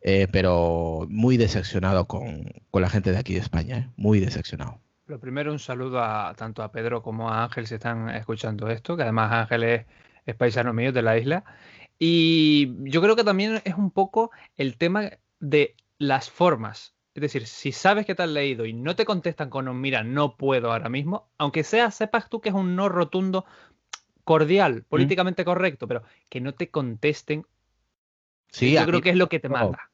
S2: Eh, pero muy decepcionado con, la gente de aquí de España, ¿eh? muy decepcionado.
S1: Lo primero, un saludo a tanto a Pedro como a Ángel si están escuchando esto, que además Ángel es, paisano mío de la isla. Y yo creo que también es un poco el tema de las formas. Es decir, si sabes que te has leído y no te contestan con un mira, no puedo ahora mismo, aunque sea, sepas tú que es un no rotundo, cordial, políticamente correcto, pero que no te contesten.
S2: Sí,
S1: yo creo que es lo que te manda.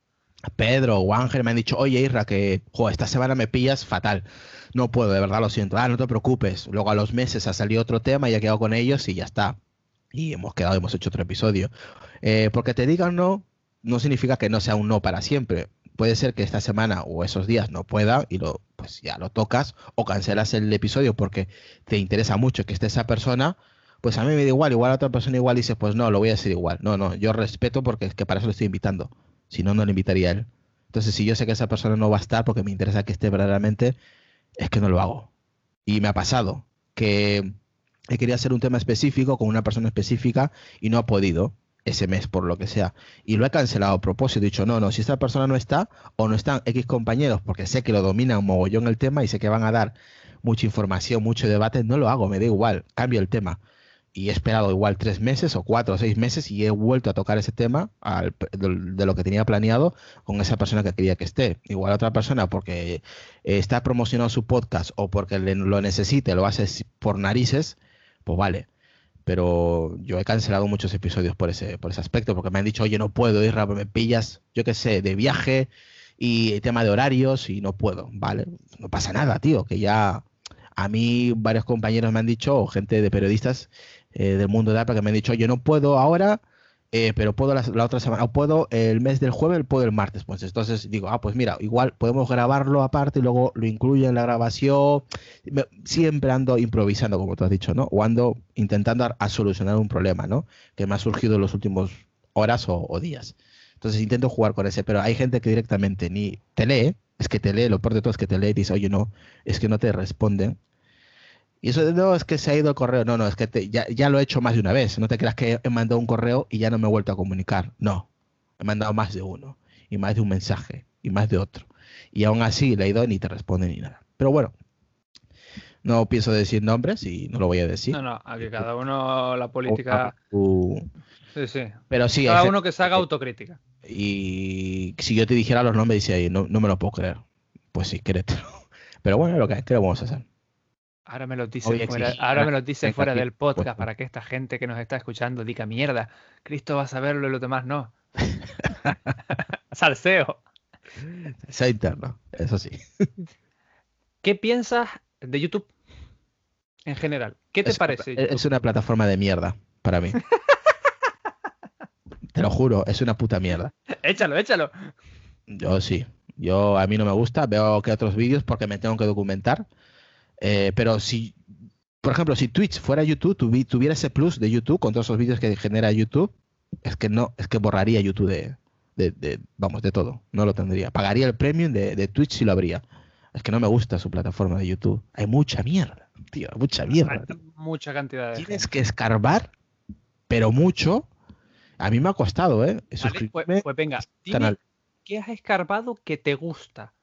S2: Pedro o Ángel me han dicho, oye Isra, que esta semana me pillas fatal. No puedo, de verdad lo siento. Ah, no te preocupes. Luego a los meses ha salido otro tema y he quedado con ellos y ya está. Y hemos quedado, hemos hecho otro episodio. Eh, porque te digan no, no significa que no sea un no para siempre. Puede ser que esta semana o esos días no pueda y lo, pues ya lo tocas o cancelas el episodio porque te interesa mucho que esté esa persona. Pues a mí me da igual, igual a otra persona igual dice, pues no, lo voy a decir igual. No, no, yo respeto porque es que para eso lo estoy invitando. Si no, no le invitaría a él. Entonces, si yo sé que esa persona no va a estar porque me interesa que esté verdaderamente, es que no lo hago. Y me ha pasado que he querido hacer un tema específico con una persona específica y no ha podido ese mes por lo que sea. Y lo he cancelado a propósito. He dicho, no, no, si esta persona no está o no están X compañeros porque sé que lo dominan mogollón el tema y sé que van a dar mucha información, mucho debate, no lo hago, me da igual, cambio el tema y he esperado igual tres meses o cuatro o seis meses y he vuelto a tocar ese tema de, lo que tenía planeado con esa persona que quería que esté. Igual otra persona porque está promocionando su podcast o porque lo necesite, lo hace por narices, pues vale. Pero yo he cancelado muchos episodios por ese, por ese aspecto, porque me han dicho, oye, no puedo ir, me pillas, yo qué sé, de viaje y tema de horarios y no puedo, ¿vale? No pasa nada, tío, que ya a mí varios compañeros me han dicho, o gente de periodistas, eh, del mundo de Apple que me han dicho, yo no puedo ahora, eh, pero puedo la, otra semana, o puedo el mes del jueves, puedo el martes. Pues entonces digo, ah, pues mira, igual podemos grabarlo aparte y luego lo incluyo en la grabación. Siempre ando improvisando, como tú has dicho, ¿no? O ando intentando a, solucionar un problema, ¿no? Que me ha surgido en los últimos horas o, días. Entonces intento jugar con ese, pero hay gente que directamente ni te lee, es que te lee, lo peor de todo es que te lee y dice, oye, no, es que no te responden y eso de no, es que se ha ido el correo. No, no, es que ya, ya, lo he hecho más de una vez. No te creas que he mandado un correo y ya no me he vuelto a comunicar. No, he mandado más de uno. Y más de un mensaje. Y más de otro. Y aún así le he ido ni te responde ni nada. Pero bueno, no pienso decir nombres y no lo voy a decir.
S1: No, no, a que cada uno la política. Sí, sí.
S2: Pero sí.
S1: Cada uno que se haga autocrítica.
S2: Y si yo te dijera los nombres, dice ahí, no, no me lo puedo creer. Pues sí, créetelo. Pero bueno, lo que, ¿qué lo vamos a hacer?
S1: Ahora me lo dicen fuera, ahora me lo dicen fuera del podcast para que esta gente que nos está escuchando diga mierda. Cristo va a saberlo y los demás no. Salseo.
S2: Sea interno, eso sí.
S1: ¿Qué piensas de YouTube en general? ¿Qué te parece?
S2: Es una plataforma de mierda para mí. Te lo juro, es una puta mierda.
S1: Échalo, échalo.
S2: Yo sí. Yo a mí no me gusta, veo que otros vídeos porque me tengo que documentar eh, pero si, por ejemplo, si Twitch fuera YouTube, tuviera ese plus de YouTube con todos esos vídeos que genera YouTube, es que no, es que borraría YouTube de, de, vamos, de todo. No lo tendría. Pagaría el premium de, de, Twitch si lo habría. Es que no me gusta su plataforma de YouTube. Hay mucha mierda, tío, mucha mierda.
S1: mucha cantidad
S2: de Tienes que escarbar, pero mucho. A mí me ha costado, ¿eh?
S1: pues, pues, venga, dime, ¿qué has escarbado que te gusta?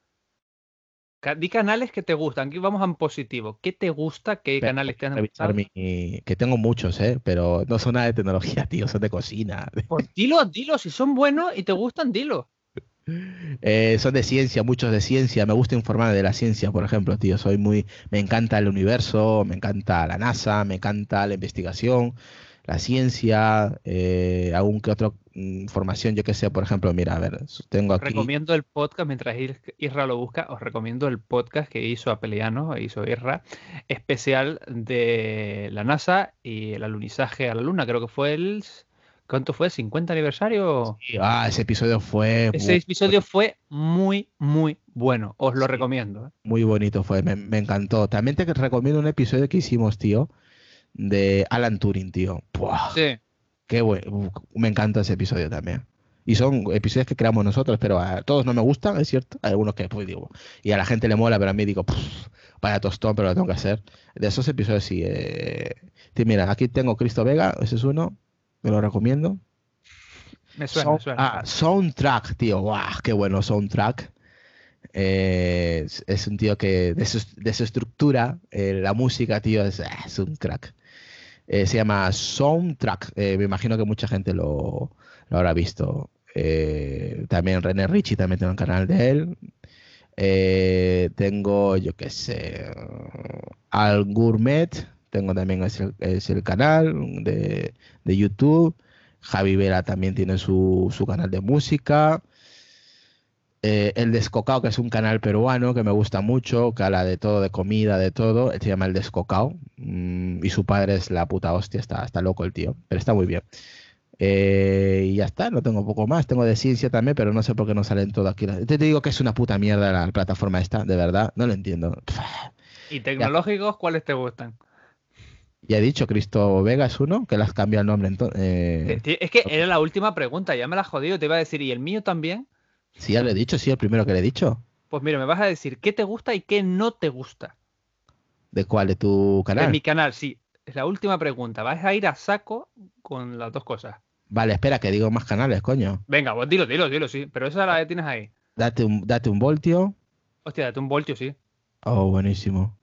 S1: Di canales que te gustan. Aquí vamos a positivo. ¿Qué te gusta? ¿Qué canales te han gustado?
S2: que tengo muchos, ¿eh? Pero no son nada de tecnología, tío. Son de cocina.
S1: Pues dilo, dilo. Si son buenos y te gustan, dilo.
S2: Eh, son de ciencia, muchos de ciencia. Me gusta informar de la ciencia, por ejemplo, tío. Soy muy. Me encanta el universo, me encanta la NASA, me encanta la investigación la ciencia, eh, algún que otra información, yo que sé, por ejemplo, mira, a ver, tengo aquí...
S1: Recomiendo el podcast, mientras Isra lo busca, os recomiendo el podcast que hizo Apeliano, hizo Isra, especial de la NASA y el alunizaje a la Luna, creo que fue el... ¿Cuánto fue? ¿50 aniversario?
S2: ah, ese episodio fue...
S1: Ese episodio fue muy, muy bueno. Os lo recomiendo. ¿eh?
S2: Muy bonito fue, me, me, encantó. También te recomiendo un episodio que hicimos, tío, de Alan Turing, tío.
S1: Sí.
S2: Qué bueno. Me encanta ese episodio también. Y son episodios que creamos nosotros, pero a todos no me gustan, es cierto. Hay algunos que, pues digo, y a la gente le mola, pero a mí digo, vaya tostón, pero lo tengo que hacer. De esos episodios sí. Eh... mira, aquí tengo Cristo Vega, ese es uno, me lo recomiendo.
S1: Me suena, me suena.
S2: Ah, Soundtrack, tío, qué bueno Soundtrack. Eh, es, un tío que de su, de su estructura, eh, la música, tío, es, ah, es un crack. Eh, se llama Soundtrack. Eh, me imagino que mucha gente lo, lo habrá visto. Eh, también René Richie también tengo un canal de él. Tengo, yo qué sé, Al Gourmet, tengo también ese, el canal de, de, YouTube. Javi Vera también tiene su, su canal de música. Eh, el Descocao, que es un canal peruano que me gusta mucho, que habla de todo, de comida, de todo. se llama El Descocao. Mm, y su padre es la puta hostia, está, está loco el tío, pero está muy bien. Eh, y ya está, no tengo poco más. Tengo de ciencia también, pero no sé por qué no salen todo aquí. Te digo que es una puta mierda la plataforma esta, de verdad, no lo entiendo.
S1: ¿Y tecnológicos cuáles te gustan?
S2: Ya he dicho, Cristo Vega es uno, que las cambia el nombre.
S1: Eh... Es que era la última pregunta, ya me la has jodido, te iba a decir, ¿y el mío también?
S2: Sí, ya lo he dicho, sí, el primero que le he dicho.
S1: Pues mira, me vas a decir qué te gusta y qué no te gusta.
S2: ¿De cuál? ¿De tu canal?
S1: De mi canal, sí. Es la última pregunta. Vas a ir a saco con las dos cosas.
S2: Vale, espera, que digo más canales, coño.
S1: Venga, pues dilo, dilo, dilo, sí. Pero esa la tienes ahí.
S2: Date un, date un voltio.
S1: Hostia, date un voltio, sí.
S2: Oh, buenísimo.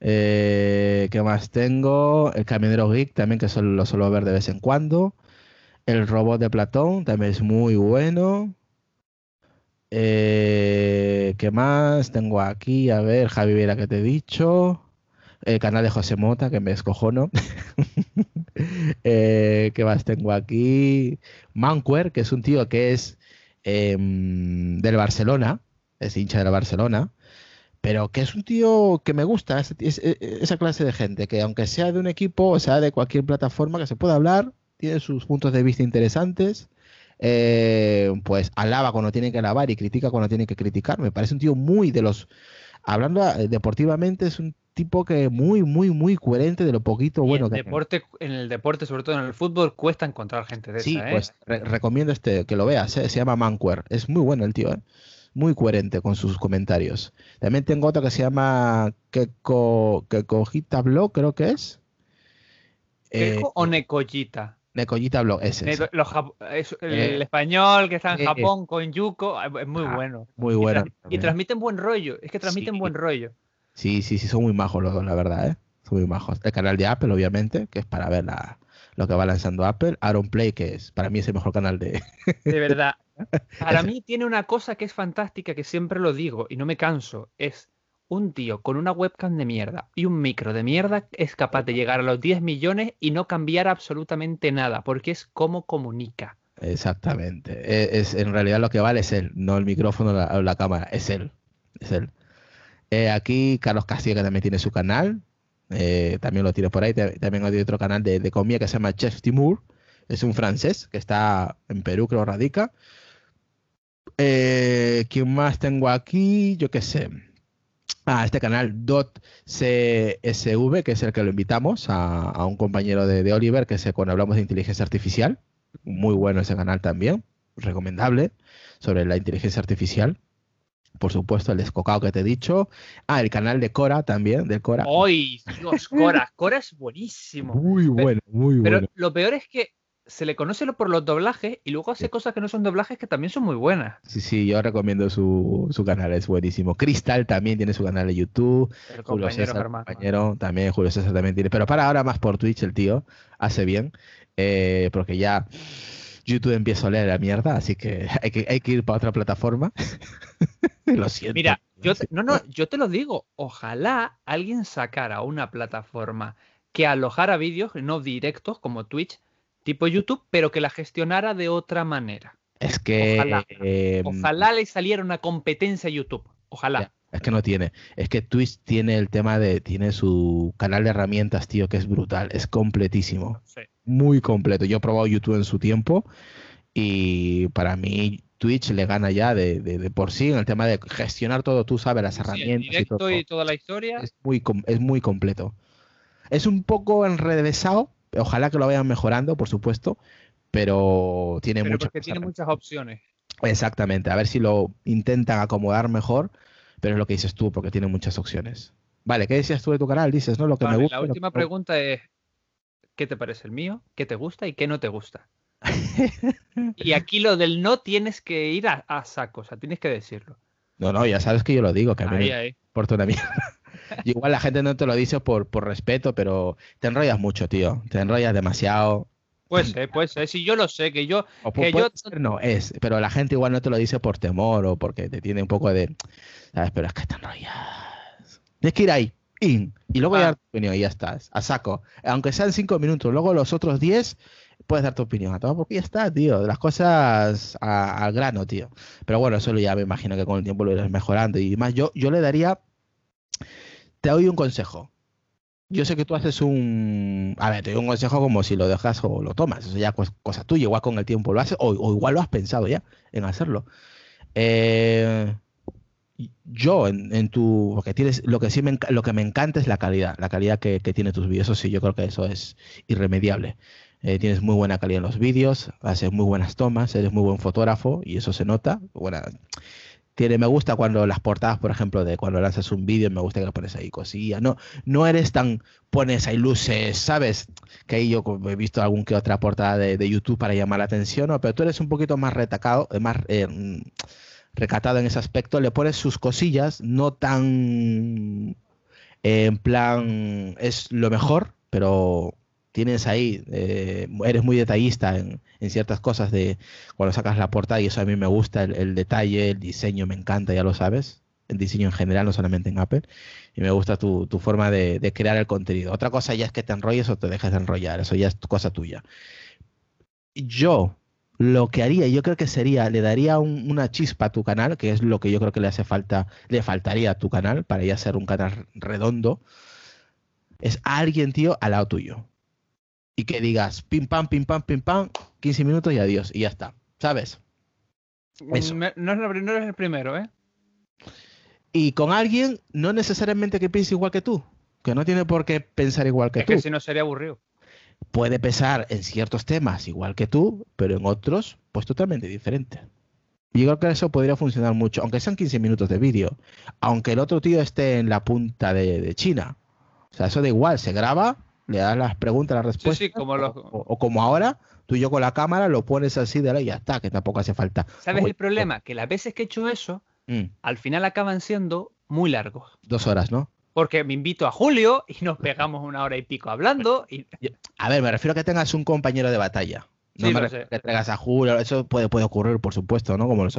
S2: Eh, ¿Qué más tengo? El Caminero Geek también, que solo, lo suelo ver de vez en cuando. El robot de Platón también es muy bueno. Eh, ¿Qué más? Tengo aquí, a ver, Javi Vera que te he dicho. El canal de José Mota, que me escojono. eh, ¿Qué más tengo aquí? Manquer, que es un tío que es eh, del Barcelona, es hincha del Barcelona, pero que es un tío que me gusta, es, es, esa clase de gente, que aunque sea de un equipo, o sea de cualquier plataforma que se pueda hablar, tiene sus puntos de vista interesantes eh, pues alaba cuando tiene que alabar y critica cuando tiene que criticar. Me parece un tío muy de los... Hablando eh, deportivamente, es un tipo que muy, muy, muy coherente de lo poquito bueno
S1: que deporte, En el deporte, sobre todo en el fútbol, cuesta encontrar gente de
S2: sí,
S1: esa.
S2: ¿eh? pues re recomiendo este que lo veas. ¿eh? Se llama Manquer. Es muy bueno el tío. ¿eh? Muy coherente con sus comentarios. También tengo otro que se llama Keko, Kekojita Blog, creo que es.
S1: ¿Keko o Nekoyita?
S2: Nekoyita Blog, ese.
S1: Es. Los, es el, eh, español que está en eh, Japón con Yuko, es muy ah, bueno.
S2: Muy bueno.
S1: Y, tra y, transmiten buen rollo, es que transmiten sí. buen rollo.
S2: Sí, sí, sí, son muy majos los dos, la verdad, ¿eh? Son muy majos. El canal de Apple, obviamente, que es para ver la, lo que va lanzando Apple. Aaron Play, que es para mí es el mejor canal de...
S1: De verdad. Para mí tiene una cosa que es fantástica, que siempre lo digo y no me canso, es un tío con una webcam de mierda y un micro de mierda es capaz de llegar a los 10 millones y no cambiar absolutamente nada, porque es como comunica.
S2: Exactamente. Es, es en realidad lo que vale es él, no el micrófono o la, cámara, es él. Es él. Eh, aquí Carlos Castillo, que también tiene su canal, eh, también lo tiene por ahí. También hay otro canal de, de comida que se llama Chef Timur. Es un francés que está en Perú, creo radica. Eh, ¿Quién más tengo aquí? Yo qué sé a este canal .csv, que es el que lo invitamos, a, a un compañero de, de, Oliver, que es cuando hablamos de inteligencia artificial. Muy bueno ese canal también, recomendable, sobre la inteligencia artificial. Por supuesto, el descocado que te he dicho. Ah, el canal de Cora también, de Cora.
S1: ¡Ay, Dios, Cora! Cora es buenísimo.
S2: Muy bueno, muy bueno.
S1: Pero lo peor es que se le conoce por los doblajes y luego hace sí. cosas que no son doblajes que también son muy buenas.
S2: Sí, sí, yo recomiendo su, su canal, es buenísimo. Crystal también tiene su canal de YouTube.
S1: El
S2: Julio César, compañero, también Julio César también tiene. Pero para ahora más por Twitch el tío hace bien, eh, porque ya YouTube empieza a oler la mierda, así que hay que, hay que ir para otra plataforma. lo siento.
S1: Mira, yo te, no, no, yo te lo digo, ojalá alguien sacara una plataforma que alojara vídeos no directos como Twitch tipo YouTube, pero que la gestionara de otra manera.
S2: Es que.
S1: Ojalá, eh, ojalá le saliera una competencia a YouTube. Ojalá.
S2: Es que no tiene. Es que Twitch tiene el tema de. Tiene su canal de herramientas, tío, que es brutal. Es completísimo.
S1: Sí.
S2: Muy completo. Yo he probado YouTube en su tiempo. Y para mí, Twitch le gana ya de, de, de por sí en el tema de gestionar todo. Tú sabes, las herramientas.
S1: Y, todo, y toda la historia.
S2: Es muy, es muy completo. Es un poco enrevesado, Ojalá que lo vayan mejorando, por supuesto, pero tiene
S1: pero
S2: muchas
S1: porque tiene muchas opciones.
S2: Exactamente, a ver si lo intentan acomodar mejor, pero es lo que dices tú, porque tiene muchas opciones. Vale, ¿qué decías tú de tu canal? Dices, ¿no? Lo que
S1: vale,
S2: me gusta.
S1: La última pregunta es: ¿qué te parece el mío? ¿Qué te gusta y qué no te gusta? y aquí lo del no tienes que ir a, a, saco, o sea, tienes que decirlo.
S2: No, no, ya sabes que yo lo digo, que a mí
S1: ahí,
S2: me
S1: ahí.
S2: importa una mierda. Igual la gente no te lo dice por, por respeto, pero te enrollas mucho, tío. Te enrollas demasiado.
S1: Pues ser, puede ser. Si yo lo sé, que yo. que
S2: yo... no, es. Pero la gente igual no te lo dice por temor o porque te tiene un poco de. ¿Sabes? Pero es que te enrollas. Tienes que ir ahí. In, y luego ya ah. dar tu opinión y ya estás. A saco. Aunque sean cinco minutos. Luego los otros diez puedes dar tu opinión a todo porque ya está, tío. Las cosas al grano, tío. Pero bueno, eso ya me imagino que con el tiempo lo irás mejorando. Y más, yo, yo le daría. Te doy un consejo yo sé que tú haces un. A ver, te doy un consejo como si lo dejas o lo tomas. Eso ya es cosa tuya. Igual con el tiempo lo haces, o, igual lo has pensado ya en hacerlo. Eh, yo, en, tu. Lo que sí me, lo que me encanta es la calidad. La calidad que, que tiene tus vídeos. Eso sí, yo creo que eso es irremediable. Eh, tienes muy buena calidad en los vídeos, haces muy buenas tomas, eres muy buen fotógrafo y eso se nota. Bueno, tiene, me gusta cuando las portadas, por ejemplo, de cuando lanzas un vídeo, me gusta que lo pones ahí cosillas. No, no eres tan, pones ahí luces, ¿sabes? Que ahí yo he visto algún que otra portada de, YouTube para llamar la atención, ¿no? pero tú eres un poquito más retacado, eh, más eh, mm, recatado en ese aspecto, le pones sus cosillas, no tan en plan, es lo mejor, pero tienes ahí, eh, eres muy detallista en, ciertas cosas de cuando sacas la portada y eso a mí me gusta, el, detalle, el diseño me encanta, ya lo sabes, el diseño en general, no solamente en Apple, y me gusta tu, forma de, crear el contenido. Otra cosa ya es que te enrolles o te dejes de enrollar, eso ya es cosa tuya. Yo lo que haría, yo creo que sería, le daría una chispa a tu canal, que es lo que yo creo que le hace falta, le faltaría a tu canal para ya ser un canal redondo, es alguien, tío, al lado tuyo y que digas pim pam, pim pam, pim pam, 15 minutos y adiós, y ya está. ¿Sabes?
S1: No, es el primero, ¿eh?
S2: Y con alguien, no necesariamente que piense igual que tú, que no tiene por qué pensar igual que tú.
S1: Es que si no sería aburrido.
S2: Puede pensar en ciertos temas igual que tú, pero en otros, pues totalmente diferente. Y yo creo que eso podría funcionar mucho, aunque sean 15 minutos de vídeo, aunque el otro tío esté en la punta de, de China. O sea, eso da igual, se graba le das las preguntas, las respuestas.
S1: como
S2: o, como ahora, tú y yo con la cámara lo pones así de la y ya está, que tampoco hace falta.
S1: ¿Sabes el problema? Que las veces que he hecho eso, mm. al final acaban siendo muy largos.
S2: Dos horas, ¿no?
S1: Porque me invito a Julio y nos pegamos una hora y pico hablando. Y...
S2: A ver, me refiero a que tengas un compañero de batalla. No me refiero que traigas a Julio, eso puede, puede ocurrir, por supuesto, ¿no? Como lo,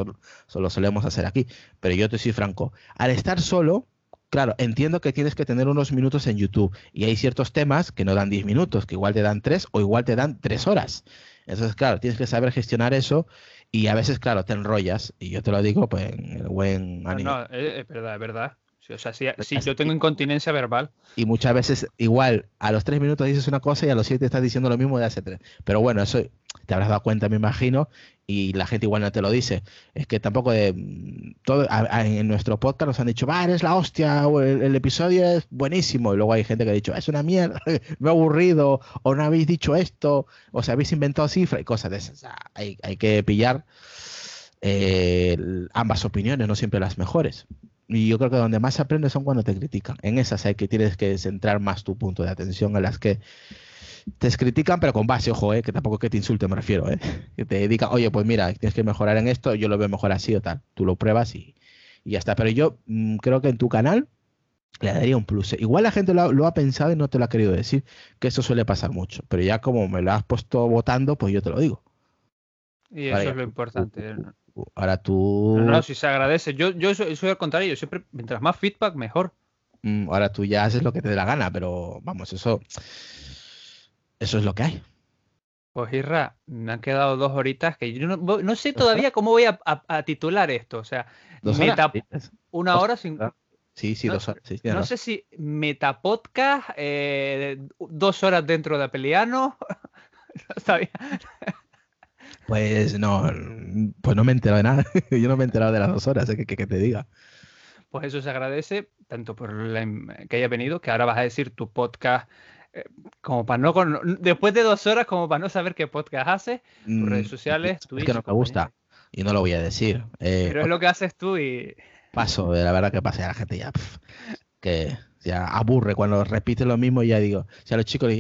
S2: lo solemos hacer aquí. Pero yo te soy franco. Al estar solo, Claro, entiendo que tienes que tener unos minutos en YouTube y hay ciertos temas que no dan 10 minutos, que igual te dan 3 o igual te dan 3 horas. Entonces, claro, tienes que saber gestionar eso y a veces, claro, te enrollas y yo te lo digo pues en el buen
S1: ánimo. No, es verdad, es verdad. O sea, si, yo tengo incontinencia verbal.
S2: Y muchas veces, igual, a los 3 minutos dices una cosa y a los 7 estás diciendo lo mismo de hace 3. Pero bueno, eso te habrás dado cuenta, me imagino, y la gente igual no te lo dice. Es que tampoco de mm, todo en nuestro podcast nos han dicho, va, eres la hostia, o el, episodio es buenísimo. Y luego hay gente que ha dicho, es una mierda, me he aburrido, o no habéis dicho esto, o se habéis inventado cifras y cosas de esas. hay, hay, que pillar eh, ambas opiniones, no siempre las mejores. Y yo creo que donde más se aprende son cuando te critican. En esas hay que tienes que centrar más tu punto de atención, en las que te critican, pero con base, ojo, eh, que tampoco que te insulte, me refiero, eh, que te digan, oye, pues mira, tienes que mejorar en esto, yo lo veo mejor así o tal. Tú lo pruebas y, ya está. Pero yo mm, creo que en tu canal le daría un plus. Igual la gente lo, ha pensado y no te lo ha querido decir, que eso suele pasar mucho. Pero ya como me lo has puesto votando, pues yo te lo digo.
S1: Y eso es lo importante.
S2: Ahora tú.
S1: No, si se agradece. Yo, yo soy, al contrario, yo siempre, mientras más feedback, mejor.
S2: Mm, ahora tú ya haces lo que te dé la gana, pero vamos, eso eso es lo que hay.
S1: Pues Irra, me han quedado dos horitas que yo no, sé todavía cómo voy a, titular esto. O sea, una hora sin.
S2: Sí, sí, dos horas.
S1: no sé si metapodcast, eh, dos horas dentro de Apeliano. no sabía.
S2: Pues no, pues no me he enterado de nada. Yo no me he enterado de las dos horas, ¿eh? que, te diga.
S1: Pues eso se agradece, tanto por que haya venido, que ahora vas a decir tu podcast como para no después de dos horas como para no saber qué podcast hace tus mm, redes sociales
S2: Twitch, es que no me gusta y no lo voy a decir
S1: eh, pero es lo que haces tú y
S2: paso la verdad que pasa a la gente ya que ya aburre cuando repite lo mismo y ya digo si a los chicos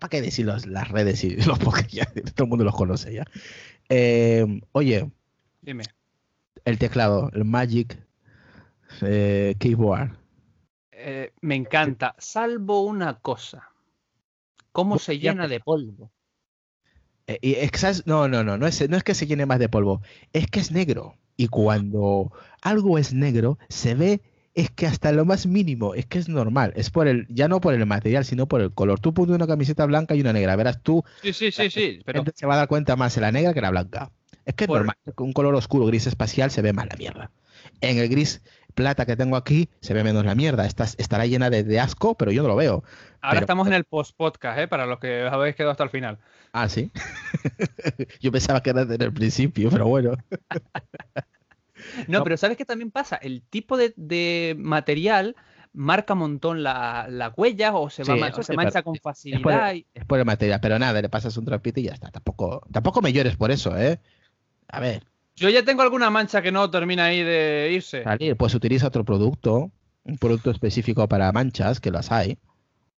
S2: ¿para qué decir las redes y los podcasts ya todo el mundo los conoce ya eh, oye
S1: dime
S2: el teclado el Magic eh, Keyboard
S1: me encanta salvo una cosa ¿Cómo se llena de polvo?
S2: Eh. No, no, no, no es, no es que se llene más de polvo, es que es negro. Y cuando algo es negro, se ve, es que hasta lo más mínimo, es que es normal. Es por el, ya no por el material, sino por el color. Tú pones una camiseta blanca y una negra, verás tú.
S1: Sí, sí, sí, sí. Pero
S2: gente se va a dar cuenta más en la negra que en la blanca. Es que es
S1: Por-
S2: normal, con un color oscuro, gris espacial, se ve más la mierda. En el gris plata que tengo aquí, se ve menos la mierda. Esta- estará llena de, de asco, pero yo no lo veo.
S1: ahora
S2: pero-
S1: estamos en el post-podcast, ¿eh? Para los que os habéis quedado hasta el final.
S2: Ah, sí. yo pensaba que era desde el principio, pero bueno.
S1: No,
S2: No.
S1: pero ¿sabes qué también pasa? El tipo de, de material marca un montón la, la huella o se, va
S2: Sí,
S1: o se mancha
S2: pero
S1: con
S2: es por
S1: facilidad. y-
S2: Es por el material, pero nada, le pasas un trapito y ya está. Tampoco, tampoco me llores por eso, ¿eh? A ver,
S1: Yo ya tengo alguna mancha que no termina ahí de irse.
S2: salir, pues utiliza otro producto, un producto específico para manchas, que las hay.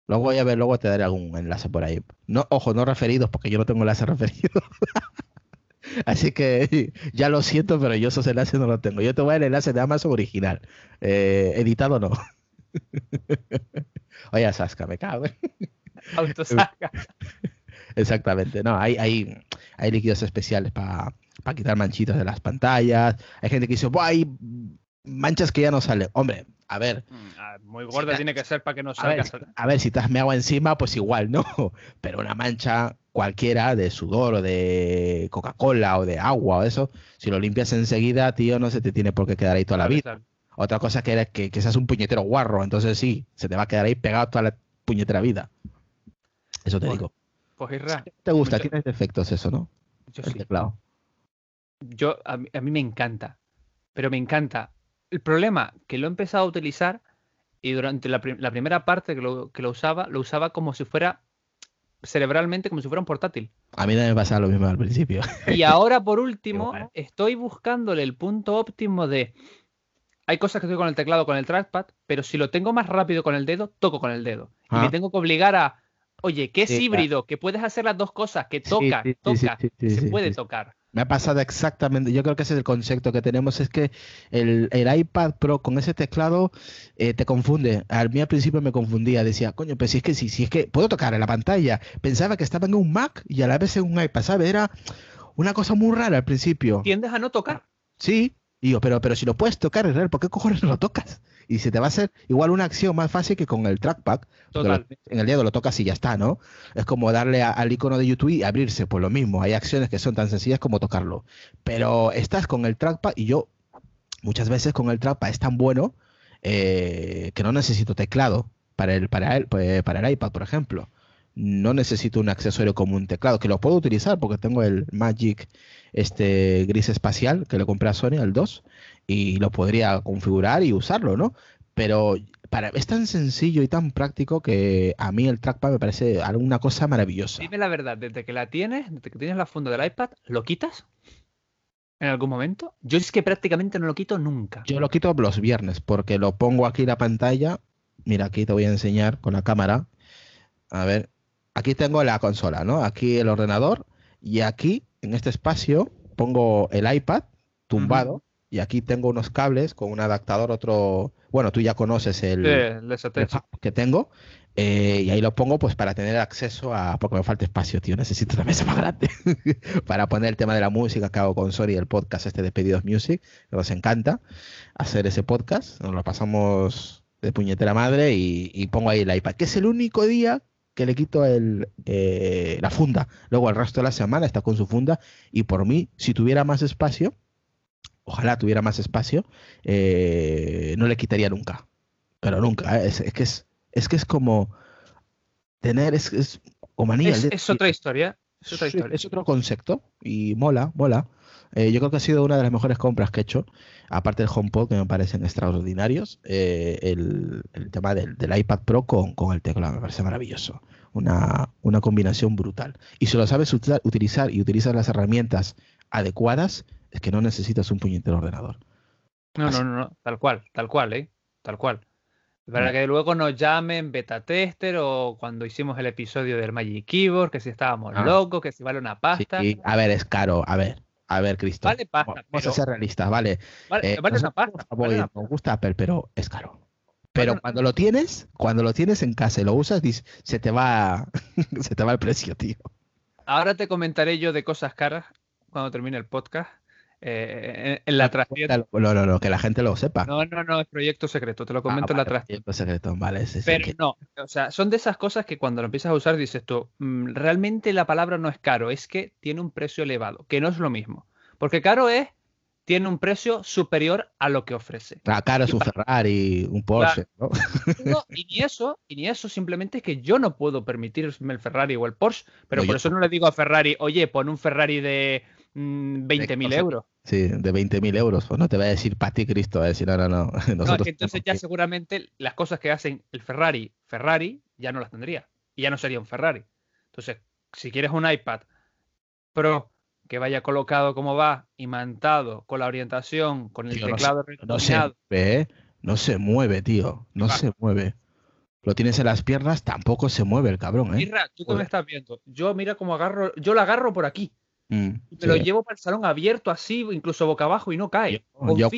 S2: Luego voy a ver, luego te daré algún enlace por ahí. No, ojo, no referidos, porque yo no tengo enlace referido. Así que ya lo siento, pero yo esos enlaces no los tengo. Yo te voy a dar el enlace de Amazon original. Eh, editado no. Oye, Sasca, me cago.
S1: Autosaca.
S2: Exactamente, no, hay, hay, hay líquidos especiales para quitar manchitas de las pantallas. Hay gente que dice, "Buah, hay manchas que ya no salen. Hombre, a ver,
S1: Mm, ah, Muy gorda tiene que ser para que no
S2: a ver,
S1: salga.
S2: a ver, si te has meado encima, pues igual, ¿no? Pero una mancha cualquiera de sudor o de Coca-Cola o de agua o eso, si lo limpias enseguida, tío, no se te tiene por qué quedar ahí toda la vida. Otra cosa que eres que, que seas un puñetero guarro, entonces sí, se te va a quedar ahí pegado toda la puñetera vida. Eso te
S1: Bueno,
S2: digo.
S1: Pues Isra,
S2: ¿Te gusta?
S1: mucho-
S2: Tienes defectos eso, ¿no?
S1: yo
S2: El
S1: sí.
S2: teclado.
S1: Yo, a, mí, a mí me encanta, pero me encanta. El problema que lo he empezado a utilizar y durante la, prim- la primera parte que lo, que lo usaba, lo usaba como si fuera cerebralmente, como si fuera un portátil.
S2: A mí también me pasaba lo mismo al principio.
S1: Y ahora, por último, estoy buscándole el punto óptimo de... Hay cosas que estoy con el teclado, con el trackpad, pero si lo tengo más rápido con el dedo, toco con el dedo. Y
S2: Ah.
S1: me tengo que obligar a... Oye, que es
S2: Sí,
S1: híbrido, que puedes hacer las dos cosas, que toca,
S2: sí, sí,
S1: toca, se puede tocar.
S2: Me ha pasado exactamente, yo creo que ese es el concepto que tenemos, es que el, el iPad Pro con ese teclado eh, te confunde. A mí al principio me confundía, decía, coño, pero si es que si, si es que puedo tocar en la pantalla. Pensaba que estaba en un Mac y a la vez en un iPad, ¿sabes? Era una cosa muy rara al principio.
S1: Tiendes a no tocar.
S2: Sí, y yo, pero, pero si lo puedes tocar, Israel, ¿por qué cojones no lo tocas? Y se te va a hacer igual una acción más fácil que con el trackpad.
S1: Total.
S2: lo- en el dedo lo tocas y ya está, ¿no? Es como darle a- al icono de YouTube y abrirse, pues lo mismo. Hay acciones que son tan sencillas como tocarlo. Pero estás con el trackpad y yo muchas veces con el trackpad es tan bueno eh, que no necesito teclado para el, para, el, pues, para el iPad, por ejemplo. No necesito un accesorio como un teclado, que lo puedo utilizar porque tengo el Magic este gris espacial que le compré a Sony, el 2, y lo podría configurar y usarlo, ¿no? Pero para, es tan sencillo y tan práctico que a mí el trackpad me parece una cosa maravillosa.
S1: Dime la verdad, desde que la tienes, desde que tienes la funda del iPad, ¿lo quitas? ¿En algún momento? Yo es que prácticamente no lo quito nunca.
S2: Yo lo quito los viernes porque lo pongo aquí en la pantalla. Mira, aquí te voy a enseñar con la cámara. A ver, aquí tengo la consola, ¿no? Aquí el ordenador y aquí en este espacio pongo el iPad tumbado y aquí tengo unos cables con un adaptador otro, bueno, tú ya conoces el,
S1: Sí, el
S2: el que tengo eh, y ahí lo pongo pues para tener acceso a, porque me falta espacio, tío, necesito una mesa más grande para poner el tema de la música que hago con Sony, el podcast este de Pedidos Music, que nos encanta hacer ese podcast, nos lo pasamos de puñetera madre y, y pongo ahí el iPad, que es el único día que le quito el, eh, la funda, luego el resto de la semana está con su funda y por mí, si tuviera más espacio, ojalá tuviera más espacio, eh, no le quitaría nunca, pero nunca, ¿eh? es, es que es, es que es como tener, es, es como anillo
S1: Es, otra historia. Es otra historia.
S2: es otro concepto y mola, mola. Eh, yo creo que ha sido una de las mejores compras que he hecho, aparte del HomePod, que me parecen extraordinarios, eh, el, el tema del, del iPad Pro con, con el teclado, me parece maravilloso. Una, una combinación brutal. Y si lo sabes util- utilizar y utilizas las herramientas adecuadas, es que no necesitas un puñetero ordenador.
S1: No,
S2: Así.
S1: no, no, no, tal cual, tal cual, ¿eh? Tal cual. Para que luego nos llamen beta tester o cuando hicimos el episodio del Magic Keyboard, que si estábamos
S2: Ah.
S1: locos, que si vale una pasta.
S2: Sí, a ver, es caro. A ver, a ver, Cristo.
S1: Vale pasta,
S2: Vamos
S1: pero-
S2: a ser realistas, vale.
S1: Vale,
S2: Eh,
S1: vale una pasta.
S2: voy-
S1: vale
S2: nos gusta Apple, pero es caro. Pero cuando lo tienes, cuando lo tienes en casa y lo usas, dices, se te va, se te va el precio, tío.
S1: ahora te comentaré yo de cosas caras cuando termine el podcast. Eh, en la trastienda.
S2: No, no, no, que la gente lo sepa.
S1: No, no, no, es proyecto secreto, te lo comento en la trastienda.
S2: Proyecto secreto, vale.
S1: Pero no, o sea, son de esas cosas que cuando lo empiezas a usar dices tú, mm, realmente la palabra no es caro, es que tiene un precio elevado, que no es lo mismo. Porque caro es tiene un precio superior a lo que ofrece.
S2: Claro, caro es un Ferrari, un Porsche, ¿no?
S1: y ni eso, y ni eso, simplemente es que yo no puedo permitirme el Ferrari o el Porsche, pero por eso no le digo a Ferrari, oye, pon un Ferrari de 20.000 mm, euros.
S2: Sí, de 20.000 euros. Pues no te va a decir para ti Cristo, va a decir, no, no, no.
S1: entonces ya seguramente las cosas que hacen el Ferrari, Ferrari, ya no las tendría. Y ya no sería un Ferrari. Entonces, si quieres un iPad Pro que vaya colocado como va, imantado, con la orientación, con el teclado
S2: no se, no se, no se mueve, tío. No se mueve. Lo tienes en las piernas, tampoco se mueve el cabrón, ¿eh?
S1: Mira, tú que me estás viendo. Yo mira cómo agarro, yo lo agarro por aquí. Mm, me lo llevo para el salón abierto así, incluso boca abajo y no cae.
S2: Yo,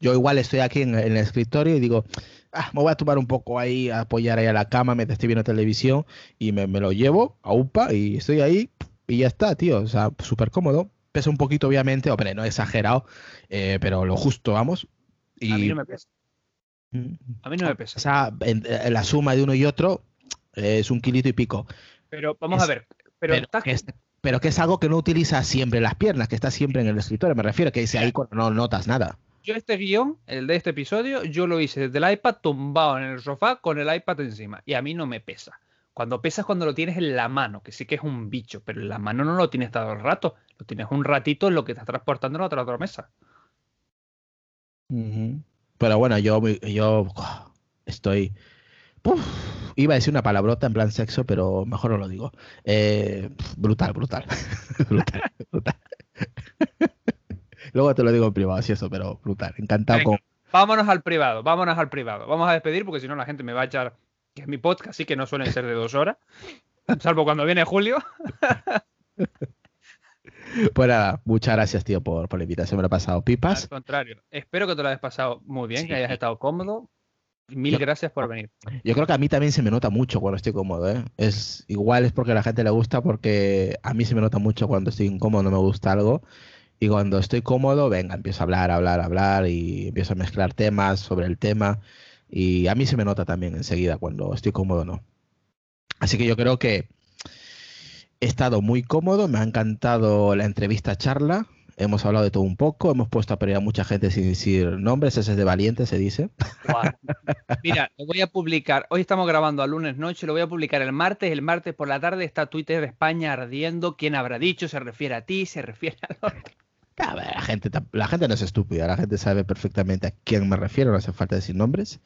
S2: yo, igual estoy aquí en, el escritorio y digo, ah, me voy a tomar un poco ahí, a apoyar ahí a la cama mientras estoy viendo televisión y me, me lo llevo a UPA y estoy ahí y ya está, tío. O sea, súper cómodo. Pesa un poquito, obviamente, hombre, no exagerado, eh, pero lo justo, vamos.
S1: Y... A mí no me pesa. Mm. A mí no me pesa. O
S2: sea, en, la suma de uno y otro es un kilito y pico.
S1: Pero vamos a ver. Pero,
S2: que es, pero, que es, algo que no utilizas siempre las piernas, que está siempre en el escritorio. Me refiero que dice ahí no notas nada.
S1: Yo este guion, el de este episodio, yo lo hice desde el iPad tumbado en el sofá con el iPad encima. Y a mí no me pesa. Cuando pesas cuando lo tienes en la mano, que sí que es un bicho, pero en la mano no lo tienes todo el rato, lo tienes un ratito en lo que estás transportando en otra, otra mesa.
S2: Pero bueno, yo, yo estoy... iba a decir una palabrota en plan sexo, pero mejor no lo digo. Eh, brutal, brutal. brutal, brutal. Luego te lo digo en privado, si eso, pero brutal. Encantado con...
S1: Vámonos al privado, vámonos al privado. Vamos a despedir porque si no la gente me va a echar que es mi podcast, así que no suelen ser de dos horas, salvo cuando viene Julio.
S2: Pues nada, muchas gracias, tío, por, por la invitación. Me lo he pasado pipas.
S1: Al contrario, espero que te lo hayas pasado muy bien, que hayas estado cómodo. Mil gracias por venir.
S2: Yo creo que a mí también se me nota mucho cuando estoy cómodo. ¿eh? Es igual es porque a la gente le gusta, porque a mí se me nota mucho cuando estoy incómodo, no me gusta algo. Y cuando estoy cómodo, venga, empiezo a hablar, hablar, hablar y empiezo a mezclar temas sobre el tema. Y a mí se me nota también enseguida cuando estoy cómodo o no. Así que yo creo que he estado muy cómodo, me ha encantado la entrevista charla. Hemos hablado de todo un poco, hemos puesto a pelear a mucha gente sin decir nombres, ese es de valiente, se dice.
S1: Mira, lo voy a publicar, hoy estamos grabando a lunes noche, lo voy a publicar el martes, el martes por la tarde está Twitter de España ardiendo, quién habrá dicho, se refiere a ti, se refiere a otro.
S2: La gente, la gente no es estúpida, la gente sabe perfectamente a quién me refiero, no hace falta decir nombres.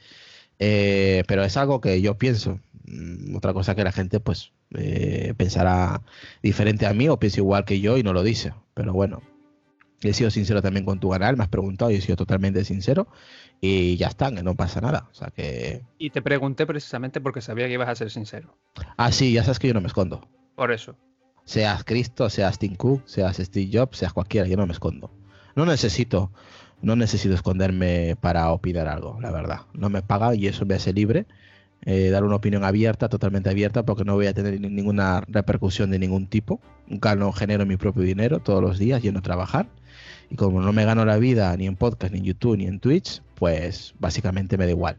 S2: Eh, pero es algo que yo pienso. Mm, otra cosa que la gente pues eh, pensará diferente a mí o piensa igual que yo y no lo dice. Pero bueno, he sido sincero también con tu canal, me has preguntado y he sido totalmente sincero y ya está, que no pasa nada. O sea que...
S1: Y te pregunté precisamente porque sabía que ibas a ser sincero.
S2: Ah, sí, ya sabes que yo no me escondo.
S1: Por eso.
S2: Seas Cristo, seas Tim Cook, seas Steve Jobs, seas cualquiera, yo no me escondo. No necesito, no necesito esconderme para opinar algo, la verdad. No me paga y eso me hace libre. Eh, dar una opinión abierta, totalmente abierta, porque no voy a tener ninguna repercusión de ningún tipo. Gano, genero mi propio dinero todos los días yendo a trabajar. Y como no me gano la vida ni en podcast, ni en YouTube, ni en Twitch, pues básicamente me da igual.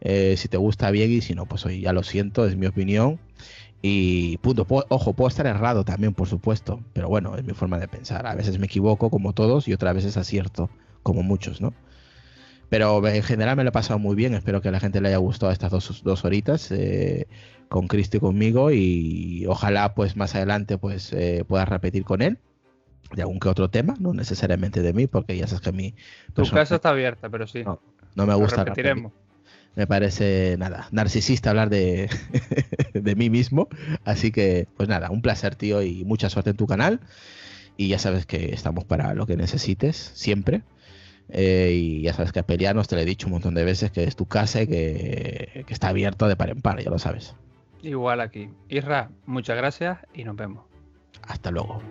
S2: Eh, si te gusta bien y si no, pues hoy ya lo siento, es mi opinión. Y punto, ojo, puedo estar errado también, por supuesto, pero bueno, es mi forma de pensar. A veces me equivoco como todos y otras veces acierto como muchos, ¿no? Pero en general me lo he pasado muy bien, espero que a la gente le haya gustado estas dos, dos horitas eh, con Cristo y conmigo y ojalá pues más adelante pues eh, pueda repetir con él de algún que otro tema, no necesariamente de mí, porque ya sabes que a mí...
S1: Tu casa está abierta, pero sí.
S2: No, me gusta. Repetiremos me parece nada, narcisista hablar de, de mí mismo. Así que, pues nada, un placer, tío, y mucha suerte en tu canal. Y ya sabes que estamos para lo que necesites, siempre. Eh, y ya sabes que a Pelianos te lo he dicho un montón de veces que es tu casa y que, que está abierto de par en par, ya lo sabes.
S1: Igual aquí. Isra, muchas gracias y nos vemos.
S2: Hasta luego.